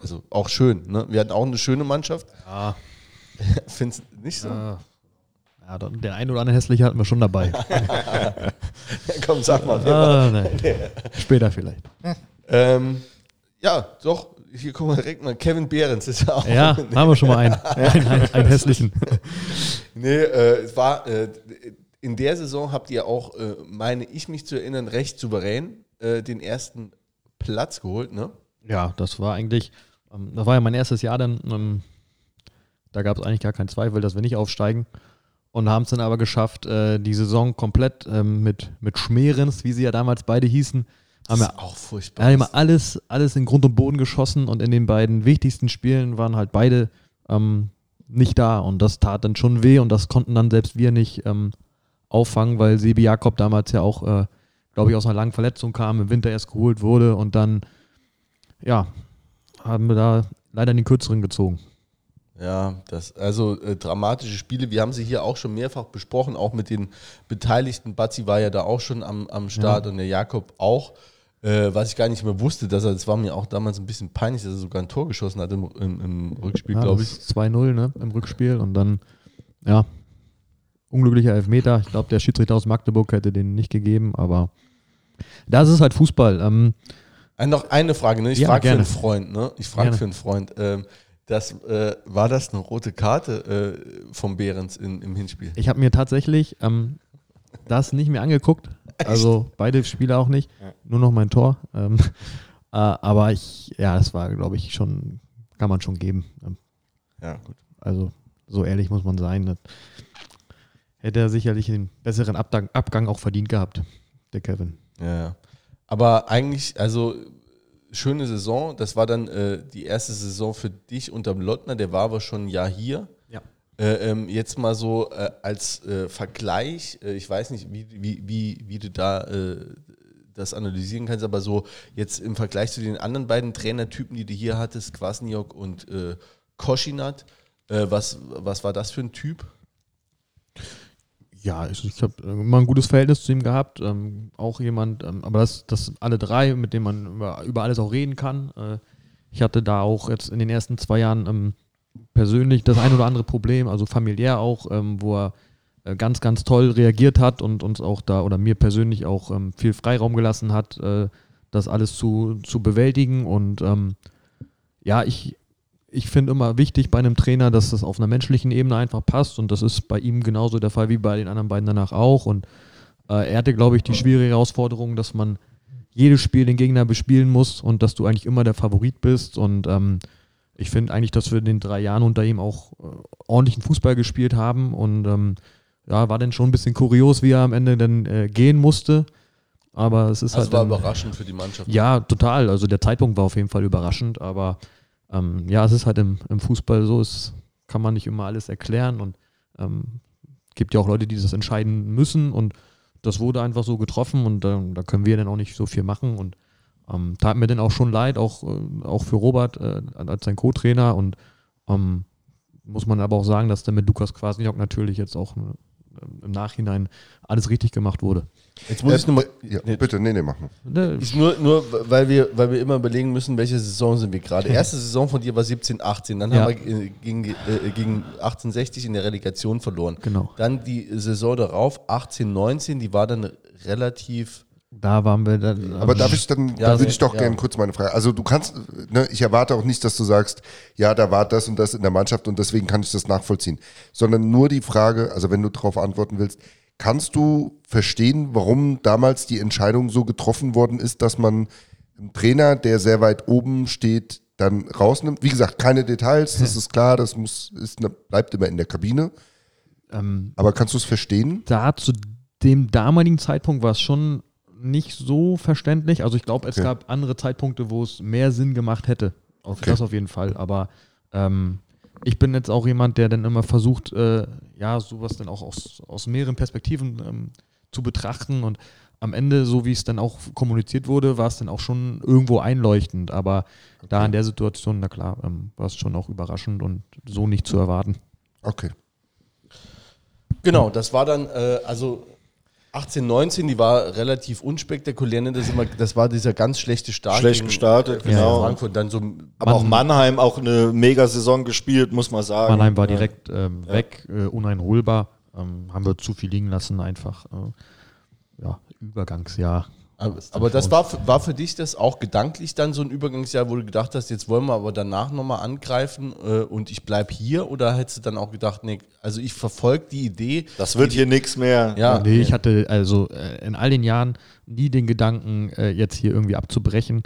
also auch schön. Ne? Wir hatten auch eine schöne Mannschaft. Ja. Findest du nicht so? Ja, dann- den einen oder anderen hässliche hatten wir schon dabei. Komm, sag mal. ah, nee. Später vielleicht. Ähm, ja, doch. Hier gucken wir direkt mal. Kevin Behrens ist ja auch. Ja, haben wir schon mal einen. Einen, einen, einen hässlichen. Nee, äh, es war, äh, in der Saison habt ihr auch, äh, meine ich mich zu erinnern, recht souverän äh, den ersten Platz geholt, ne? Ja, das war eigentlich, ähm, das war ja mein erstes Jahr dann. Ähm, da gab es eigentlich gar keinen Zweifel, dass wir nicht aufsteigen. Und haben es dann aber geschafft, äh, die Saison komplett ähm, mit, mit Schmerens, wie sie ja damals beide hießen, haben ist auch furchtbar. Ja, immer alles, alles in Grund und Boden geschossen und in den beiden wichtigsten Spielen waren halt beide ähm, nicht da und das tat dann schon weh und das konnten dann selbst wir nicht ähm, auffangen, weil Sebi Jakob damals ja auch, äh, glaube ich, aus einer langen Verletzung kam, im Winter erst geholt wurde und dann, ja, haben wir da leider den kürzeren gezogen. Ja, das, also äh, dramatische Spiele. Wir haben sie hier auch schon mehrfach besprochen, auch mit den Beteiligten. Bazzi war ja da auch schon am, am Start und der Jakob auch. Äh, was ich gar nicht mehr wusste, dass er, das war mir auch damals ein bisschen peinlich, dass er sogar ein Tor geschossen hat im, im, im Rückspiel, Ja, glaube ich. ist 2-0 ne, im Rückspiel und dann, ja, unglücklicher Elfmeter. Ich glaube, der Schiedsrichter aus Magdeburg hätte den nicht gegeben, aber das ist halt Fußball. Ähm, Äh, noch eine Frage, ne? Ich Ja, frage für einen Freund, ne? Ich frage für einen Freund. Ähm, das, äh, war das eine rote Karte äh, vom Behrens in, im Hinspiel? Ich habe mir tatsächlich ähm, das nicht mehr angeguckt. Also beide Spiele auch nicht. Nur noch mein Tor. Ähm, äh, aber ich, ja, das war, glaube ich, schon, kann man schon geben. Ähm, Ja, gut. also so ehrlich muss man sein. Das hätte er sicherlich den besseren Abgang, Abgang auch verdient gehabt, der Kevin. Ja, ja. Aber eigentlich, also schöne Saison. Das war dann äh, die erste Saison für dich unterm Lottner. Der war aber schon ein Jahr hier. Ja. Äh, ähm, jetzt mal so äh, als äh, Vergleich, äh, ich weiß nicht, wie, wie, wie, wie du da äh, das analysieren kannst, aber so jetzt im Vergleich zu den anderen beiden Trainertypen, die du hier hattest, Kwasniok und Koschinat, was, was war das für ein Typ? Ja, ich, ich habe immer ein gutes Verhältnis zu ihm gehabt. Ähm, auch jemand, ähm, aber das, das alle drei, mit denen man über, über alles auch reden kann. Äh, ich hatte da auch jetzt in den ersten zwei Jahren ähm, persönlich das ein oder andere Problem, also familiär auch, ähm, wo er äh, ganz, ganz toll reagiert hat und uns auch da oder mir persönlich auch ähm, viel Freiraum gelassen hat, äh, das alles zu, zu bewältigen. Und ähm, ja, ich, ich finde immer wichtig bei einem Trainer, dass das auf einer menschlichen Ebene einfach passt und das ist bei ihm genauso der Fall wie bei den anderen beiden danach auch. Und äh, er hatte, glaube ich, die schwierige Herausforderung, dass man jedes Spiel den Gegner bespielen muss und dass du eigentlich immer der Favorit bist. Und ähm, ich finde eigentlich, dass wir in den drei Jahren unter ihm auch äh, ordentlichen Fußball gespielt haben und ähm, ja, war dann schon ein bisschen kurios, wie er am Ende dann äh, gehen musste. Aber es ist Das halt. war dann- überraschend für die Mannschaft. ja, total. Also der Zeitpunkt war auf jeden Fall überraschend, aber ähm, ja, es ist halt im, im Fußball so, es kann man nicht immer alles erklären und ähm, gibt ja auch Leute, die das entscheiden müssen und das wurde einfach so getroffen und ähm, da können wir dann auch nicht so viel machen und ähm, tat mir dann auch schon leid, auch, äh, auch für Robert äh, als sein Co-Trainer und ähm, muss man aber auch sagen, dass dann mit Lukas Kwasniok natürlich jetzt auch äh, im Nachhinein alles richtig gemacht wurde. Jetzt muss ich nochmal. Ja, bitte, nee, nee, mach mal. Ne, Ist nur, nur weil, wir, weil wir immer überlegen müssen, welche Saison sind wir gerade. Erste Saison von dir war 17, 18. Dann Ja. haben wir äh, gegen, äh, gegen 1860 in der Relegation verloren. Genau. Dann die Saison darauf, 18, 19, die war dann relativ. Da waren wir dann. Aber darf ich dann, Ja, da würde ich doch ja. gerne kurz meine Frage. Also du kannst, ne, ich erwarte auch nicht, dass du sagst, ja, da war das und das in der Mannschaft und deswegen kann ich das nachvollziehen. Sondern nur die Frage, also wenn du darauf antworten willst, kannst du verstehen, warum damals die Entscheidung so getroffen worden ist, dass man einen Trainer, der sehr weit oben steht, dann rausnimmt? Wie gesagt, keine Details, das ist klar, das muss, ist, bleibt immer in der Kabine. ähm, Aber kannst du es verstehen? da zu dem damaligen Zeitpunkt war es schon nicht so verständlich. Also ich glaube, es Okay. gab andere Zeitpunkte, wo es mehr Sinn gemacht hätte. Auf Okay. Das auf jeden Fall. Aber ähm, ich bin jetzt auch jemand, der dann immer versucht, äh, ja, sowas dann auch aus, aus mehreren Perspektiven ähm, zu betrachten. Und am Ende, so wie es dann auch kommuniziert wurde, war es dann auch schon irgendwo einleuchtend. Aber da in der Situation, na klar, ähm, war es schon auch überraschend und so nicht zu erwarten. Okay. Genau, das war dann, äh, also 18, 19, die war relativ unspektakulär. Ne? Das, immer, das war dieser ganz schlechte Start. Schlecht gegen, gestartet, äh, genau. Frankfurt, dann so Aber auch Mannheim auch eine Mega-Saison gespielt, muss man sagen. Mannheim war Ja. direkt ähm, weg, äh, uneinholbar. Ähm, haben wir zu viel liegen lassen, einfach. Äh, ja, Übergangsjahr. Aber, aber das war, für- war für dich das auch gedanklich dann so ein Übergangsjahr, wo du gedacht hast, jetzt wollen wir aber danach nochmal angreifen äh, und ich bleibe hier? Oder hättest du dann auch gedacht, nee, also ich verfolge die Idee. Das wird hier nichts mehr. Ja, nee, ich hatte also äh, in all den Jahren nie den Gedanken, äh, jetzt hier irgendwie abzubrechen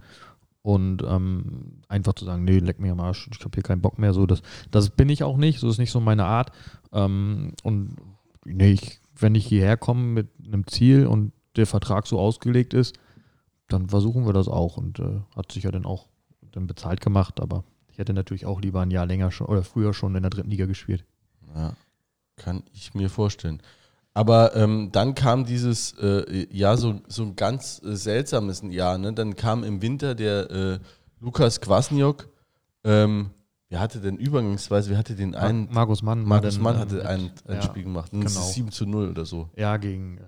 und ähm, einfach zu sagen, nee, leck mir am Arsch, ich habe hier keinen Bock mehr. So, das, das bin ich auch nicht, so ist nicht so meine Art. Ähm, und nee, ich, wenn ich hierher komme mit einem Ziel und der Vertrag so ausgelegt ist, dann versuchen wir das auch und äh, hat sich ja dann auch dann bezahlt gemacht, aber ich hätte natürlich auch lieber ein Jahr länger schon oder früher schon in der dritten Liga gespielt. Ja, kann ich mir vorstellen. Aber ähm, dann kam dieses, äh, ja, so, so ein ganz äh, seltsames Jahr. Ne? Dann kam im Winter der äh, Lukas Kwasniok. Ähm, wer hatte denn übergangsweise, wer hatte den einen? Markus Mann. Markus Mann hatte ein, ein ja, Spiel gemacht. Und genau. ist 7 zu 0 oder so. Ja, gegen,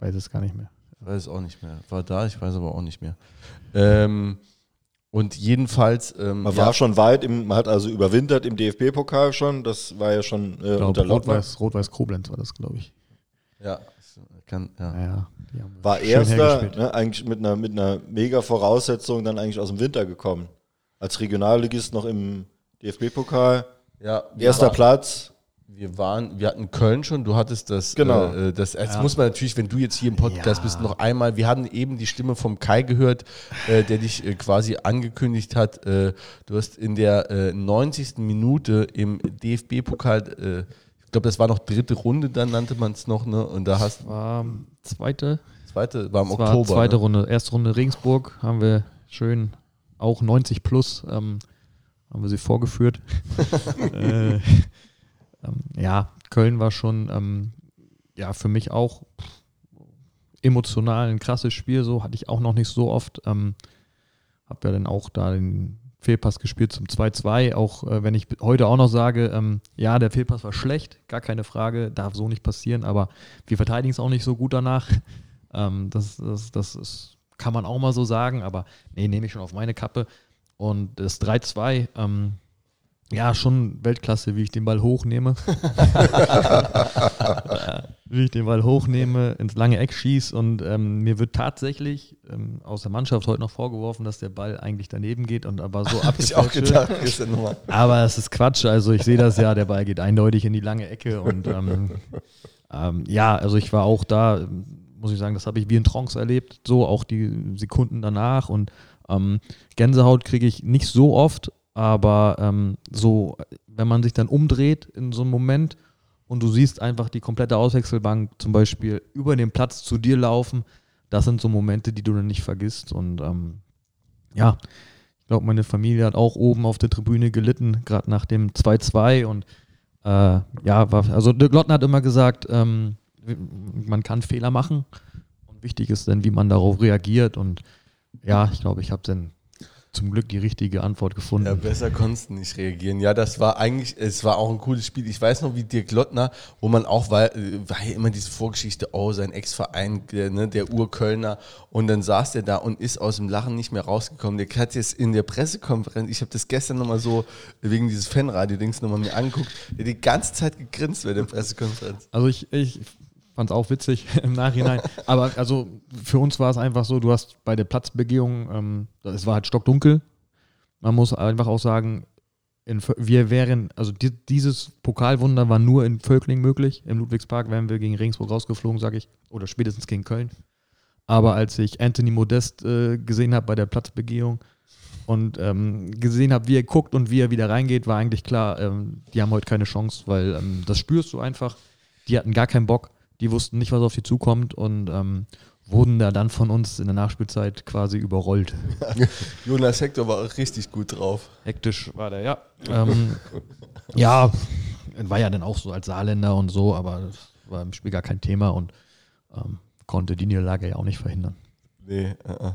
weiß es gar nicht mehr. Ich weiß es auch nicht mehr. War da, ich weiß aber auch nicht mehr. Ähm, und jedenfalls. Ähm, Man ja, war schon weit, im, man hat also überwintert im DFB-Pokal schon, das war ja schon äh, unter. Rot-Weiß Rot Koblenz war das, glaube ich. Ja, kann, ja. Naja, War erster, ne, eigentlich mit einer, mit einer mega Voraussetzung dann eigentlich aus dem Winter gekommen. Als Regionalligist noch im DFB-Pokal. ja Erster Platz. Wir waren, wir hatten Köln schon, du hattest das. Genau. Äh, das jetzt Ja. muss man natürlich, wenn du jetzt hier im Podcast Ja. bist, noch einmal, wir hatten eben die Stimme vom Kai gehört, äh, der dich äh, quasi angekündigt hat. Äh, du hast in der äh, 90. Minute im DFB-Pokal, äh, ich glaube, das war noch dritte Runde, dann nannte man es noch, ne? Und da hast War ähm, zweite, zweite, war im das war Oktober. zweite ne? Runde. Erste Runde Regensburg haben wir schön auch 90 plus ähm, haben wir sie vorgeführt. äh, ähm, ja, Köln war schon ähm, ja für mich auch emotional ein krasses Spiel. So hatte ich auch noch nicht so oft. Ähm, habe ja dann auch da den Fehlpass gespielt zum 2-2. Auch äh, wenn ich heute auch noch sage, ähm, ja, der Fehlpass war schlecht, gar keine Frage, darf so nicht passieren, aber wir verteidigen es auch nicht so gut danach. Ähm, das, das, das ist, kann man auch mal so sagen, aber nee, nehme ich schon auf meine Kappe. Und das 3-2, ähm, ja, schon Weltklasse, wie ich den Ball hochnehme. Äh, wie ich den Ball hochnehme, ins lange Eck schieße und ähm, mir wird tatsächlich ähm, aus der Mannschaft heute noch vorgeworfen, dass der Ball eigentlich daneben geht und aber so Hab ich auch gedacht, nochmal. Aber es ist Quatsch. Also ich sehe das ja, der Ball geht eindeutig in die lange Ecke und ähm, ähm, ja, also ich war auch da, muss ich sagen, das habe ich wie in Trance erlebt, so auch die Sekunden danach und ähm, Gänsehaut kriege ich nicht so oft, aber ähm, so, wenn man sich dann umdreht in so einem Moment und du siehst einfach die komplette Auswechselbank zum Beispiel über den Platz zu dir laufen, das sind so Momente, die du dann nicht vergisst. Und ähm, ja, ich glaube, meine Familie hat auch oben auf der Tribüne gelitten, gerade nach dem 2-2 und äh, ja, war, also Dirk Lotten hat immer gesagt, ähm, man kann Fehler machen. Und wichtig ist dann, wie man darauf reagiert. Und ja, ich glaube, ich habe dann zum Glück die richtige Antwort gefunden. Ja, besser konntest du nicht reagieren. Ja, das war eigentlich, es war auch ein cooles Spiel. Ich weiß noch, wie Dirk Lottner, wo man auch war, äh, war ja immer diese Vorgeschichte, oh, sein Ex-Verein, der, ne, der Urkölner. Und dann saß der da und ist aus dem Lachen nicht mehr rausgekommen. Der hat jetzt in der Pressekonferenz, ich habe das gestern nochmal so, wegen dieses Fanradio-Dings nochmal mir angeguckt, der die ganze Zeit gegrinst bei der Pressekonferenz. Also ich, ich fand es auch witzig im Nachhinein. Aber also für uns war es einfach so, du hast bei der Platzbegehung, ähm, es war halt stockdunkel. Man muss einfach auch sagen, in, wir wären, also di dieses Pokalwunder war nur in Völkling möglich. Im Ludwigspark wären wir gegen Regensburg rausgeflogen, sage ich. Oder spätestens gegen Köln. Aber als ich Anthony Modest äh, gesehen habe bei der Platzbegehung und ähm, gesehen habe, wie er guckt und wie er wieder reingeht, war eigentlich klar, ähm, die haben heute keine Chance, weil ähm, das spürst du einfach. Die hatten gar keinen Bock, die wussten nicht, was auf sie zukommt und ähm, wurden da dann von uns in der Nachspielzeit quasi überrollt. Jonas Hector war auch richtig gut drauf. Hektisch war der, ja. Ähm, ja, war ja dann auch so als Saarländer und so, aber das war im Spiel gar kein Thema und ähm, konnte die Niederlage ja auch nicht verhindern. Nee, äh, äh.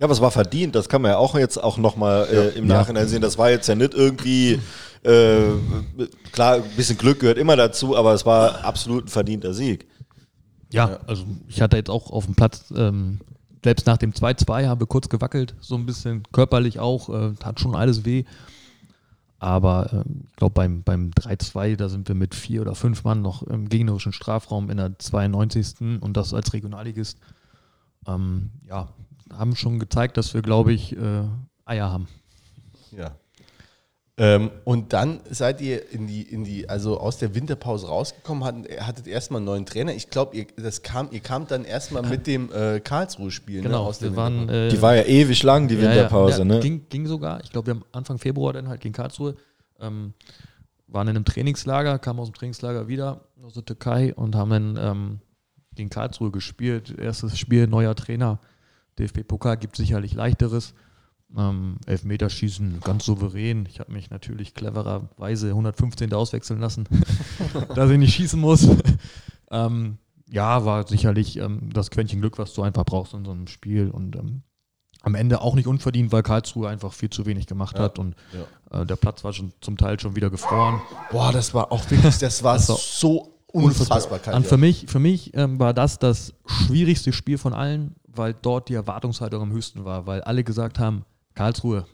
Ja, aber es war verdient, das kann man ja auch jetzt auch nochmal äh, im Nachhinein sehen. Das war jetzt ja nicht irgendwie, äh, klar, ein bisschen Glück gehört immer dazu, aber es war absolut ein verdienter Sieg. Ja, also ich hatte jetzt auch auf dem Platz, ähm, selbst nach dem 2-2 habe kurz gewackelt, so ein bisschen körperlich auch, äh, tat schon alles weh. Aber ähm, ich glaube, beim, beim 3-2, da sind wir mit vier oder fünf Mann noch im gegnerischen Strafraum in der 92. und das als Regionalligist. Ähm, ja, haben schon gezeigt, dass wir, glaube ich, äh, Eier haben. Ja. Ähm, und dann seid ihr in die, in die, also aus der Winterpause rausgekommen, hattet, hattet erstmal einen neuen Trainer. Ich glaube, ihr, das kam, ihr kamt dann erstmal mit dem äh, Karlsruhe-Spiel. ne, Genau, aus der wir waren. Äh, Die war ja ewig lang, die Ja, ja, Winterpause, ja, ne? Ging, ging sogar. Ich glaube, wir haben Anfang Februar dann halt gegen Karlsruhe. Ähm, waren in einem Trainingslager, kamen aus dem Trainingslager wieder aus der Türkei und haben dann ähm, gegen Karlsruhe gespielt. Erstes Spiel, neuer Trainer. DFB-Pokal gibt sicherlich leichteres. Ähm, Elfmeterschießen ganz souverän. Ich habe mich natürlich clevererweise 115. auswechseln lassen, dass ich nicht schießen muss. ähm, ja, war sicherlich ähm, das Quäntchen Glück, was du einfach brauchst in so einem Spiel. Und ähm, am Ende auch nicht unverdient, weil Karlsruhe einfach viel zu wenig gemacht hat und äh, der Platz war schon zum Teil schon wieder gefroren. Boah, das war auch wirklich, das war so unfassbar kalt. Und für mich, für mich ähm, war das das schwierigste Spiel von allen, weil dort die Erwartungshaltung am höchsten war, weil alle gesagt haben, Karlsruhe,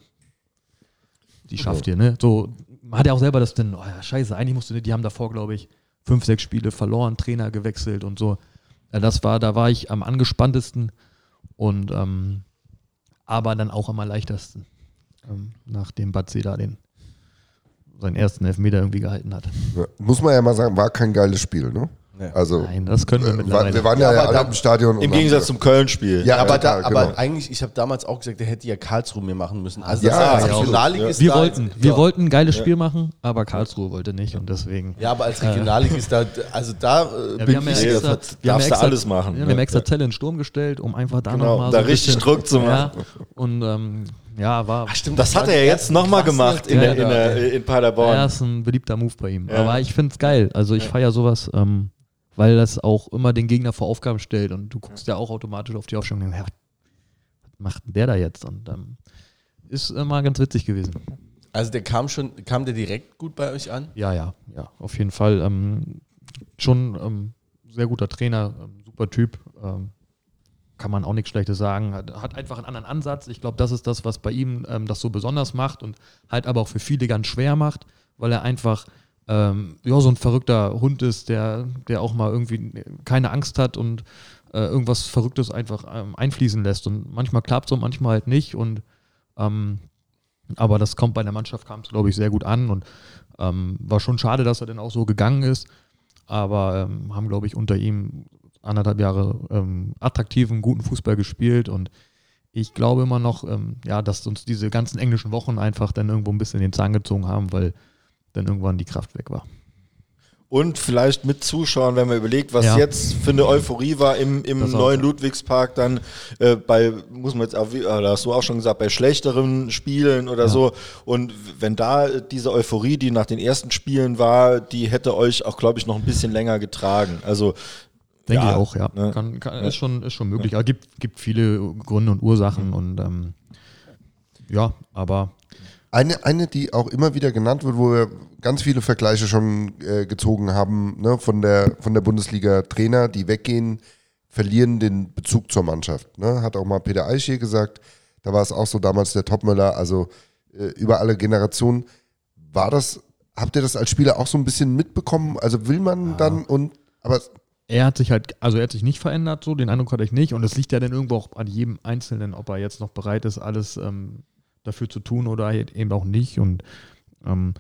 die schafft ihr, ne? So, man hat ja auch selber das denn, oh ja, scheiße, eigentlich musste die haben davor, glaube ich, fünf, sechs Spiele verloren, Trainer gewechselt und so. Ja, das war, da war ich am angespanntesten und ähm, aber dann auch am erleichtersten, ähm, nachdem Batze da den seinen ersten Elfmeter irgendwie gehalten hat. Ja, muss man ja mal sagen, war kein geiles Spiel, ne? Also, Nein, das können wir äh, mittlerweile. wir waren ja, Ja, ja alle da- im Stadion. Im Gegensatz zum Köln-Spiel. Ja, aber, da, aber genau. eigentlich, ich habe damals auch gesagt, der hätte ja Karlsruhe mir machen müssen. Also Ja, das. Regionalligist wir da- wollten, wir ja. wollten ein geiles Spiel machen, aber Karlsruhe wollte nicht und deswegen. Ja, aber als Regionalligist da, also da äh, Ja, bin wir haben ja ich Nee, extra, das wir haben darfst ja du alles machen. Ja, wir haben Ja. extra Zelle in den Sturm gestellt, um einfach da Genau, nochmal da ein richtig bisschen- Druck zu machen. Ja, und ähm, ja, war, stimmt, Das hat er ja jetzt nochmal gemacht in, Ja, der, in, der, in Paderborn. ja, ist ein beliebter Move bei ihm. Ja. Aber ich finde es geil. Also ich feiere sowas, ähm, weil das auch immer den Gegner vor Aufgaben stellt und du guckst ja auch automatisch auf die Aufstellung und denkst, ja, was macht denn der da jetzt? Und ähm, ist immer ganz witzig gewesen. Also der kam schon, kam der direkt gut bei euch an? Ja, ja, ja, auf jeden Fall. Ähm, schon ähm, sehr guter Trainer, ähm, super Typ. Ähm, kann man auch nichts Schlechtes sagen. Hat, hat einfach einen anderen Ansatz. Ich glaube, das ist das, was bei ihm ähm, das so besonders macht und halt aber auch für viele ganz schwer macht, weil er einfach ähm, ja, so ein verrückter Hund ist, der, der auch mal irgendwie keine Angst hat und äh, irgendwas Verrücktes einfach ähm, einfließen lässt. Und manchmal klappt es und manchmal halt nicht. Und ähm, aber das kommt bei der Mannschaft, kam es, glaube ich, sehr gut an und ähm, war schon schade, dass er dann auch so gegangen ist. Aber ähm, haben, glaube ich, unter ihm anderthalb Jahre ähm, attraktiven, guten Fußball gespielt und ich glaube immer noch, ähm, ja, dass uns diese ganzen englischen Wochen einfach dann irgendwo ein bisschen den Zahn gezogen haben, weil dann irgendwann die Kraft weg war. Und vielleicht mit Zuschauern, wenn man überlegt, was Ja. jetzt für eine Euphorie war im, im auch, neuen ja. Ludwigspark, dann äh, bei, muss man jetzt auch, wie- äh, da hast du auch schon gesagt, bei schlechteren Spielen oder so. Und wenn da äh, diese Euphorie, die nach den ersten Spielen war, die hätte euch auch, glaube ich, noch ein bisschen länger getragen. Also Denke Ja, ich auch, ja. ne? Kann, kann, ist, schon, ist schon möglich. Aber gibt, gibt viele Gründe und Ursachen und ähm, ja, aber Eine, eine, die auch immer wieder genannt wird, wo wir ganz viele Vergleiche schon äh, gezogen haben, ne, von der, von der Bundesliga-Trainer, die weggehen, verlieren den Bezug zur Mannschaft. Ne? Hat auch mal Peter Eich hier gesagt, da war es auch so damals der Topmöller, also äh, über alle Generationen. War das, habt ihr das als Spieler auch so ein bisschen mitbekommen? Also will man dann und, aber er hat sich halt, also er hat sich nicht verändert, so, den Eindruck hatte ich nicht. Und es liegt ja dann irgendwo auch an jedem Einzelnen, ob er jetzt noch bereit ist, alles ähm, dafür zu tun oder halt eben auch nicht. Und ähm,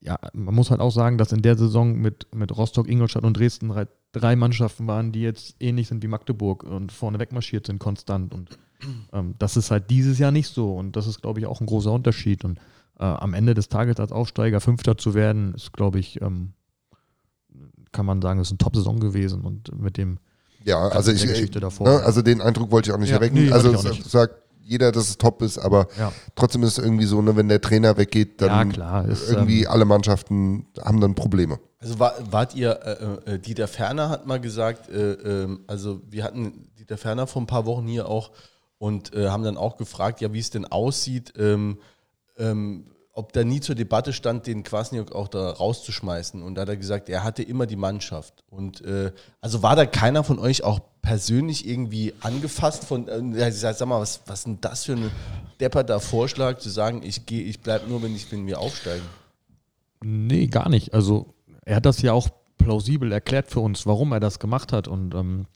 ja, man muss halt auch sagen, dass in der Saison mit, mit Rostock, Ingolstadt und Dresden drei, drei Mannschaften waren, die jetzt ähnlich sind wie Magdeburg und vorne wegmarschiert sind konstant. Und ähm, das ist halt dieses Jahr nicht so. Und das ist, glaube ich, auch ein großer Unterschied. Und äh, am Ende des Tages als Aufsteiger Fünfter zu werden, ist, glaube ich, ähm, kann man sagen, ist eine Top-Saison gewesen. Und mit dem Ja, also ich, ich Geschichte davor, ne, also den Eindruck wollte ich auch nicht Ja, erwecken. nee, also wollte jeder, dass es top ist, aber Ja. trotzdem ist es irgendwie so, ne, wenn der Trainer weggeht, dann Ja, klar, ist, irgendwie ähm, alle Mannschaften haben dann Probleme. Also war, wart ihr, äh, äh, Dieter Ferner hat mal gesagt, äh, ähm, also wir hatten Dieter Ferner vor ein paar Wochen hier auch und äh, haben dann auch gefragt, ja, wie es denn aussieht, ähm, ähm, ob da nie zur Debatte stand, den Kwasniok auch da rauszuschmeißen. Und da hat er gesagt, er hatte immer die Mannschaft. Und äh, also war da keiner von euch auch persönlich irgendwie angefasst von, äh, ich sag, sag mal, was, was denn das für ein depperter Vorschlag, zu sagen, ich gehe, ich bleibe nur, wenn ich wenn wir aufsteigen. Nee, gar nicht. Also er hat das ja auch plausibel erklärt für uns, warum er das gemacht hat. Und ähm,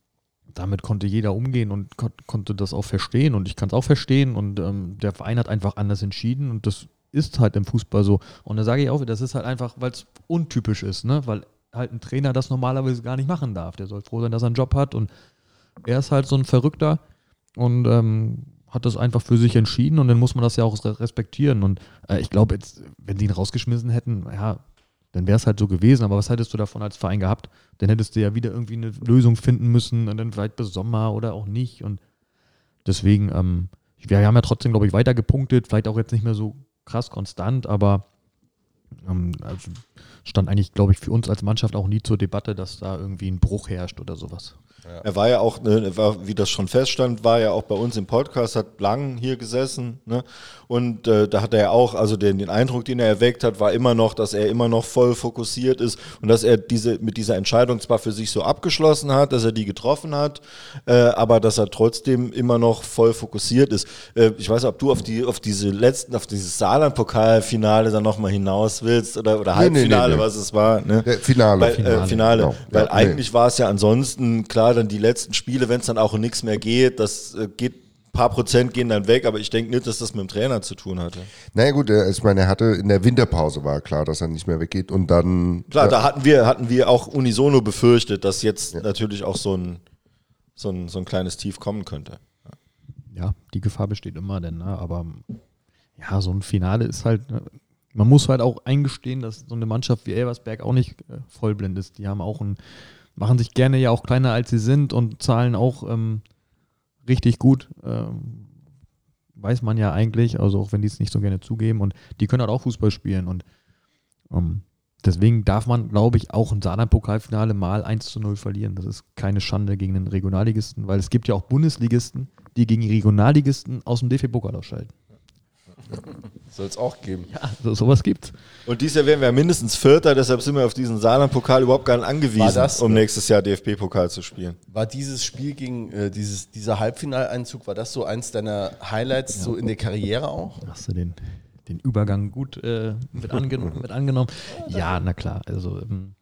damit konnte jeder umgehen und kon konnte das auch verstehen. Und ich kann es auch verstehen. Und ähm, der Verein hat einfach anders entschieden. Und das ist halt im Fußball so. Und da sage ich auch, das ist halt einfach, weil es untypisch ist, ne? Weil halt ein Trainer das normalerweise gar nicht machen darf. Der soll froh sein, dass er einen Job hat. Und er ist halt so ein Verrückter und ähm, hat das einfach für sich entschieden und dann muss man das ja auch re- respektieren. Und äh, ich glaube, jetzt, wenn sie ihn rausgeschmissen hätten, ja, dann wäre es halt so gewesen. Aber was hättest du davon als Verein gehabt? Dann hättest du ja wieder irgendwie eine Lösung finden müssen und dann vielleicht bis Sommer oder auch nicht. Und deswegen, ähm, wir haben ja trotzdem, glaube ich, weiter gepunktet, vielleicht auch jetzt nicht mehr so krass konstant, aber ähm, also stand eigentlich, glaube ich, für uns als Mannschaft auch nie zur Debatte, dass da irgendwie ein Bruch herrscht oder sowas. Er war ja auch, ne, er war, wie das schon feststand, war ja auch bei uns im Podcast, hat lang hier gesessen. Ne? Und äh, da hat er ja auch, also den, den Eindruck, den er erweckt hat, war immer noch, dass er immer noch voll fokussiert ist und dass er diese mit dieser Entscheidung zwar für sich so abgeschlossen hat, dass er die getroffen hat, äh, aber dass er trotzdem immer noch voll fokussiert ist. Äh, ich weiß nicht, ob du auf die auf diese letzten, auf dieses Saarland-Pokalfinale dann nochmal hinaus willst oder, oder Nee, nee, Halbfinale, nee, nee. was es war. Ne? Ja, Finale. Weil, Finale, Äh, Finale. genau. Weil Ja, nee. eigentlich war es ja ansonsten klar, dann die letzten Spiele, wenn es dann auch um nichts mehr geht, das äh, geht, ein paar Prozent gehen dann weg, aber ich denke nicht, dass das mit dem Trainer zu tun hatte. Naja gut, ich meine, er hatte in der Winterpause war klar, dass er nicht mehr weggeht und dann Klar, ja, da hatten wir, hatten wir auch unisono befürchtet, dass jetzt natürlich auch so ein, so, ein, so ein kleines Tief kommen könnte. Ja, die Gefahr besteht immer, denn, ne? aber ja, so ein Finale ist halt, ne, man muss halt auch eingestehen, dass so eine Mannschaft wie Elversberg auch nicht äh, vollblind ist. Die haben auch ein, machen sich gerne ja auch kleiner als sie sind und zahlen auch ähm, richtig gut. Ähm, weiß man ja eigentlich, also auch wenn die es nicht so gerne zugeben und die können halt auch Fußball spielen und ähm, deswegen darf man, glaube ich, auch ein Saarland-Pokalfinale mal 1 zu 0 verlieren. Das ist keine Schande gegen den Regionalligisten, weil es gibt ja auch Bundesligisten, die gegen Regionalligisten aus dem DFB-Pokal ausscheiden. Soll es auch geben. Ja, so, sowas gibt's. Und dieses Jahr werden wir mindestens Vierter, deshalb sind wir auf diesen Saarland-Pokal überhaupt gar nicht angewiesen, das, um nächstes Jahr DFB-Pokal zu spielen. War dieses Spiel gegen äh, dieses, dieser Halbfinaleinzug, war das so eins deiner Highlights so in der Karriere auch? Hast du den, den Übergang gut äh, mit, ange mit angenommen? Ja, na klar. Also ähm,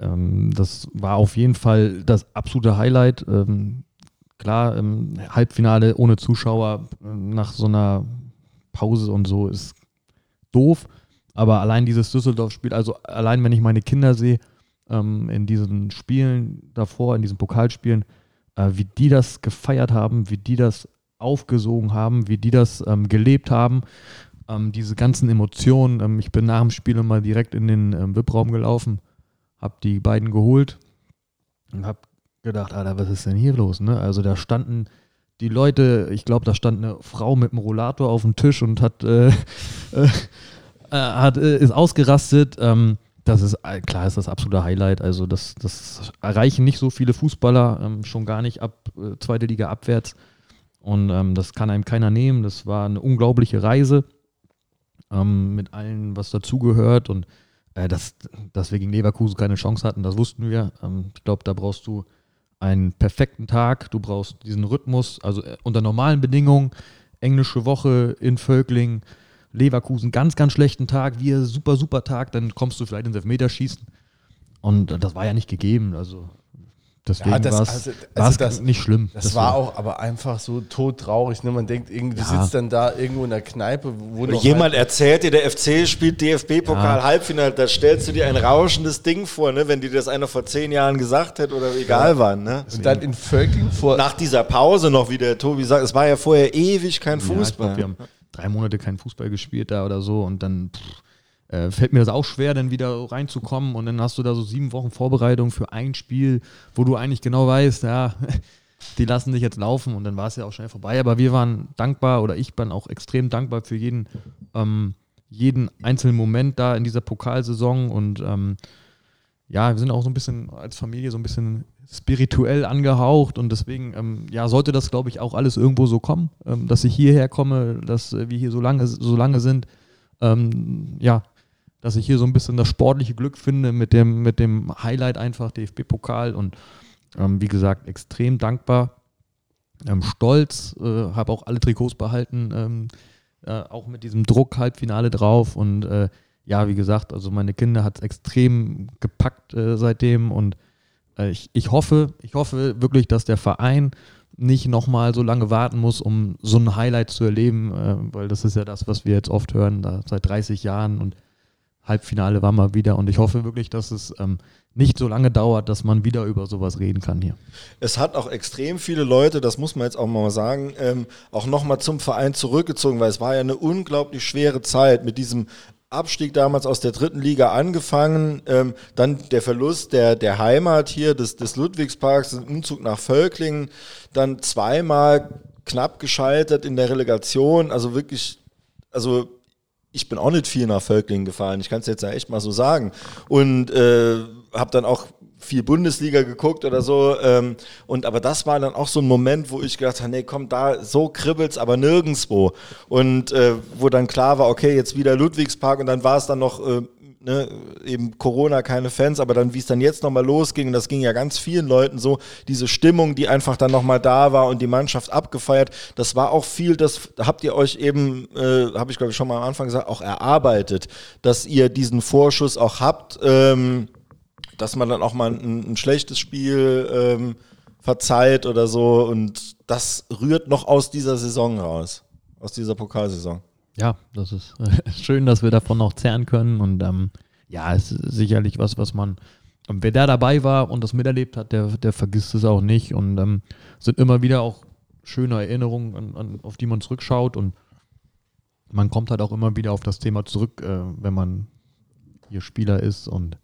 ähm, das war auf jeden Fall das absolute Highlight. Ähm, klar, ähm, Halbfinale ohne Zuschauer äh, nach so einer Pause und so ist doof. Aber allein dieses Düsseldorf-Spiel, also allein wenn ich meine Kinder sehe, ähm, in diesen Spielen davor, in diesen Pokalspielen, äh, wie die das gefeiert haben, wie die das aufgesogen haben, wie die das ähm, gelebt haben, ähm, diese ganzen Emotionen. Ähm, ich bin nach dem Spiel immer direkt in den ähm, VIP-Raum gelaufen, habe die beiden geholt und habe gedacht, Alter, was ist denn hier los? Ne? Also da standen die Leute, ich glaube, da stand eine Frau mit einem Rollator auf dem Tisch und hat, äh, äh, äh, hat äh, ist ausgerastet. Ähm, das ist äh, klar, ist das absolute Highlight. Also das, das erreichen nicht so viele Fußballer, ähm, schon gar nicht ab äh, zweite Liga abwärts. Und ähm, das kann einem keiner nehmen. Das war eine unglaubliche Reise ähm, mit allem, was dazugehört. Und dass, dass wir gegen Leverkusen keine Chance hatten, das wussten wir. Ähm, ich glaube, da brauchst du einen perfekten Tag, du brauchst diesen Rhythmus, also äh, unter normalen Bedingungen, englische Woche in Völkling, Leverkusen, ganz, ganz schlechten Tag, wir super, super Tag, dann kommst du vielleicht ins Elfmeterschießen. Und äh, das war ja nicht gegeben, also deswegen Ja, das- war es also- also das- nicht schlimm. Das, war auch aber einfach so todtraurig. Ne? Man denkt, irgendwie, du Ja. sitzt dann da irgendwo in der Kneipe, wo noch Jemand halt- erzählt dir, der FC spielt DFB-Pokal Ja. Halbfinale, da stellst du dir ein rauschendes Ding vor, ne? wenn dir das einer vor zehn Jahren gesagt hätte oder egal wann. Ne? und dann in Völkling vor. Nach dieser Pause noch, wie der Tobi sagt, es war ja vorher ewig kein Ja, ich glaub, Fußball. wir haben drei Monate keinen Fußball gespielt da oder so und dann pff, äh, fällt mir das auch schwer, dann wieder reinzukommen. Und dann hast du da so sieben Wochen Vorbereitung für ein Spiel, wo du eigentlich genau weißt, ja, die lassen dich jetzt laufen und dann war es ja auch schnell vorbei. Aber wir waren dankbar oder ich bin auch extrem dankbar für jeden, ähm, jeden einzelnen Moment da in dieser Pokalsaison. Und ähm, ja, wir sind auch so ein bisschen als Familie so ein bisschen spirituell angehaucht. Und deswegen, ähm, ja, sollte das, glaube ich, auch alles irgendwo so kommen, ähm, dass ich hierher komme, dass wir hier so lange, so lange sind, ähm, ja, dass ich hier so ein bisschen das sportliche Glück finde mit dem, mit dem Highlight einfach DFB-Pokal und ähm, wie gesagt, extrem dankbar, ähm, stolz, äh, habe auch alle Trikots behalten, ähm, äh, auch mit diesem Druck Halbfinale drauf. Und äh, ja, wie gesagt, also meine Kinder hat es extrem gepackt äh, seitdem. Und äh, ich, ich hoffe, ich hoffe wirklich, dass der Verein nicht nochmal so lange warten muss, um so ein Highlight zu erleben, äh, weil das ist ja das, was wir jetzt oft hören, da seit 30 Jahren. Und Halbfinale war mal wieder und ich hoffe wirklich, dass es ähm, nicht so lange dauert, dass man wieder über sowas reden kann hier. Es hat auch extrem viele Leute, das muss man jetzt auch mal sagen, ähm, auch nochmal zum Verein zurückgezogen, weil es war ja eine unglaublich schwere Zeit mit diesem Abstieg damals aus der dritten Liga angefangen, ähm, dann der Verlust der, der Heimat hier des, des Ludwigsparks, ein Umzug nach Völklingen, dann zweimal knapp gescheitert in der Relegation, also wirklich, also ich bin auch nicht viel nach Völklingen gefahren, ich kann es jetzt ja echt mal so sagen. Und äh, habe dann auch viel Bundesliga geguckt oder so. Ähm, und aber das war dann auch so ein Moment, wo ich gedacht habe, nee, komm, da so kribbelt's aber nirgendwo. Und äh, wo dann klar war, okay, jetzt wieder Ludwigspark und dann war es dann noch äh, ne, eben Corona, keine Fans, aber dann, wie es dann jetzt nochmal losging, und das ging ja ganz vielen Leuten so, diese Stimmung, die einfach dann nochmal da war und die Mannschaft abgefeiert, das war auch viel, das habt ihr euch eben, äh, habe ich glaube ich schon mal am Anfang gesagt, auch erarbeitet, dass ihr diesen Vorschuss auch habt, ähm, dass man dann auch mal ein, ein schlechtes Spiel ähm, verzeiht oder so und das rührt noch aus dieser Saison raus, aus dieser Pokalsaison. Ja, das ist schön, dass wir davon noch zehren können. Und ähm, ja, es ist sicherlich was, was man, ähm, wer da dabei war und das miterlebt hat, der, der vergisst es auch nicht. Und ähm, sind immer wieder auch schöne Erinnerungen, an, an, auf die man zurückschaut. Und man kommt halt auch immer wieder auf das Thema zurück, äh, wenn man hier Spieler ist. Und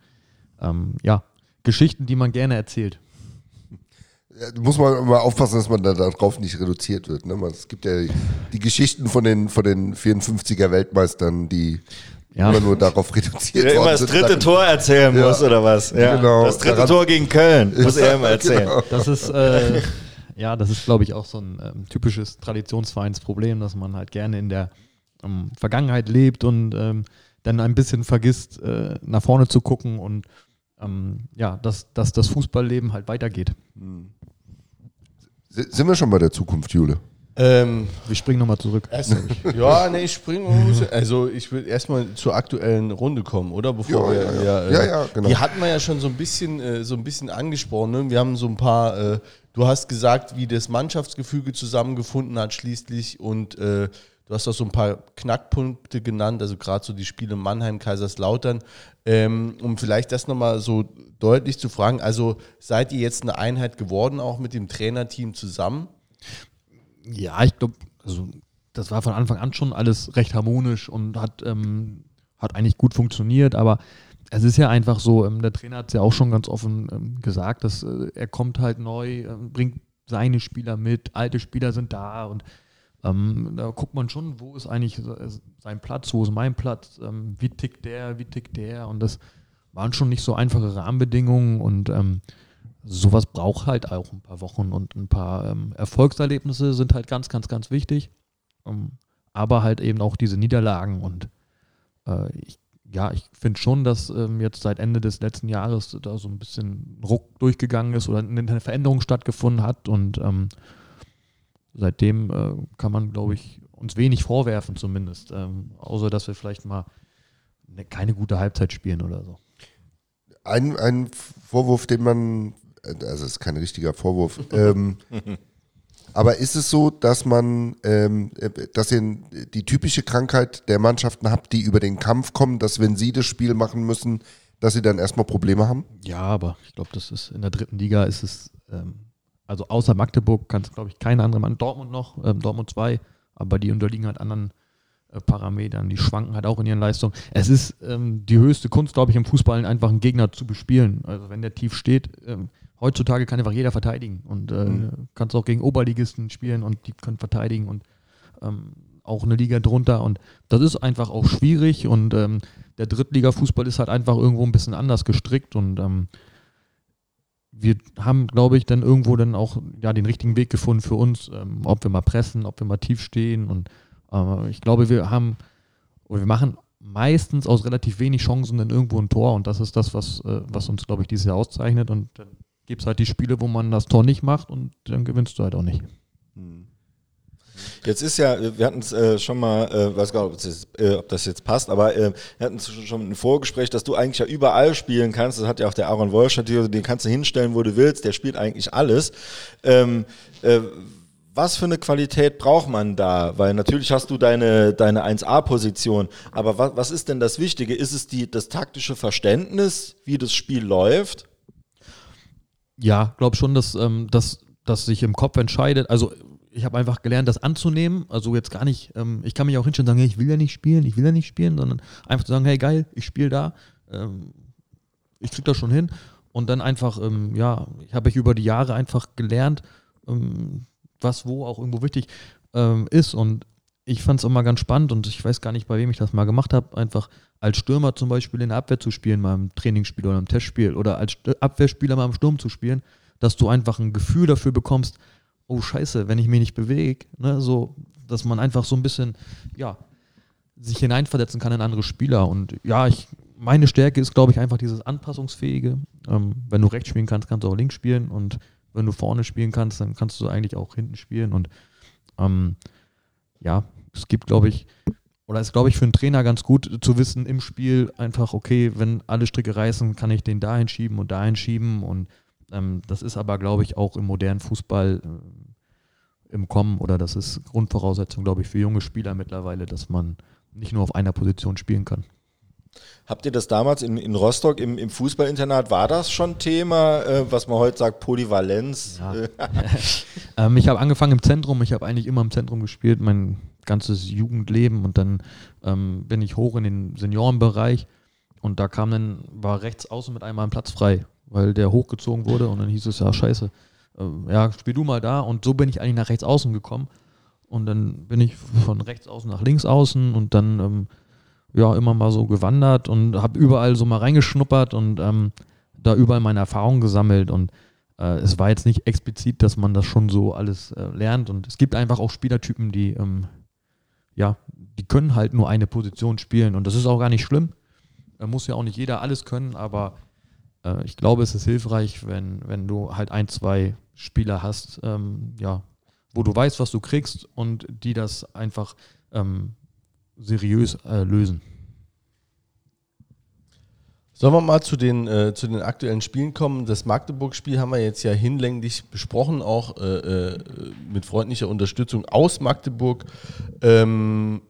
ähm, ja, Geschichten, die man gerne erzählt. Ja, muss man immer aufpassen, dass man da darauf nicht reduziert wird. Ne? Es gibt ja die, die Geschichten von den, von den 54er Weltmeistern, die Ja. immer nur darauf reduziert Der immer das sind. dritte Dann- Tor erzählen Ja. muss, oder was? Ja. Genau. Das dritte Daran- Tor gegen Köln muss er immer erzählen. Genau. Das ist, äh, ja, das ist, glaube ich, auch so ein ähm, typisches Traditionsvereinsproblem, dass man halt gerne in der ähm, Vergangenheit lebt und ähm, dann ein bisschen vergisst, äh, nach vorne zu gucken und ähm, ja, dass, dass das Fußballleben halt weitergeht. S- Sind wir schon bei der Zukunft, Jule? Ähm, Wir springen nochmal zurück. erst, ja, nee, ich springe. Also ich will erstmal zur aktuellen Runde kommen, oder? Bevor Ja, wir, ja, ja. wir, äh, Ja, ja, genau. Die hatten wir ja schon so ein bisschen, äh, so ein bisschen angesprochen. Ne? Wir haben so ein paar. Äh, du hast gesagt, wie das Mannschaftsgefüge zusammengefunden hat schließlich und äh, du hast auch so ein paar Knackpunkte genannt, also gerade so die Spiele Mannheim, Kaiserslautern. Ähm, um vielleicht das nochmal so deutlich zu fragen, also seid ihr jetzt eine Einheit geworden, auch mit dem Trainerteam zusammen? Ja, ich glaube, also das war von Anfang an schon alles recht harmonisch und hat, ähm, hat eigentlich gut funktioniert, aber es ist ja einfach so, ähm, der Trainer hat es ja auch schon ganz offen ähm, gesagt, dass äh, er kommt halt neu, ähm, bringt seine Spieler mit, alte Spieler sind da und ähm, da guckt man schon, wo ist eigentlich äh, sein Platz, wo ist mein Platz, ähm, wie tickt der, wie tickt der und das waren schon nicht so einfache Rahmenbedingungen und ähm, sowas braucht halt auch ein paar Wochen und ein paar ähm, Erfolgserlebnisse sind halt ganz, ganz, ganz wichtig. Ähm, aber halt eben auch diese Niederlagen und äh, ich, ja, ich finde schon, dass ähm, jetzt seit Ende des letzten Jahres da so ein bisschen Ruck durchgegangen ist oder eine Veränderung stattgefunden hat und ähm, seitdem äh, kann man, glaube ich, uns wenig vorwerfen zumindest, ähm, außer dass wir vielleicht mal ne, keine gute Halbzeit spielen oder so. Ein, ein Vorwurf, den man, also es ist kein richtiger Vorwurf, ähm, aber ist es so, dass man, ähm, äh, dass ihr die typische Krankheit der Mannschaften habt, die über den Kampf kommen, dass wenn sie das Spiel machen müssen, dass sie dann erstmal Probleme haben? Ja, aber ich glaube, das ist in der dritten Liga ist es, ähm, also außer Magdeburg kann es, glaube ich, keine andere Mann. Dortmund noch, ähm, Dortmund 2, aber die unterliegen halt anderen äh, Parametern, die schwanken halt auch in ihren Leistungen. Es ist ähm, die höchste Kunst, glaube ich, im Fußball, einfach einen Gegner zu bespielen. Also wenn der tief steht, ähm, heutzutage kann einfach jeder verteidigen. Und äh, kannst auch gegen Oberligisten spielen und die können verteidigen und ähm, auch eine Liga drunter. Und das ist einfach auch schwierig. Und ähm, der Drittliga-Fußball ist halt einfach irgendwo ein bisschen anders gestrickt. Und ähm, wir haben, glaube ich, dann irgendwo dann auch ja, den richtigen Weg gefunden für uns, ähm, ob wir mal pressen, ob wir mal tief stehen und äh, ich glaube, wir haben oder wir machen meistens aus relativ wenig Chancen dann irgendwo ein Tor und das ist das, was, äh, was uns, glaube ich, dieses Jahr auszeichnet und dann gibt es halt die Spiele, wo man das Tor nicht macht und dann gewinnst du halt auch nicht. Jetzt ist ja, wir hatten es äh, schon mal, äh, weiß gar nicht, ob das, jetzt, äh, ob das jetzt passt, aber äh, wir hatten es schon ein Vorgespräch, dass du eigentlich ja überall spielen kannst. Das hat ja auch der Aaron hier, den kannst du hinstellen, wo du willst. Der spielt eigentlich alles. Ähm, äh, was für eine Qualität braucht man da? Weil natürlich hast du deine, deine 1A-Position, aber was, was ist denn das Wichtige? Ist es die, das taktische Verständnis, wie das Spiel läuft? Ja, glaube schon, dass ähm, das dass sich im Kopf entscheidet. Also ich habe einfach gelernt, das anzunehmen. Also jetzt gar nicht, ähm, ich kann mich auch hinstellen und sagen, hey, ich will ja nicht spielen, ich will ja nicht spielen, sondern einfach zu sagen, hey geil, ich spiele da, ähm, ich krieg das schon hin. Und dann einfach, ähm, ja, habe ich über die Jahre einfach gelernt, ähm, was wo auch irgendwo wichtig ähm, ist. Und ich fand es immer ganz spannend und ich weiß gar nicht, bei wem ich das mal gemacht habe, einfach als Stürmer zum Beispiel in der Abwehr zu spielen, mal im Trainingsspiel oder im Testspiel oder als Abwehrspieler mal im Sturm zu spielen, dass du einfach ein Gefühl dafür bekommst, oh scheiße, wenn ich mich nicht bewege, ne, so, dass man einfach so ein bisschen, ja, sich hineinversetzen kann in andere Spieler. Und ja, ich, meine Stärke ist, glaube ich, einfach dieses Anpassungsfähige. Ähm, wenn du rechts spielen kannst, kannst du auch links spielen und wenn du vorne spielen kannst, dann kannst du eigentlich auch hinten spielen. Und ähm, ja, es gibt, glaube ich, oder ist, glaube ich, für einen Trainer ganz gut zu wissen im Spiel einfach, okay, wenn alle Stricke reißen, kann ich den dahin schieben und dahin schieben. Und ähm, das ist aber, glaube ich, auch im modernen Fußball äh, im Kommen oder das ist Grundvoraussetzung, glaube ich, für junge Spieler mittlerweile, dass man nicht nur auf einer Position spielen kann. Habt ihr das damals in, in Rostock im, im Fußballinternat, war das schon Thema, äh, was man heute sagt, Polyvalenz? Ja. Äh, Ähm, ich habe angefangen im Zentrum, ich habe eigentlich immer im Zentrum gespielt, mein ganzes Jugendleben und dann ähm, bin ich hoch in den Seniorenbereich und da kam dann, war rechts außen mit einmal ein Platz frei, weil der hochgezogen wurde und dann hieß es, ja scheiße, äh, ja spiel du mal da. Und so bin ich eigentlich nach rechts außen gekommen. Und dann bin ich von rechts außen nach links außen und dann ähm, ja immer mal so gewandert und habe überall so mal reingeschnuppert und ähm, da überall meine Erfahrungen gesammelt. Und äh, es war jetzt nicht explizit, dass man das schon so alles äh, lernt. Und es gibt einfach auch Spielertypen, die ähm, ja, die können halt nur eine Position spielen. Und das ist auch gar nicht schlimm. Da muss ja auch nicht jeder alles können, aber äh, ich glaube, es ist hilfreich, wenn, wenn du halt ein, zwei Spieler hast, ähm, ja, wo du weißt, was du kriegst und die das einfach ähm, seriös äh, lösen. Sollen wir mal zu den, äh, zu den aktuellen Spielen kommen? Das Magdeburg-Spiel haben wir jetzt ja hinlänglich besprochen, auch äh, äh, mit freundlicher Unterstützung aus Magdeburg. Ähm,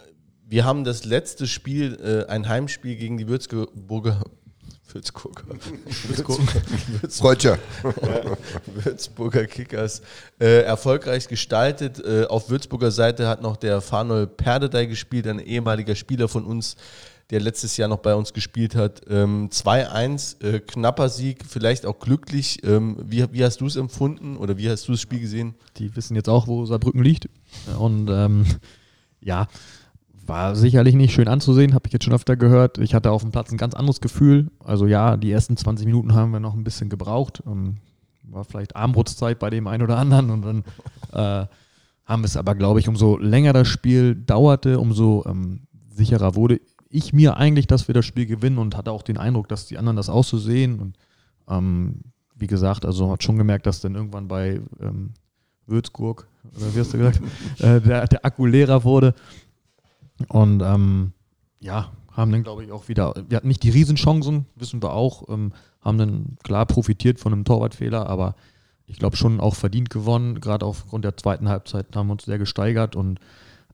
wir haben das letzte Spiel, äh, ein Heimspiel gegen die Würzburger. Würzburger. Würzburger. Würzburger Kickers äh, erfolgreich gestaltet. Äh, auf Würzburger Seite hat noch der Farnol Perdedey gespielt, ein ehemaliger Spieler von uns, der letztes Jahr noch bei uns gespielt hat. Ähm, 2-1, äh, knapper Sieg, vielleicht auch glücklich. Ähm, wie, wie hast du es empfunden oder wie hast du das Spiel gesehen? Die wissen jetzt auch, wo Saarbrücken liegt. Und ähm, ja, war sicherlich nicht schön anzusehen, habe ich jetzt schon öfter gehört. Ich hatte auf dem Platz ein ganz anderes Gefühl. Also ja, die ersten 20 Minuten haben wir noch ein bisschen gebraucht. Ähm, war vielleicht Armbrutszeit bei dem einen oder anderen. Und dann äh, haben wir es aber, glaube ich, umso länger das Spiel dauerte, umso ähm, sicherer wurde ich mir eigentlich, dass wir das Spiel gewinnen und hatte auch den Eindruck, dass die anderen das auch so sehen. Und ähm, wie gesagt, also hat schon gemerkt, dass dann irgendwann bei ähm, Würzburg, oder wie hast du gesagt, äh, der, der Akku leerer wurde. Und ähm, ja, haben dann, glaube ich, auch wieder, wir hatten nicht die Riesenchancen, wissen wir auch, ähm, haben dann klar profitiert von einem Torwartfehler, aber ich glaube schon auch verdient gewonnen, gerade aufgrund der zweiten Halbzeit haben wir uns sehr gesteigert und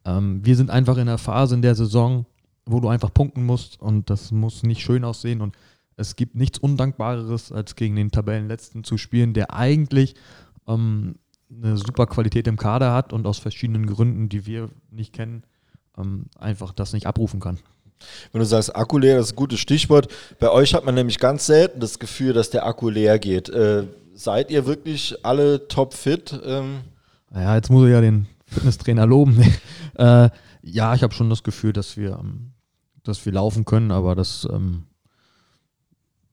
ähm, wir sind einfach in einer Phase in der Saison, wo du einfach punkten musst und das muss nicht schön aussehen und es gibt nichts Undankbareres, als gegen den Tabellenletzten zu spielen, der eigentlich ähm, eine super Qualität im Kader hat und aus verschiedenen Gründen, die wir nicht kennen, ähm, einfach das nicht abrufen kann. Wenn du sagst Akku leer, das ist ein gutes Stichwort. Bei euch hat man nämlich ganz selten das Gefühl, dass der Akku leer geht. Äh, seid ihr wirklich alle topfit? Ähm, Naja, jetzt muss ich ja den Fitnesstrainer loben. äh, ja, ich habe schon das Gefühl, dass wir, ähm, dass wir laufen können, aber das ähm,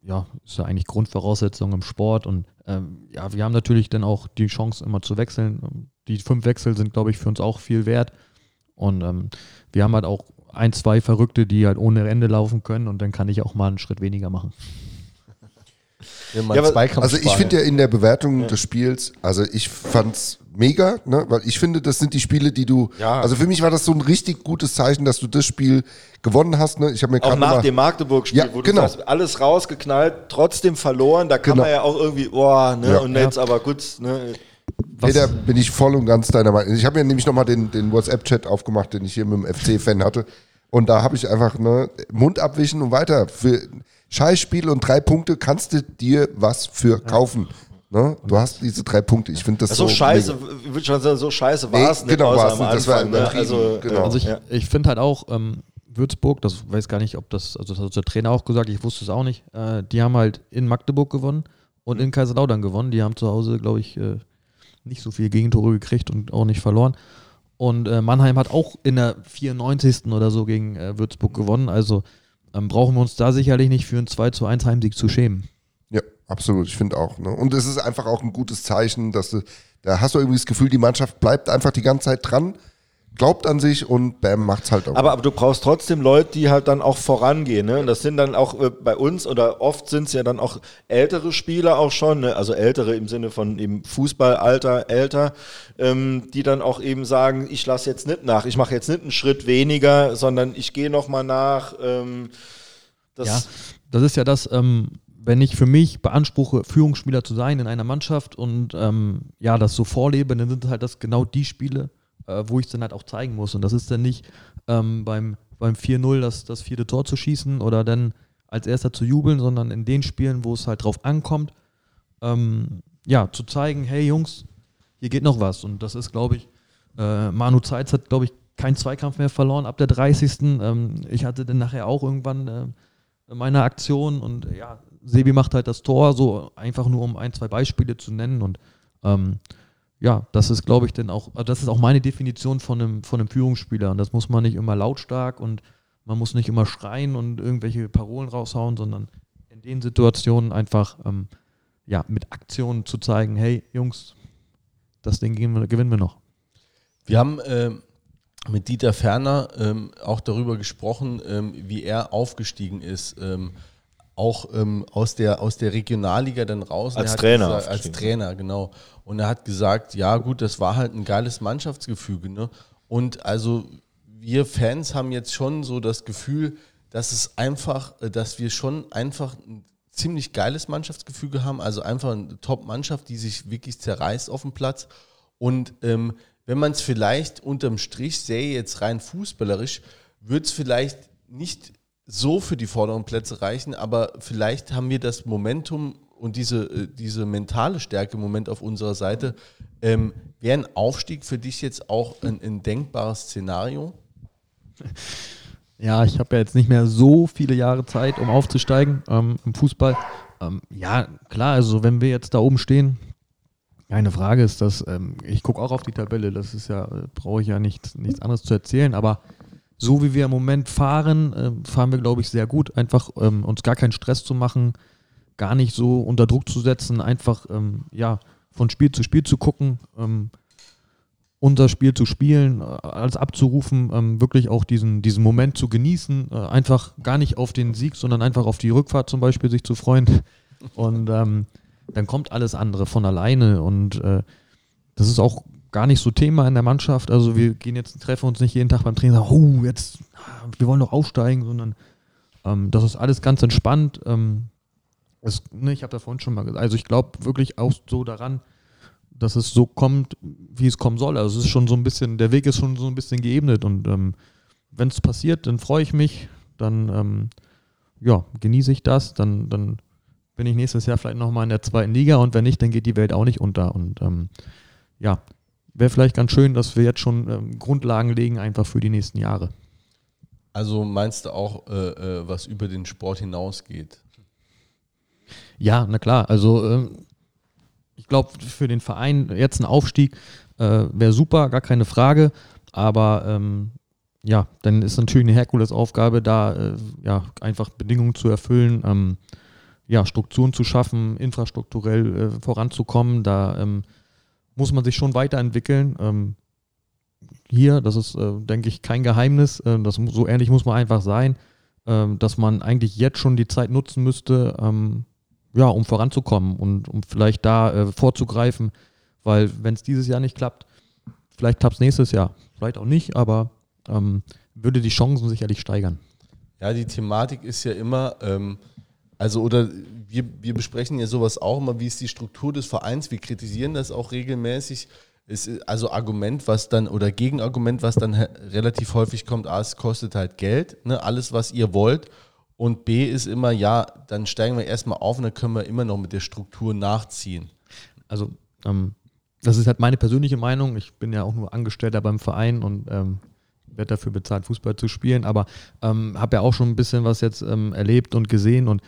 ja, ist ja eigentlich Grundvoraussetzung im Sport. Und ähm, ja, wir haben natürlich dann auch die Chance, immer zu wechseln. Die fünf Wechsel sind, glaube ich, für uns auch viel wert. Und ähm, wir haben halt auch ein, zwei Verrückte, die halt ohne Ende laufen können und dann kann ich auch mal einen Schritt weniger machen. Ja, Ja, aber- Also ich finde ja in der Bewertung des Spiels, also ich fand's mega, ne? weil ich finde, das sind die Spiele, die du, Ja. also für mich war das so ein richtig gutes Zeichen, dass du das Spiel gewonnen hast. Ne? Ich habe mir auch nach mal- dem Magdeburg-Spiel, Ja, wo du genau. sagst, alles rausgeknallt, trotzdem verloren. Da kann Genau. man ja auch irgendwie, oh, ne, Ja. und jetzt aber gut, ne, Nee, da bin ich voll und ganz deiner Meinung. Ich habe mir nämlich nochmal den, den WhatsApp-Chat aufgemacht, den ich hier mit dem FC-Fan hatte. Und da habe ich einfach ne, Mund abwischen und weiter. Für Scheißspiel und drei Punkte kannst du dir was für kaufen. Ne? Du hast diese drei Punkte. Ich finde das so, so scheiße, mega. ich würde schon sagen, so scheiße Nee, war es nicht genau, war's am nicht. Das war ne? Also, genau. Also ich, ja. ich finde halt auch, ähm, Würzburg, das weiß gar nicht, ob das, also das hat der Trainer auch gesagt, ich wusste es auch nicht, äh, die haben halt in Magdeburg gewonnen und in Kaiserslautern gewonnen. Die haben zu Hause, glaube ich, äh, nicht so viele Gegentore gekriegt und auch nicht verloren. Und äh, Mannheim hat auch in der 94. oder so gegen äh, Würzburg gewonnen. Also ähm, brauchen wir uns da sicherlich nicht für einen 2 zu 1 Heimsieg zu schämen. Ja, absolut. Ich finde auch. Ne? Und es ist einfach auch ein gutes Zeichen, dass du, da hast du irgendwie das Gefühl, die Mannschaft bleibt einfach die ganze Zeit dran, glaubt an sich und bam, macht's halt auch. Aber, aber du brauchst trotzdem Leute, die halt dann auch vorangehen. Ne? Und das sind dann auch äh, bei uns oder oft sind es ja dann auch ältere Spieler auch schon, ne? also ältere im Sinne von eben Fußballalter, älter, ähm, die dann auch eben sagen, ich lasse jetzt nicht nach, ich mache jetzt nicht einen Schritt weniger, sondern ich gehe nochmal nach. Ähm, das, Ja, das ist ja das, ähm, wenn ich für mich beanspruche, Führungsspieler zu sein in einer Mannschaft und ähm, ja, das so vorlebe, dann sind halt das genau die Spiele, äh, wo ich es dann halt auch zeigen muss. Und das ist dann nicht ähm, beim, beim 4-0 das, das vierte Tor zu schießen oder dann als erster zu jubeln, sondern in den Spielen, wo es halt drauf ankommt, ähm, ja, zu zeigen, hey Jungs, hier geht noch was. Und das ist, glaube ich, äh, Manu Zeitz hat, glaube ich, keinen Zweikampf mehr verloren ab der 30. Ähm, ich hatte dann nachher auch irgendwann äh, meine Aktion und ja, Sebi macht halt das Tor, so einfach nur um ein, zwei Beispiele zu nennen und ähm, ja, das ist, glaube ich, dann auch, also das ist auch meine Definition von einem, von einem Führungsspieler und das muss man nicht immer lautstark und man muss nicht immer schreien und irgendwelche Parolen raushauen, sondern in den Situationen einfach ähm, ja, mit Aktionen zu zeigen, hey Jungs, das Ding gewinnen wir, noch. Wir haben ähm, mit Dieter Ferner ähm, auch darüber gesprochen, ähm, wie er aufgestiegen ist. Auch ähm, aus, der, aus der Regionalliga dann raus. Als er Trainer Gesagt, als. Trainer, genau. Und er hat gesagt, ja gut, das war halt ein geiles Mannschaftsgefüge. Ne? Und also wir Fans haben jetzt schon so das Gefühl, dass es einfach, äh, dass wir schon einfach ein ziemlich geiles Mannschaftsgefüge haben. Also einfach eine Top-Mannschaft, die sich wirklich zerreißt auf dem Platz. Und ähm, wenn man es vielleicht unterm Strich sähe, jetzt rein fußballerisch, wird es vielleicht nicht so für die vorderen Plätze reichen, aber vielleicht haben wir das Momentum und diese, äh, diese mentale Stärke im Moment auf unserer Seite. Ähm, Wäre ein Aufstieg für dich jetzt auch ein, ein denkbares Szenario? Ja, ich habe ja jetzt nicht mehr so viele Jahre Zeit, um aufzusteigen ähm, im Fußball. Ähm, ja, klar, also wenn wir jetzt da oben stehen, keine Frage ist das, ähm, ich gucke auch auf die Tabelle, das ist ja, äh, brauche ich ja nicht, nichts anderes zu erzählen, aber so wie wir im Moment fahren, äh, fahren wir, glaube ich, sehr gut. Einfach ähm, uns gar keinen Stress zu machen, gar nicht so unter Druck zu setzen, einfach ähm, ja, von Spiel zu Spiel zu gucken, ähm, unser Spiel zu spielen, äh, alles abzurufen, ähm, wirklich auch diesen, diesen Moment zu genießen, äh, einfach gar nicht auf den Sieg, sondern einfach auf die Rückfahrt zum Beispiel sich zu freuen. Und ähm, dann kommt alles andere von alleine und äh, das ist auch gar nicht so Thema in der Mannschaft. Also wir gehen jetzt, treffen uns nicht jeden Tag beim Training und sagen, oh, jetzt, wir wollen doch aufsteigen, sondern ähm, das ist alles ganz entspannt. Ähm, es, ne, ich habe da vorhin schon mal gesagt, also ich glaube wirklich auch so daran, dass es so kommt, wie es kommen soll. Also es ist schon so ein bisschen, der Weg ist schon so ein bisschen geebnet und ähm, wenn es passiert, dann freue ich mich, dann ähm, ja, genieße ich das, dann, dann bin ich nächstes Jahr vielleicht nochmal in der zweiten Liga und wenn nicht, dann geht die Welt auch nicht unter. Und ähm, ja, wäre vielleicht ganz schön, dass wir jetzt schon ähm, Grundlagen legen, einfach für die nächsten Jahre. Also meinst du auch, äh, äh, was über den Sport hinausgeht? Ja, na klar. Also ähm, ich glaube, für den Verein jetzt ein Aufstieg äh, wäre super, gar keine Frage. Aber ähm, ja, dann ist natürlich eine Herkulesaufgabe, da äh, ja, einfach Bedingungen zu erfüllen, ähm, ja, Strukturen zu schaffen, infrastrukturell äh, voranzukommen. Da ähm, muss man sich schon weiterentwickeln. Ähm, hier, das ist, äh, denke ich, kein Geheimnis. Äh, das, so ehrlich muss man einfach sein, ähm, dass man eigentlich jetzt schon die Zeit nutzen müsste, ähm, ja, um voranzukommen und um vielleicht da äh, vorzugreifen, weil wenn es dieses Jahr nicht klappt, vielleicht klappt es nächstes Jahr, vielleicht auch nicht, aber ähm, würde die Chancen sicherlich steigern. Ja, die Thematik ist ja immer, ähm, also oder wir, wir besprechen ja sowas auch immer, wie ist die Struktur des Vereins, wir kritisieren das auch regelmäßig. Es ist also Argument, was dann, oder Gegenargument, was dann relativ häufig kommt, A, es kostet halt Geld, ne, alles, was ihr wollt. Und B ist immer, ja, dann steigen wir erstmal auf und dann können wir immer noch mit der Struktur nachziehen. also ähm, das ist halt meine persönliche Meinung. Ich bin ja auch nur Angestellter beim Verein und ähm, werde dafür bezahlt, Fußball zu spielen, aber ähm, habe ja auch schon ein bisschen was jetzt ähm, erlebt und gesehen und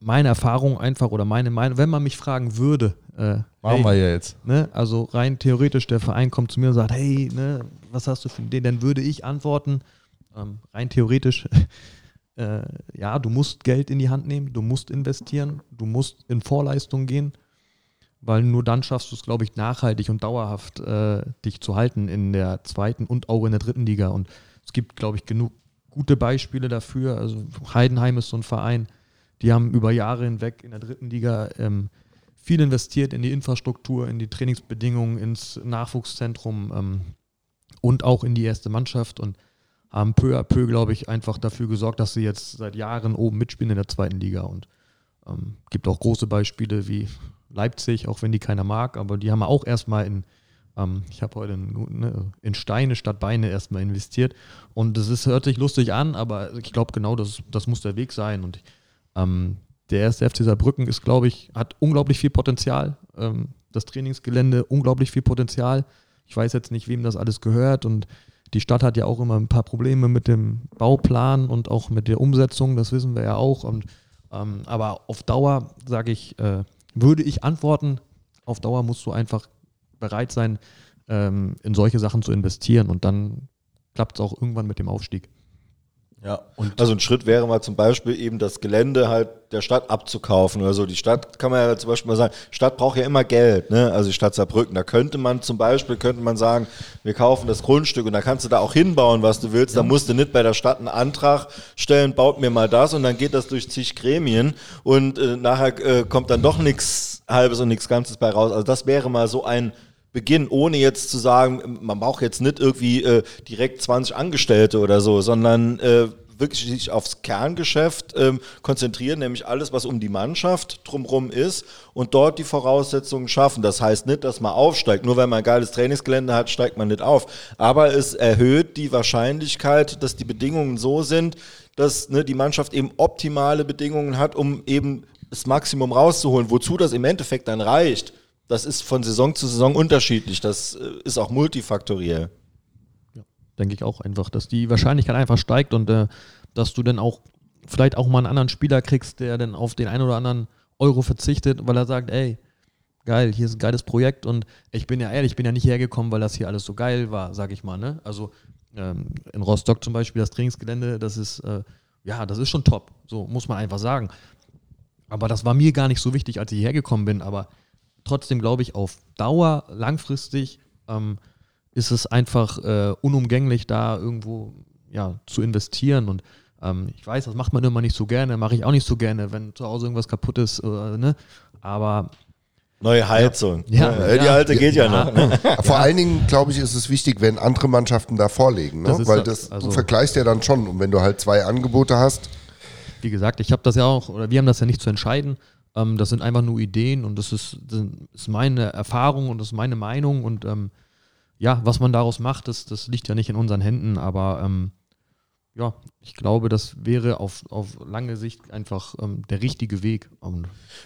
meine Erfahrung einfach oder meine Meinung, wenn man mich fragen würde, äh, Machen hey, wir ja jetzt. Ne, also rein theoretisch, der Verein kommt zu mir und sagt, hey, ne, was hast du für den? Dann würde ich antworten, ähm, rein theoretisch, äh, ja, du musst Geld in die Hand nehmen, du musst investieren, du musst in Vorleistung gehen, weil nur dann schaffst du es, glaube ich, nachhaltig und dauerhaft äh, dich zu halten in der zweiten und auch in der dritten Liga. Und es gibt, glaube ich, genug gute Beispiele dafür. Also Heidenheim ist so ein Verein, die haben über Jahre hinweg in der dritten Liga ähm, viel investiert in die Infrastruktur, in die Trainingsbedingungen, ins Nachwuchszentrum ähm, und auch in die erste Mannschaft und haben peu à peu, glaube ich, einfach dafür gesorgt, dass sie jetzt seit Jahren oben mitspielen in der zweiten Liga. Und ähm, gibt auch große Beispiele wie Leipzig, auch wenn die keiner mag, aber die haben auch erstmal in, ähm, ich habe heute in, ne, in Steine statt Beine erstmal investiert. Und das ist, hört sich lustig an, aber ich glaube genau, das, das muss der Weg sein. Und ähm, der erste FC Saarbrücken ist, glaube ich, hat unglaublich viel Potenzial. Ähm, das Trainingsgelände unglaublich viel Potenzial. Ich weiß jetzt nicht, wem das alles gehört und die Stadt hat ja auch immer ein paar Probleme mit dem Bauplan und auch mit der Umsetzung, das wissen wir ja auch. Und, ähm, aber auf Dauer, sage ich, äh, würde ich antworten, auf Dauer musst du einfach bereit sein, ähm, in solche Sachen zu investieren und dann klappt es auch irgendwann mit dem Aufstieg. Ja, und also ein Schritt wäre mal zum Beispiel eben das Gelände halt der Stadt abzukaufen oder so. Die Stadt kann man ja zum Beispiel mal sagen, Stadt braucht ja immer Geld, ne? Also die Stadt Saarbrücken. Da könnte man zum Beispiel, könnte man sagen, wir kaufen das Grundstück und da kannst du da auch hinbauen, was du willst. Da musst du nicht bei der Stadt einen Antrag stellen, baut mir mal das und dann geht das durch zig Gremien und äh, nachher äh, kommt dann doch nichts Halbes und nichts Ganzes bei raus. Also das wäre mal so ein Beginn, ohne jetzt zu sagen, man braucht jetzt nicht irgendwie äh, direkt 20 Angestellte oder so, sondern äh, wirklich sich aufs Kerngeschäft ähm, konzentrieren, nämlich alles, was um die Mannschaft drumherum ist und dort die Voraussetzungen schaffen. Das heißt nicht, dass man aufsteigt. Nur weil man ein geiles Trainingsgelände hat, steigt man nicht auf. Aber es erhöht die Wahrscheinlichkeit, dass die Bedingungen so sind, dass ne, die Mannschaft eben optimale Bedingungen hat, um eben das Maximum rauszuholen. Wozu das im Endeffekt dann reicht, das ist von Saison zu Saison unterschiedlich. Das äh, ist auch multifaktoriell. Ja, denke ich auch einfach, dass die Wahrscheinlichkeit einfach steigt und äh, dass du dann auch vielleicht auch mal einen anderen Spieler kriegst, der dann auf den einen oder anderen Euro verzichtet, weil er sagt, ey, geil, hier ist ein geiles Projekt und ich bin ja ehrlich, ich bin ja nicht hergekommen, weil das hier alles so geil war, sag ich mal. Ne? Also ähm, in Rostock zum Beispiel das Trainingsgelände, das ist, äh, ja, das ist schon top, so muss man einfach sagen. Aber das war mir gar nicht so wichtig, als ich hierher gekommen bin, aber trotzdem glaube ich, auf Dauer, langfristig ähm, ist es einfach äh, unumgänglich, da irgendwo ja, zu investieren. Und ähm, ich weiß, das macht man immer nicht so gerne, mache ich auch nicht so gerne, wenn zu Hause irgendwas kaputt ist. Äh, ne? Aber Neue Heizung. Ja. Ja, die Ja. alte geht ja, noch. Ne? Vor allen Dingen, glaube ich, ist es wichtig, wenn andere Mannschaften da vorlegen. Ne? Das Weil das, das, also- du vergleichst ja dann schon. Und wenn du halt zwei Angebote hast, wie gesagt, ich habe das ja auch, oder wir haben das ja nicht zu entscheiden. Ähm, das sind einfach nur Ideen und das ist, das ist meine Erfahrung und das ist meine Meinung und ähm, ja, was man daraus macht, das, das liegt ja nicht in unseren Händen, aber ähm, ja, ich glaube, das wäre auf, auf lange Sicht einfach ähm, der richtige Weg.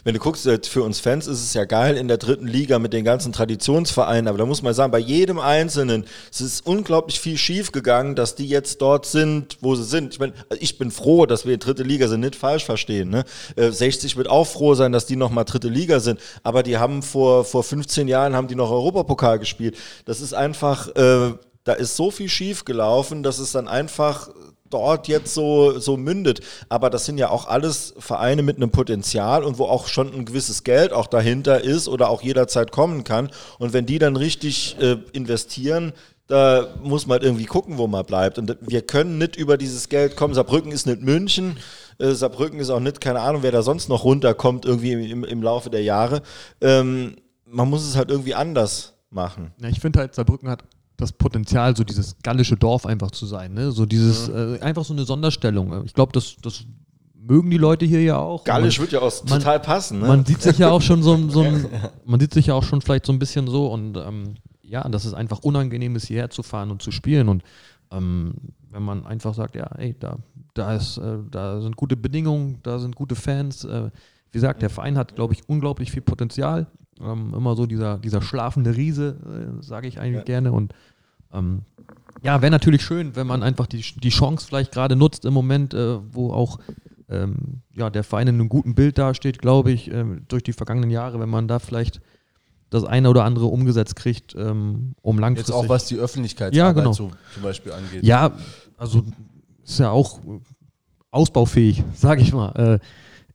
Wenn du guckst, äh, für uns Fans ist es ja geil in der dritten Liga mit den ganzen Traditionsvereinen, aber da muss man sagen, bei jedem Einzelnen, es ist unglaublich viel schief gegangen, dass die jetzt dort sind, wo sie sind. Ich meine, ich bin froh, dass wir in dritte Liga sind, nicht falsch verstehen. Ne? Äh, 60 wird auch froh sein, dass die nochmal dritte Liga sind, aber die haben vor, vor 15 Jahren haben die noch Europapokal gespielt. Das ist einfach, äh, da ist so viel schief gelaufen, dass es dann einfach dort jetzt so, so mündet. Aber das sind ja auch alles Vereine mit einem Potenzial und wo auch schon ein gewisses Geld auch dahinter ist oder auch jederzeit kommen kann. Und wenn die dann richtig äh, investieren, da muss man halt irgendwie gucken, wo man bleibt. Und wir können nicht über dieses Geld kommen. Saarbrücken ist nicht München. Äh, Saarbrücken ist auch nicht, keine Ahnung, wer da sonst noch runterkommt irgendwie im, im, Laufe der Jahre. Ähm, man muss es halt irgendwie anders machen. Ja, ich finde halt, Saarbrücken hat das Potenzial, so dieses gallische Dorf einfach zu sein. Ne? So dieses, äh, einfach so eine Sonderstellung. Ich glaube, das, das mögen die Leute hier ja auch. Gallisch Man- wird ja auch man- total passen. Ne? Man sieht sich ja auch schon so, so ein, man sieht sich ja auch schon vielleicht so ein bisschen so und ähm, ja, dass es einfach unangenehm ist, hierher zu fahren und zu spielen. Und ähm, wenn man einfach sagt, ja, ey, da, da ist, äh, da sind gute Bedingungen, da sind gute Fans. Äh, wie gesagt, der Verein hat, glaube ich, unglaublich viel Potenzial. Ähm, immer so dieser, dieser schlafende Riese, äh, sage ich eigentlich gerne. Und ähm, ja, wäre natürlich schön, wenn man einfach die, die Chance vielleicht gerade nutzt im Moment, äh, wo auch ähm, ja, der Verein in einem guten Bild dasteht, glaube ich, ähm, durch die vergangenen Jahre, wenn man da vielleicht das eine oder andere umgesetzt kriegt, ähm, um Jetzt langfristig. auch was die Öffentlichkeit Ja, genau. so, zum Beispiel angeht. Ja, also ist ja auch äh, ausbaufähig, sage ich mal. Äh,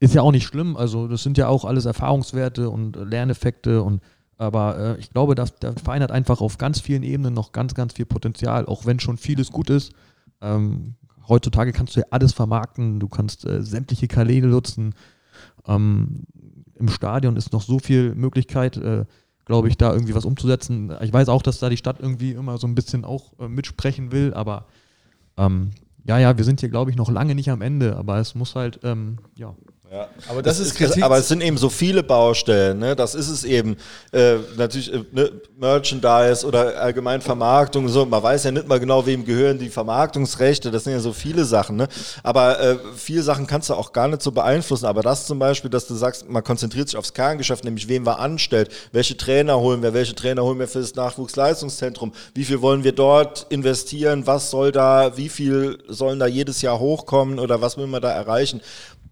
ist ja auch nicht schlimm. Also das sind ja auch alles Erfahrungswerte und äh, Lerneffekte und aber äh, ich glaube, dass der Verein hat einfach auf ganz vielen Ebenen noch ganz, ganz viel Potenzial, auch wenn schon vieles gut ist. Ähm, heutzutage kannst du ja alles vermarkten, du kannst äh, sämtliche Kanäle nutzen. Ähm, Im Stadion ist noch so viel Möglichkeit, äh, glaube ich, da irgendwie was umzusetzen. Ich weiß auch, dass da die Stadt irgendwie immer so ein bisschen auch äh, mitsprechen will, aber ähm, ja, ja, wir sind hier, glaube ich, noch lange nicht am Ende, aber es muss halt, ähm, ja, Ja. Aber das ist Kritik- Aber es sind eben so viele Baustellen. Ne? Das ist es eben. Äh, natürlich äh, ne? Merchandise oder allgemein Vermarktung. und So. Man weiß ja nicht mal genau, wem gehören die Vermarktungsrechte. Das sind ja so viele Sachen. Ne? Aber äh, viele Sachen kannst du auch gar nicht so beeinflussen. Aber das zum Beispiel, dass du sagst, man konzentriert sich aufs Kerngeschäft, nämlich wem wir anstellt, welche Trainer holen wir, welche Trainer holen wir für das Nachwuchsleistungszentrum, wie viel wollen wir dort investieren, was soll da, wie viel sollen da jedes Jahr hochkommen oder was will man da erreichen.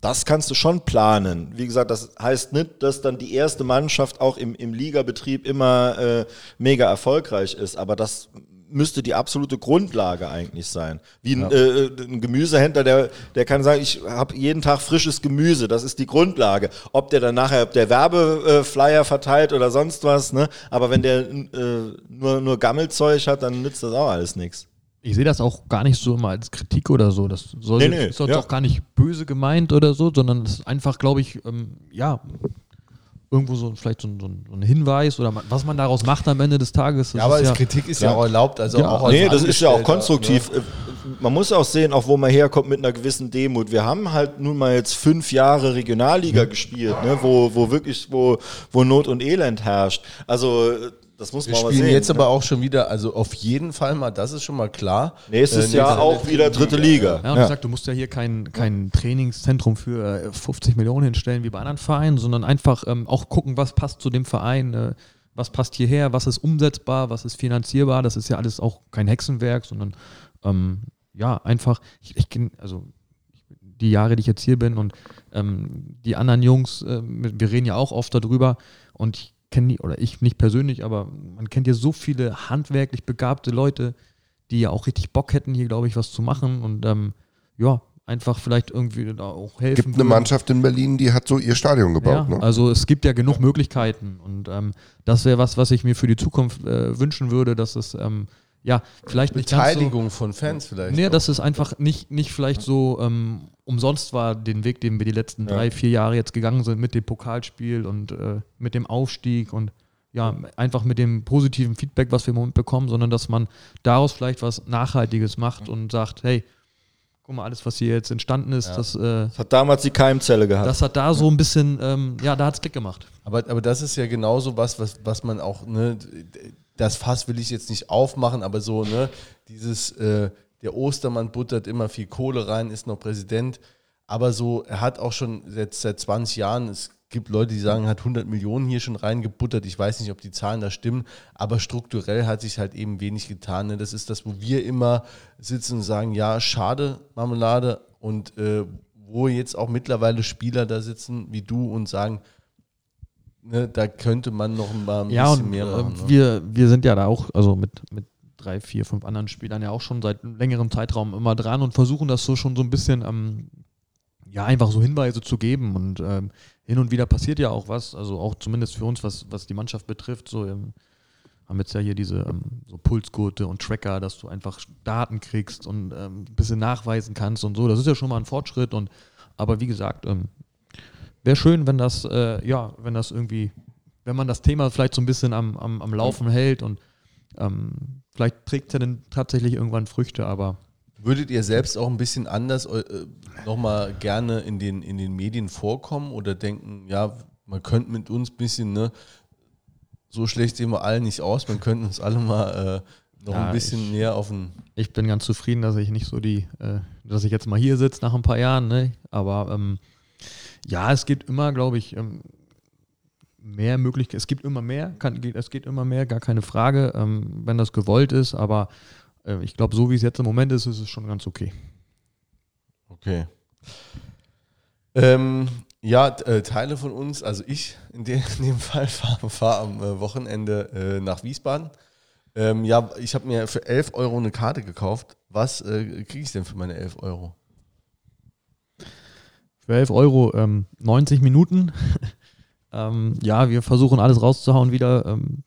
Das kannst du schon planen. Wie gesagt, das heißt nicht, dass dann die erste Mannschaft auch im, im Ligabetrieb immer äh, mega erfolgreich ist, aber das müsste die absolute Grundlage eigentlich sein. Wie ein, äh, ein Gemüsehändler, der, der kann sagen, ich habe jeden Tag frisches Gemüse, das ist die Grundlage. Ob der dann nachher, ob der Werbeflyer verteilt oder sonst was, ne? aber wenn der äh, nur, nur Gammelzeug hat, dann nützt das auch alles nichts. Ich sehe das auch gar nicht so immer als Kritik oder so. Das soll Nee, nee, ist jetzt ja. auch gar nicht böse gemeint oder so, sondern es ist einfach, glaube ich, ähm, ja, irgendwo so vielleicht so ein, so ein Hinweis oder man, was man daraus macht am Ende des Tages. Ja, aber ja, Kritik ist ja, Ja. auch erlaubt. Also Ja. auch als Nee, das ist ja auch konstruktiv. Ne? Man muss auch sehen, auch wo man herkommt mit einer gewissen Demut. Wir haben halt nun mal jetzt fünf Jahre Regionalliga gespielt, ne, wo, wo wirklich, wo, wo Not und Elend herrscht. Also, das muss Wir man mal spielen sehen. jetzt aber auch schon wieder, also auf jeden Fall mal, das ist schon mal klar. Nächstes Äh, Jahr auch wieder dritte Liga. Ja, und ich sag, du musst ja hier kein, kein Trainingszentrum für äh, 50 Millionen hinstellen wie bei anderen Vereinen, sondern einfach ähm, auch gucken, was passt zu dem Verein, äh, was passt hierher, was ist umsetzbar, was ist finanzierbar. Das ist ja alles auch kein Hexenwerk, sondern ähm, ja, einfach, ich, ich also die Jahre, die ich jetzt hier bin und ähm, die anderen Jungs, äh, wir reden ja auch oft darüber und ich kenne die, oder ich nicht persönlich, aber man kennt ja so viele handwerklich begabte Leute, die ja auch richtig Bock hätten, hier, glaube ich, was zu machen und ähm, ja, einfach vielleicht irgendwie da auch helfen. gibt eine würden. Mannschaft in Berlin, die hat so ihr Stadion Ja, gebaut. ne? also es gibt ja genug Möglichkeiten und ähm, das wäre was, was ich mir für die Zukunft äh, wünschen würde, dass es ähm, ja vielleicht nicht ganz so, Beteiligung von Fans vielleicht. Nee, auch. dass es einfach nicht, nicht vielleicht so ähm, umsonst war, den Weg, den wir die letzten drei, vier Jahre jetzt gegangen sind mit dem Pokalspiel und äh, mit dem Aufstieg und ja, einfach mit dem positiven Feedback, was wir im Moment bekommen, sondern dass man daraus vielleicht was Nachhaltiges macht und sagt, hey, guck mal, alles, was hier jetzt entstanden ist, das, äh, Das hat damals die Keimzelle gehabt. das hat da so ein bisschen, ähm, ja, da hat es Klick gemacht. Aber, aber das ist ja genauso was, was, was man auch, ne, das Fass will ich jetzt nicht aufmachen, aber so, ne, dieses, äh, der Ostermann buttert immer viel Kohle rein, ist noch Präsident, aber so, er hat auch schon jetzt seit 20 Jahren, es gibt Leute, die sagen, er hat 100 Millionen hier schon reingebuttert, ich weiß nicht, ob die Zahlen da stimmen, aber strukturell hat sich halt eben wenig getan, ne? das ist das, wo wir immer sitzen und sagen, ja, schade, Marmelade, und äh, wo jetzt auch mittlerweile Spieler da sitzen wie du und sagen, ne, da könnte man noch mal ein Ja, bisschen und mehr äh, machen. Ne? wir, wir sind ja da auch, also mit, mit drei, vier, fünf anderen Spielern ja auch schon seit längerem Zeitraum immer dran und versuchen das so schon so ein bisschen, ähm, ja, einfach so Hinweise zu geben. Und ähm, hin und wieder passiert ja auch was, also auch zumindest für uns, was, was die Mannschaft betrifft, so ähm, haben jetzt ja hier diese ähm, so Pulsgurte und Tracker, dass du einfach Daten kriegst und ähm, ein bisschen nachweisen kannst und so. Das ist ja schon mal ein Fortschritt und aber wie gesagt, ähm, wäre schön, wenn das, äh, ja, wenn das irgendwie, wenn man das Thema vielleicht so ein bisschen am, am, am Laufen hält und ähm, vielleicht trägt es ja dann tatsächlich irgendwann Früchte, aber Würdet ihr selbst auch ein bisschen anders äh, nochmal gerne in den, in den Medien vorkommen oder denken, ja, man könnte mit uns ein bisschen, ne, so schlecht sehen wir alle nicht aus, man könnte uns alle mal äh, noch Ja, ein bisschen ich- näher auf den. ich bin ganz zufrieden, dass ich nicht so die, äh, dass ich jetzt mal hier sitze nach ein paar Jahren, ne? Aber ähm, ja, es gibt immer, glaube ich, ähm, mehr Möglichkeiten. Es gibt immer mehr, kann, es geht immer mehr, gar keine Frage, ähm, wenn das gewollt ist, aber äh, ich glaube, so wie es jetzt im Moment ist, ist es schon ganz okay. Okay. Ähm, ja, äh, Teile von uns, also ich in, de in dem Fall fahre fahr am äh, Wochenende äh, nach Wiesbaden. Ähm, ja, ich habe mir für 11 Euro eine Karte gekauft. Was äh, kriege ich denn für meine 11 Euro? Für 11 Euro ähm, 90 Minuten. ähm, ja, wir versuchen alles rauszuhauen wieder, ähm,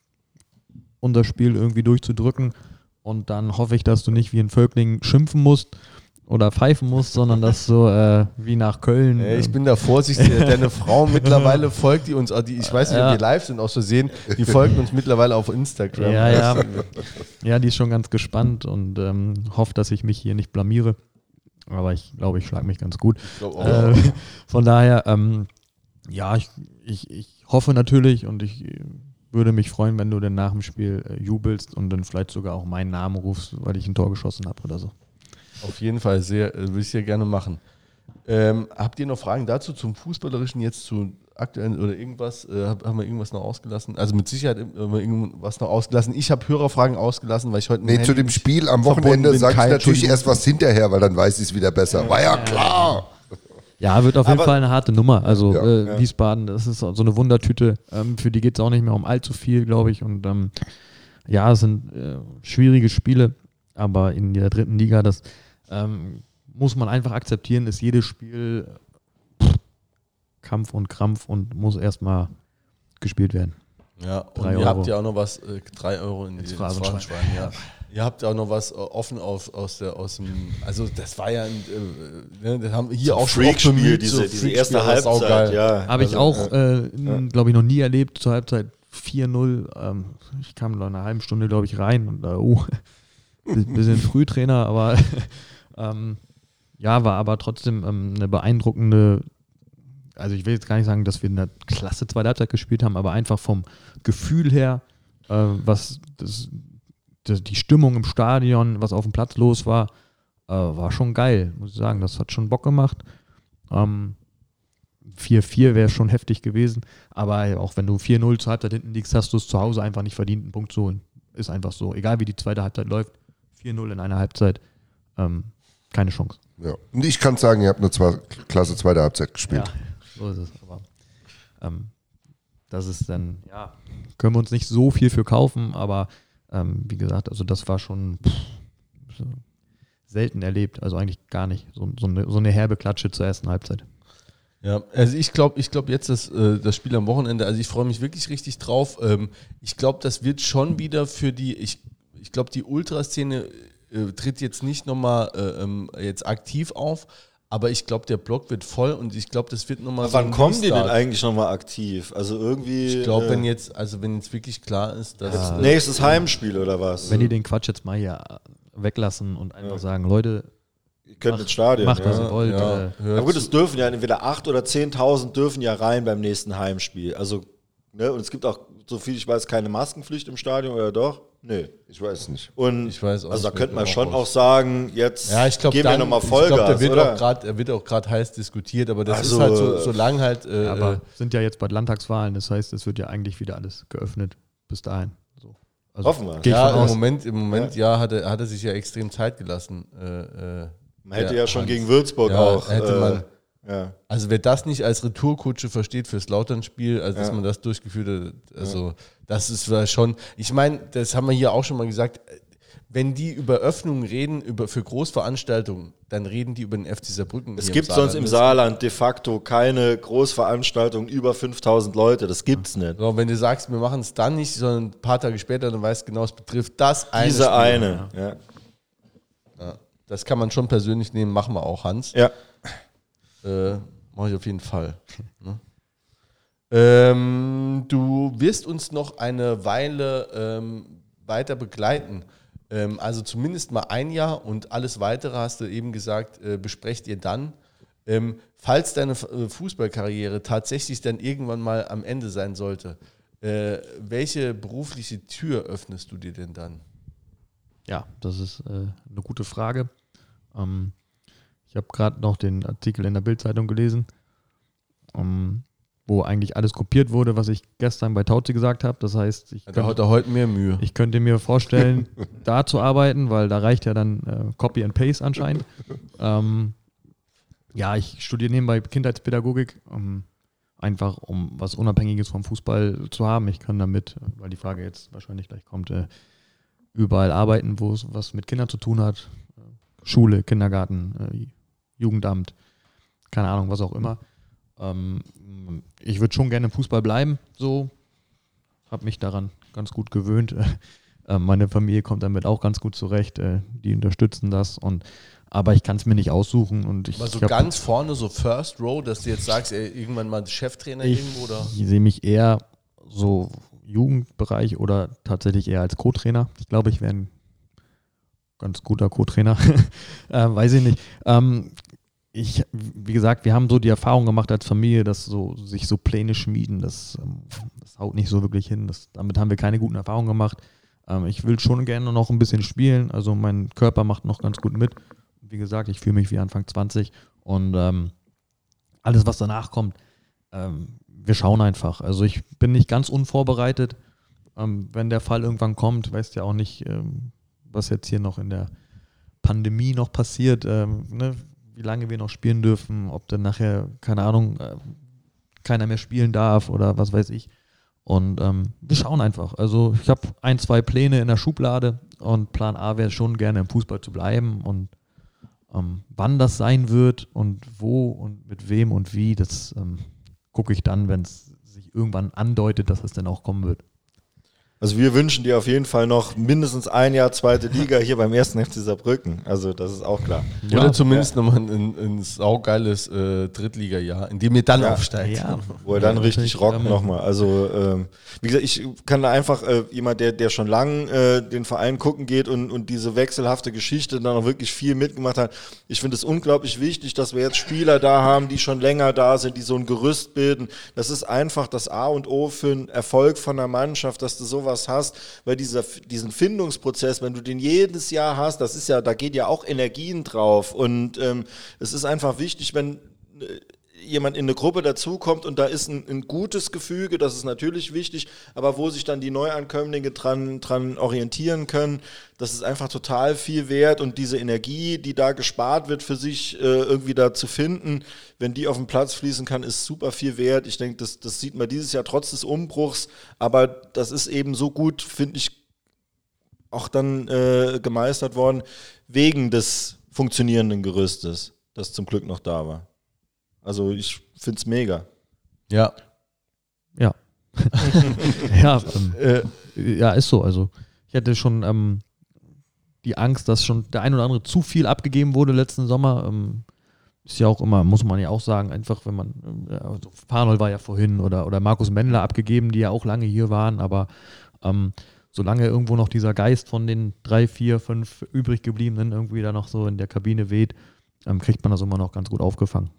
unser Spiel irgendwie durchzudrücken. Und dann hoffe ich, dass du nicht wie ein Völkling schimpfen musst oder pfeifen musst, sondern dass du äh, wie nach Köln. Äh, ich ähm, bin da vorsichtig. Deine Frau mittlerweile folgt die uns, auch die, ich weiß nicht, ob wir live sind aus Versehen, die folgt uns mittlerweile auf Instagram. Ja, ja. Ja, die ist schon ganz gespannt und ähm, hofft, dass ich mich hier nicht blamiere. Aber ich glaube, ich schlage mich ganz gut. glaub auch. Äh, von daher, ähm, ja, ich, ich, ich hoffe natürlich und ich äh, würde mich freuen, wenn du dann nach dem Spiel äh, jubelst und dann vielleicht sogar auch meinen Namen rufst, weil ich ein Tor geschossen habe oder so. Auf jeden Fall sehr, äh, würde ich sehr gerne machen. Ähm, habt ihr noch Fragen dazu zum Fußballerischen jetzt zu aktuellen oder irgendwas? Äh, hab- haben wir irgendwas noch ausgelassen? Also mit Sicherheit haben wir irgendwas noch ausgelassen. Ich habe Hörerfragen ausgelassen, weil ich heute Nee, dem zu dem Spiel am Wochenende sage ich natürlich erst was hinterher, weil dann weiß ich es wieder besser. War ja klar. Ja, wird auf jeden Aber- Fall eine harte Nummer. Also Ja, äh, ja. Wiesbaden, das ist so eine Wundertüte. Ähm, für die geht es auch nicht mehr um allzu viel, glaube ich. Und ähm, ja, es sind äh, schwierige Spiele, aber in der dritten Liga, das ähm, muss man einfach akzeptieren, ist jedes Spiel pff, Kampf und Krampf und muss erstmal gespielt werden. Ja, und Drei ihr Euro. habt ja auch noch was, äh, drei Euro in die. Phrasenschwein, ja. Ihr habt auch noch was äh, offen aus, aus, der, aus dem, also das war ja, ein, äh, ne, das haben wir hier auch schon oft bemüht, diese, so diese erste Halbzeit, ja. Habe ich Also, auch, äh, glaube ich, noch nie erlebt. Zur Halbzeit 4-0. Ähm, ich kam nach einer halben Stunde, glaube ich, rein und äh, oh, bi- bisschen Frühtrainer, aber ähm, ja, war aber trotzdem ähm, eine beeindruckende. Also ich will jetzt gar nicht sagen, dass wir eine klasse zweite Halbzeit gespielt haben, aber einfach vom Gefühl her, äh, was das, die Stimmung im Stadion, was auf dem Platz los war, äh, war schon geil, muss ich sagen. Das hat schon Bock gemacht. Ähm, 4-4 wäre schon heftig gewesen, aber auch wenn du 4-0 zur Halbzeit hinten liegst, hast du es zu Hause einfach nicht verdient, einen Punkt zu holen. Ist einfach so. Egal wie die zweite Halbzeit läuft, 4-0 in einer Halbzeit, ähm, keine Chance. Ja. Und ich kann sagen, ihr habt eine zwei, klasse zweite Halbzeit gespielt. so ist es. Aber ähm, das ist dann, ja, können wir uns nicht so viel für kaufen, aber ähm, wie gesagt, also das war schon pff, selten erlebt, also eigentlich gar nicht. So, so, eine, so eine herbe Klatsche zur ersten Halbzeit. Ja, also ich glaube, ich glaube jetzt das, äh, das Spiel am Wochenende, also ich freue mich wirklich richtig drauf. Ähm, ich glaube, das wird schon wieder für die, ich, ich glaube, die Ultraszene äh, tritt jetzt nicht nochmal äh, ähm, jetzt aktiv auf, aber ich glaube, der Block wird voll und ich glaube, das wird nochmal Wann kommen die denn Restart. eigentlich nochmal aktiv? Also irgendwie. Ich glaube, äh, wenn jetzt, also wenn jetzt wirklich klar ist, dass äh, Nächstes Heimspiel oder was? Wenn die den Quatsch jetzt mal hier äh, weglassen und einfach sagen, Leute, Ihr könnt ins Stadion. macht, was ja. ihr wollt. ja, Äh, Aber gut, es dürfen ja entweder 8.000 oder 10.000 dürfen ja rein beim nächsten Heimspiel. Also, ne, und es gibt auch, so viel ich weiß, keine Maskenpflicht im Stadion, oder doch? Nö. Ich weiß nicht. Und Ich weiß auch also da könnte man auch schon raus. auch sagen, jetzt Ja, ich glaube, geben wir nochmal Ich glaube, Vollgas, der wird oder? auch grad, er wird auch gerade heiß diskutiert, aber das Also, ist halt so, solange halt. Äh, aber sind ja jetzt bald Landtagswahlen, das heißt, es wird ja eigentlich wieder alles geöffnet bis dahin. So. Also, Hoffen wir. Ja, im. Moment, im Moment ja. hat, er, hat er sich ja extrem Zeit gelassen. Äh, äh, man hätte der ja schon gegen Würzburg Ja, auch. hätte äh, man- ja. Also wer das nicht als Retourkutsche versteht fürs Lautern-Spiel, also dass Ja. man das durchgeführt hat, also das ist schon, ich meine, das haben wir hier auch schon mal gesagt, wenn die über Öffnungen reden, über für Großveranstaltungen, dann reden die über den FC Saarbrücken. Es gibt sonst im Saarland de facto keine Großveranstaltung über 5000 Leute. Das gibt's nicht. So, wenn du sagst, wir machen es dann nicht, sondern ein paar Tage später, dann weißt du genau, es betrifft das eine. Diese Spiel. eine. Ja. Ja. Das kann man schon persönlich nehmen, machen wir auch, Hans. ja. Äh, Mache ich auf jeden Fall. Ne? Ähm, du wirst uns noch eine Weile ähm, weiter begleiten. Ähm, also zumindest mal ein Jahr und alles weitere hast du eben gesagt, äh, besprecht ihr dann. Ähm, falls deine äh, Fußballkarriere tatsächlich dann irgendwann mal am Ende sein sollte, äh, welche berufliche Tür öffnest du dir denn dann? Ja, das ist äh, eine gute Frage. Ähm, ich habe gerade noch den Artikel in der Bildzeitung gelesen. Ähm, wo eigentlich alles kopiert wurde, was ich gestern bei Tauzi gesagt habe. Das heißt, ich könnte, er heute mehr Mühe. ich könnte mir vorstellen, da zu arbeiten, weil da reicht ja dann äh, Copy and Paste anscheinend. Ähm, ja, ich studiere nebenbei Kindheitspädagogik, ähm, einfach um was Unabhängiges vom Fußball zu haben. Ich kann damit, weil die Frage jetzt wahrscheinlich gleich kommt, äh, überall arbeiten, wo es was mit Kindern zu tun hat. Schule, Kindergarten, äh, Jugendamt, keine Ahnung, was auch immer. Ähm, ich würde schon gerne im Fußball bleiben, so. Habe mich daran ganz gut gewöhnt. Äh, meine Familie kommt damit auch ganz gut zurecht. Äh, die unterstützen das. Und, aber ich kann es mir nicht aussuchen. Und ich, Aber so hab- ganz vorne, so First Row, dass du jetzt sagst, ey, irgendwann mal Cheftrainer Ich, irgendwo oder. ich sehe mich eher so Jugendbereich oder tatsächlich eher als Co-Trainer. Ich glaube, ich wäre ein ganz guter Co-Trainer. äh, weiß ich nicht. Ähm, ich, wie gesagt, wir haben so die Erfahrung gemacht als Familie, dass so sich so Pläne schmieden, das, ähm, das haut nicht so wirklich hin. Das, damit haben wir keine guten Erfahrungen gemacht. Ähm, ich will schon gerne noch ein bisschen spielen. Also mein Körper macht noch ganz gut mit. Wie gesagt, ich fühle mich wie Anfang 20 und ähm, alles, was danach kommt, ähm, wir schauen einfach. Also ich bin nicht ganz unvorbereitet. Ähm, wenn der Fall irgendwann kommt, weißt ja auch nicht, ähm, was jetzt hier noch in der Pandemie noch passiert, ne? Wie lange wir noch spielen dürfen, ob dann nachher, keine Ahnung, äh, keiner mehr spielen darf oder was weiß ich. Und ähm, wir schauen einfach. Also ich habe ein, zwei Pläne in der Schublade und Plan A wäre schon gerne im Fußball zu bleiben und ähm, wann das sein wird und wo und mit wem und wie, das ähm, gucke ich dann, wenn es sich irgendwann andeutet, dass es dann auch kommen wird. Also wir wünschen dir auf jeden Fall noch mindestens ein Jahr zweite Liga hier beim ersten FC Saarbrücken. Also das ist auch klar. Oder zumindest nochmal ein, ein, ein saugeiles äh, Drittliga-Jahr, in dem ihr dann Ja. aufsteigt. Ja, Wo er dann Ja, richtig rockt nochmal. Also, ähm, wie gesagt, ich kann da einfach äh, jemand, der, der schon lang äh, den Verein gucken geht und, und diese wechselhafte Geschichte dann auch wirklich viel mitgemacht hat. Ich finde es unglaublich wichtig, dass wir jetzt Spieler da haben, die schon länger da sind, die so ein Gerüst bilden. Das ist einfach das A und O für einen Erfolg von der Mannschaft, dass du sowas hast, weil dieser, diesen Findungsprozess, wenn du den jedes Jahr hast, das ist ja, da geht ja auch Energien drauf. Und ähm, es ist einfach wichtig, wenn jemand in eine Gruppe dazukommt und da ist ein, ein gutes Gefüge, das ist natürlich wichtig, aber wo sich dann die Neuankömmlinge dran, dran orientieren können, das ist einfach total viel wert und diese Energie, die da gespart wird, für sich äh, irgendwie da zu finden, wenn die auf den Platz fließen kann, ist super viel wert. Ich denke, das, das sieht man dieses Jahr trotz des Umbruchs, aber das ist eben so gut, finde ich, auch dann äh, gemeistert worden, wegen des funktionierenden Gerüstes, das zum Glück noch da war. Also ich finde es mega. Ja. Ja. ja, ähm, ja, ist so. Also ich hatte schon ähm, die Angst, dass schon der ein oder andere zu viel abgegeben wurde letzten Sommer. Ähm, ist ja auch immer, muss man ja auch sagen, einfach wenn man, ja, also Farnol war ja vorhin oder, oder Markus Mendler abgegeben, die ja auch lange hier waren, aber ähm, solange irgendwo noch dieser Geist von den drei, vier, fünf übrig gebliebenen irgendwie da noch so in der Kabine weht, ähm, kriegt man das immer noch ganz gut aufgefangen.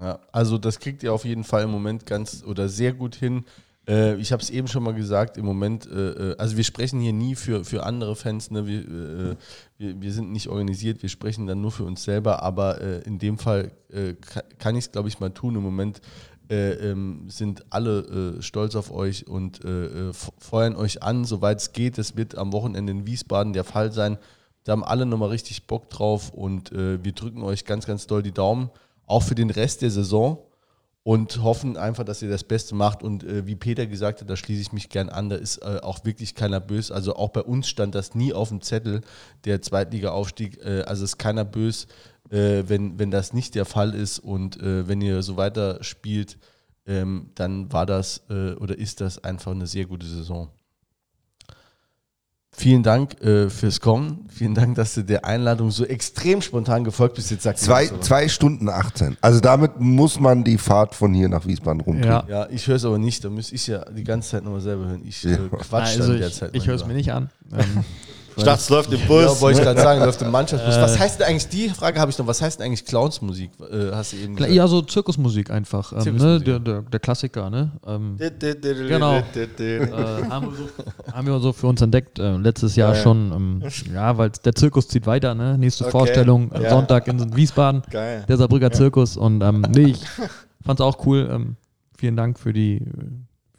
Ja, also das kriegt ihr auf jeden Fall im Moment ganz oder sehr gut hin. Äh, ich habe es eben schon mal gesagt, im Moment, äh, äh, also wir sprechen hier nie für, für andere Fans, ne? wir, äh, wir, wir sind nicht organisiert, wir sprechen dann nur für uns selber, aber äh, in dem Fall äh, ka- kann ich es, glaube ich, mal tun. Im Moment äh, ähm, sind alle stolz auf euch und feuern euch an, soweit es geht. Das wird am Wochenende in Wiesbaden der Fall sein. Da haben alle nochmal richtig Bock drauf und wir drücken euch ganz, ganz doll die Daumen, auch für den Rest der Saison und hoffen einfach, dass ihr das Beste macht. Und äh, wie Peter gesagt hat, da schließe ich mich gern an, da ist äh, auch wirklich keiner böse. Also auch bei uns stand das nie auf dem Zettel, der Zweitliga-Aufstieg. Äh, also ist keiner böse, äh, wenn, wenn das nicht der Fall ist. Und äh, wenn ihr so weiter spielt, ähm, dann war das äh, oder ist das einfach eine sehr gute Saison. Vielen Dank äh, fürs Kommen. Vielen Dank, dass du der Einladung so extrem spontan gefolgt bist. Jetzt sagt Zwei, zwei Stunden 18. Also damit muss man die Fahrt von hier nach Wiesbaden rumkriegen. Ja. Ja, ich höre es aber nicht, da müsste ich ja die ganze Zeit nochmal selber hören. Ich äh, quatsch Also dann ich, derzeit. ich höre es mir nicht an. Ähm, Ich dachte, es läuft im Ja, Bus. wollte ich gerade sagen, läuft im Mannschaftsbus. Was heißt denn eigentlich, die Frage habe ich noch, was heißt denn eigentlich Clownsmusik? Äh, hast du eben gesagt. ja, so Zirkusmusik einfach. Ähm, Zirkusmusik. Ne? Der, der, der Klassiker, ne? Ähm, genau. äh, haben, wir so, haben wir so für uns entdeckt, äh, letztes Jahr Ja, ja. schon. Ähm, ja, weil der Zirkus zieht weiter, ne? Nächste Okay. Vorstellung, äh, Ja. Sonntag in Wiesbaden, Geil. der Saarbrücker Zirkus. Und ähm, nee, ich fand's auch cool. Ähm, vielen Dank für die,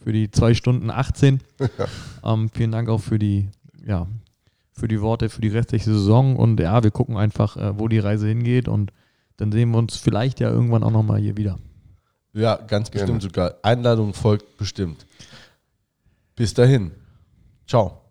für die zwei Stunden 18. ähm, vielen Dank auch für die, ja, für die Worte für die restliche Saison. Und ja, wir gucken einfach, äh, wo die Reise hingeht. Und dann sehen wir uns vielleicht ja irgendwann auch nochmal hier wieder. Ja, ganz bestimmt sogar. Einladung folgt bestimmt. Bis dahin. Ciao.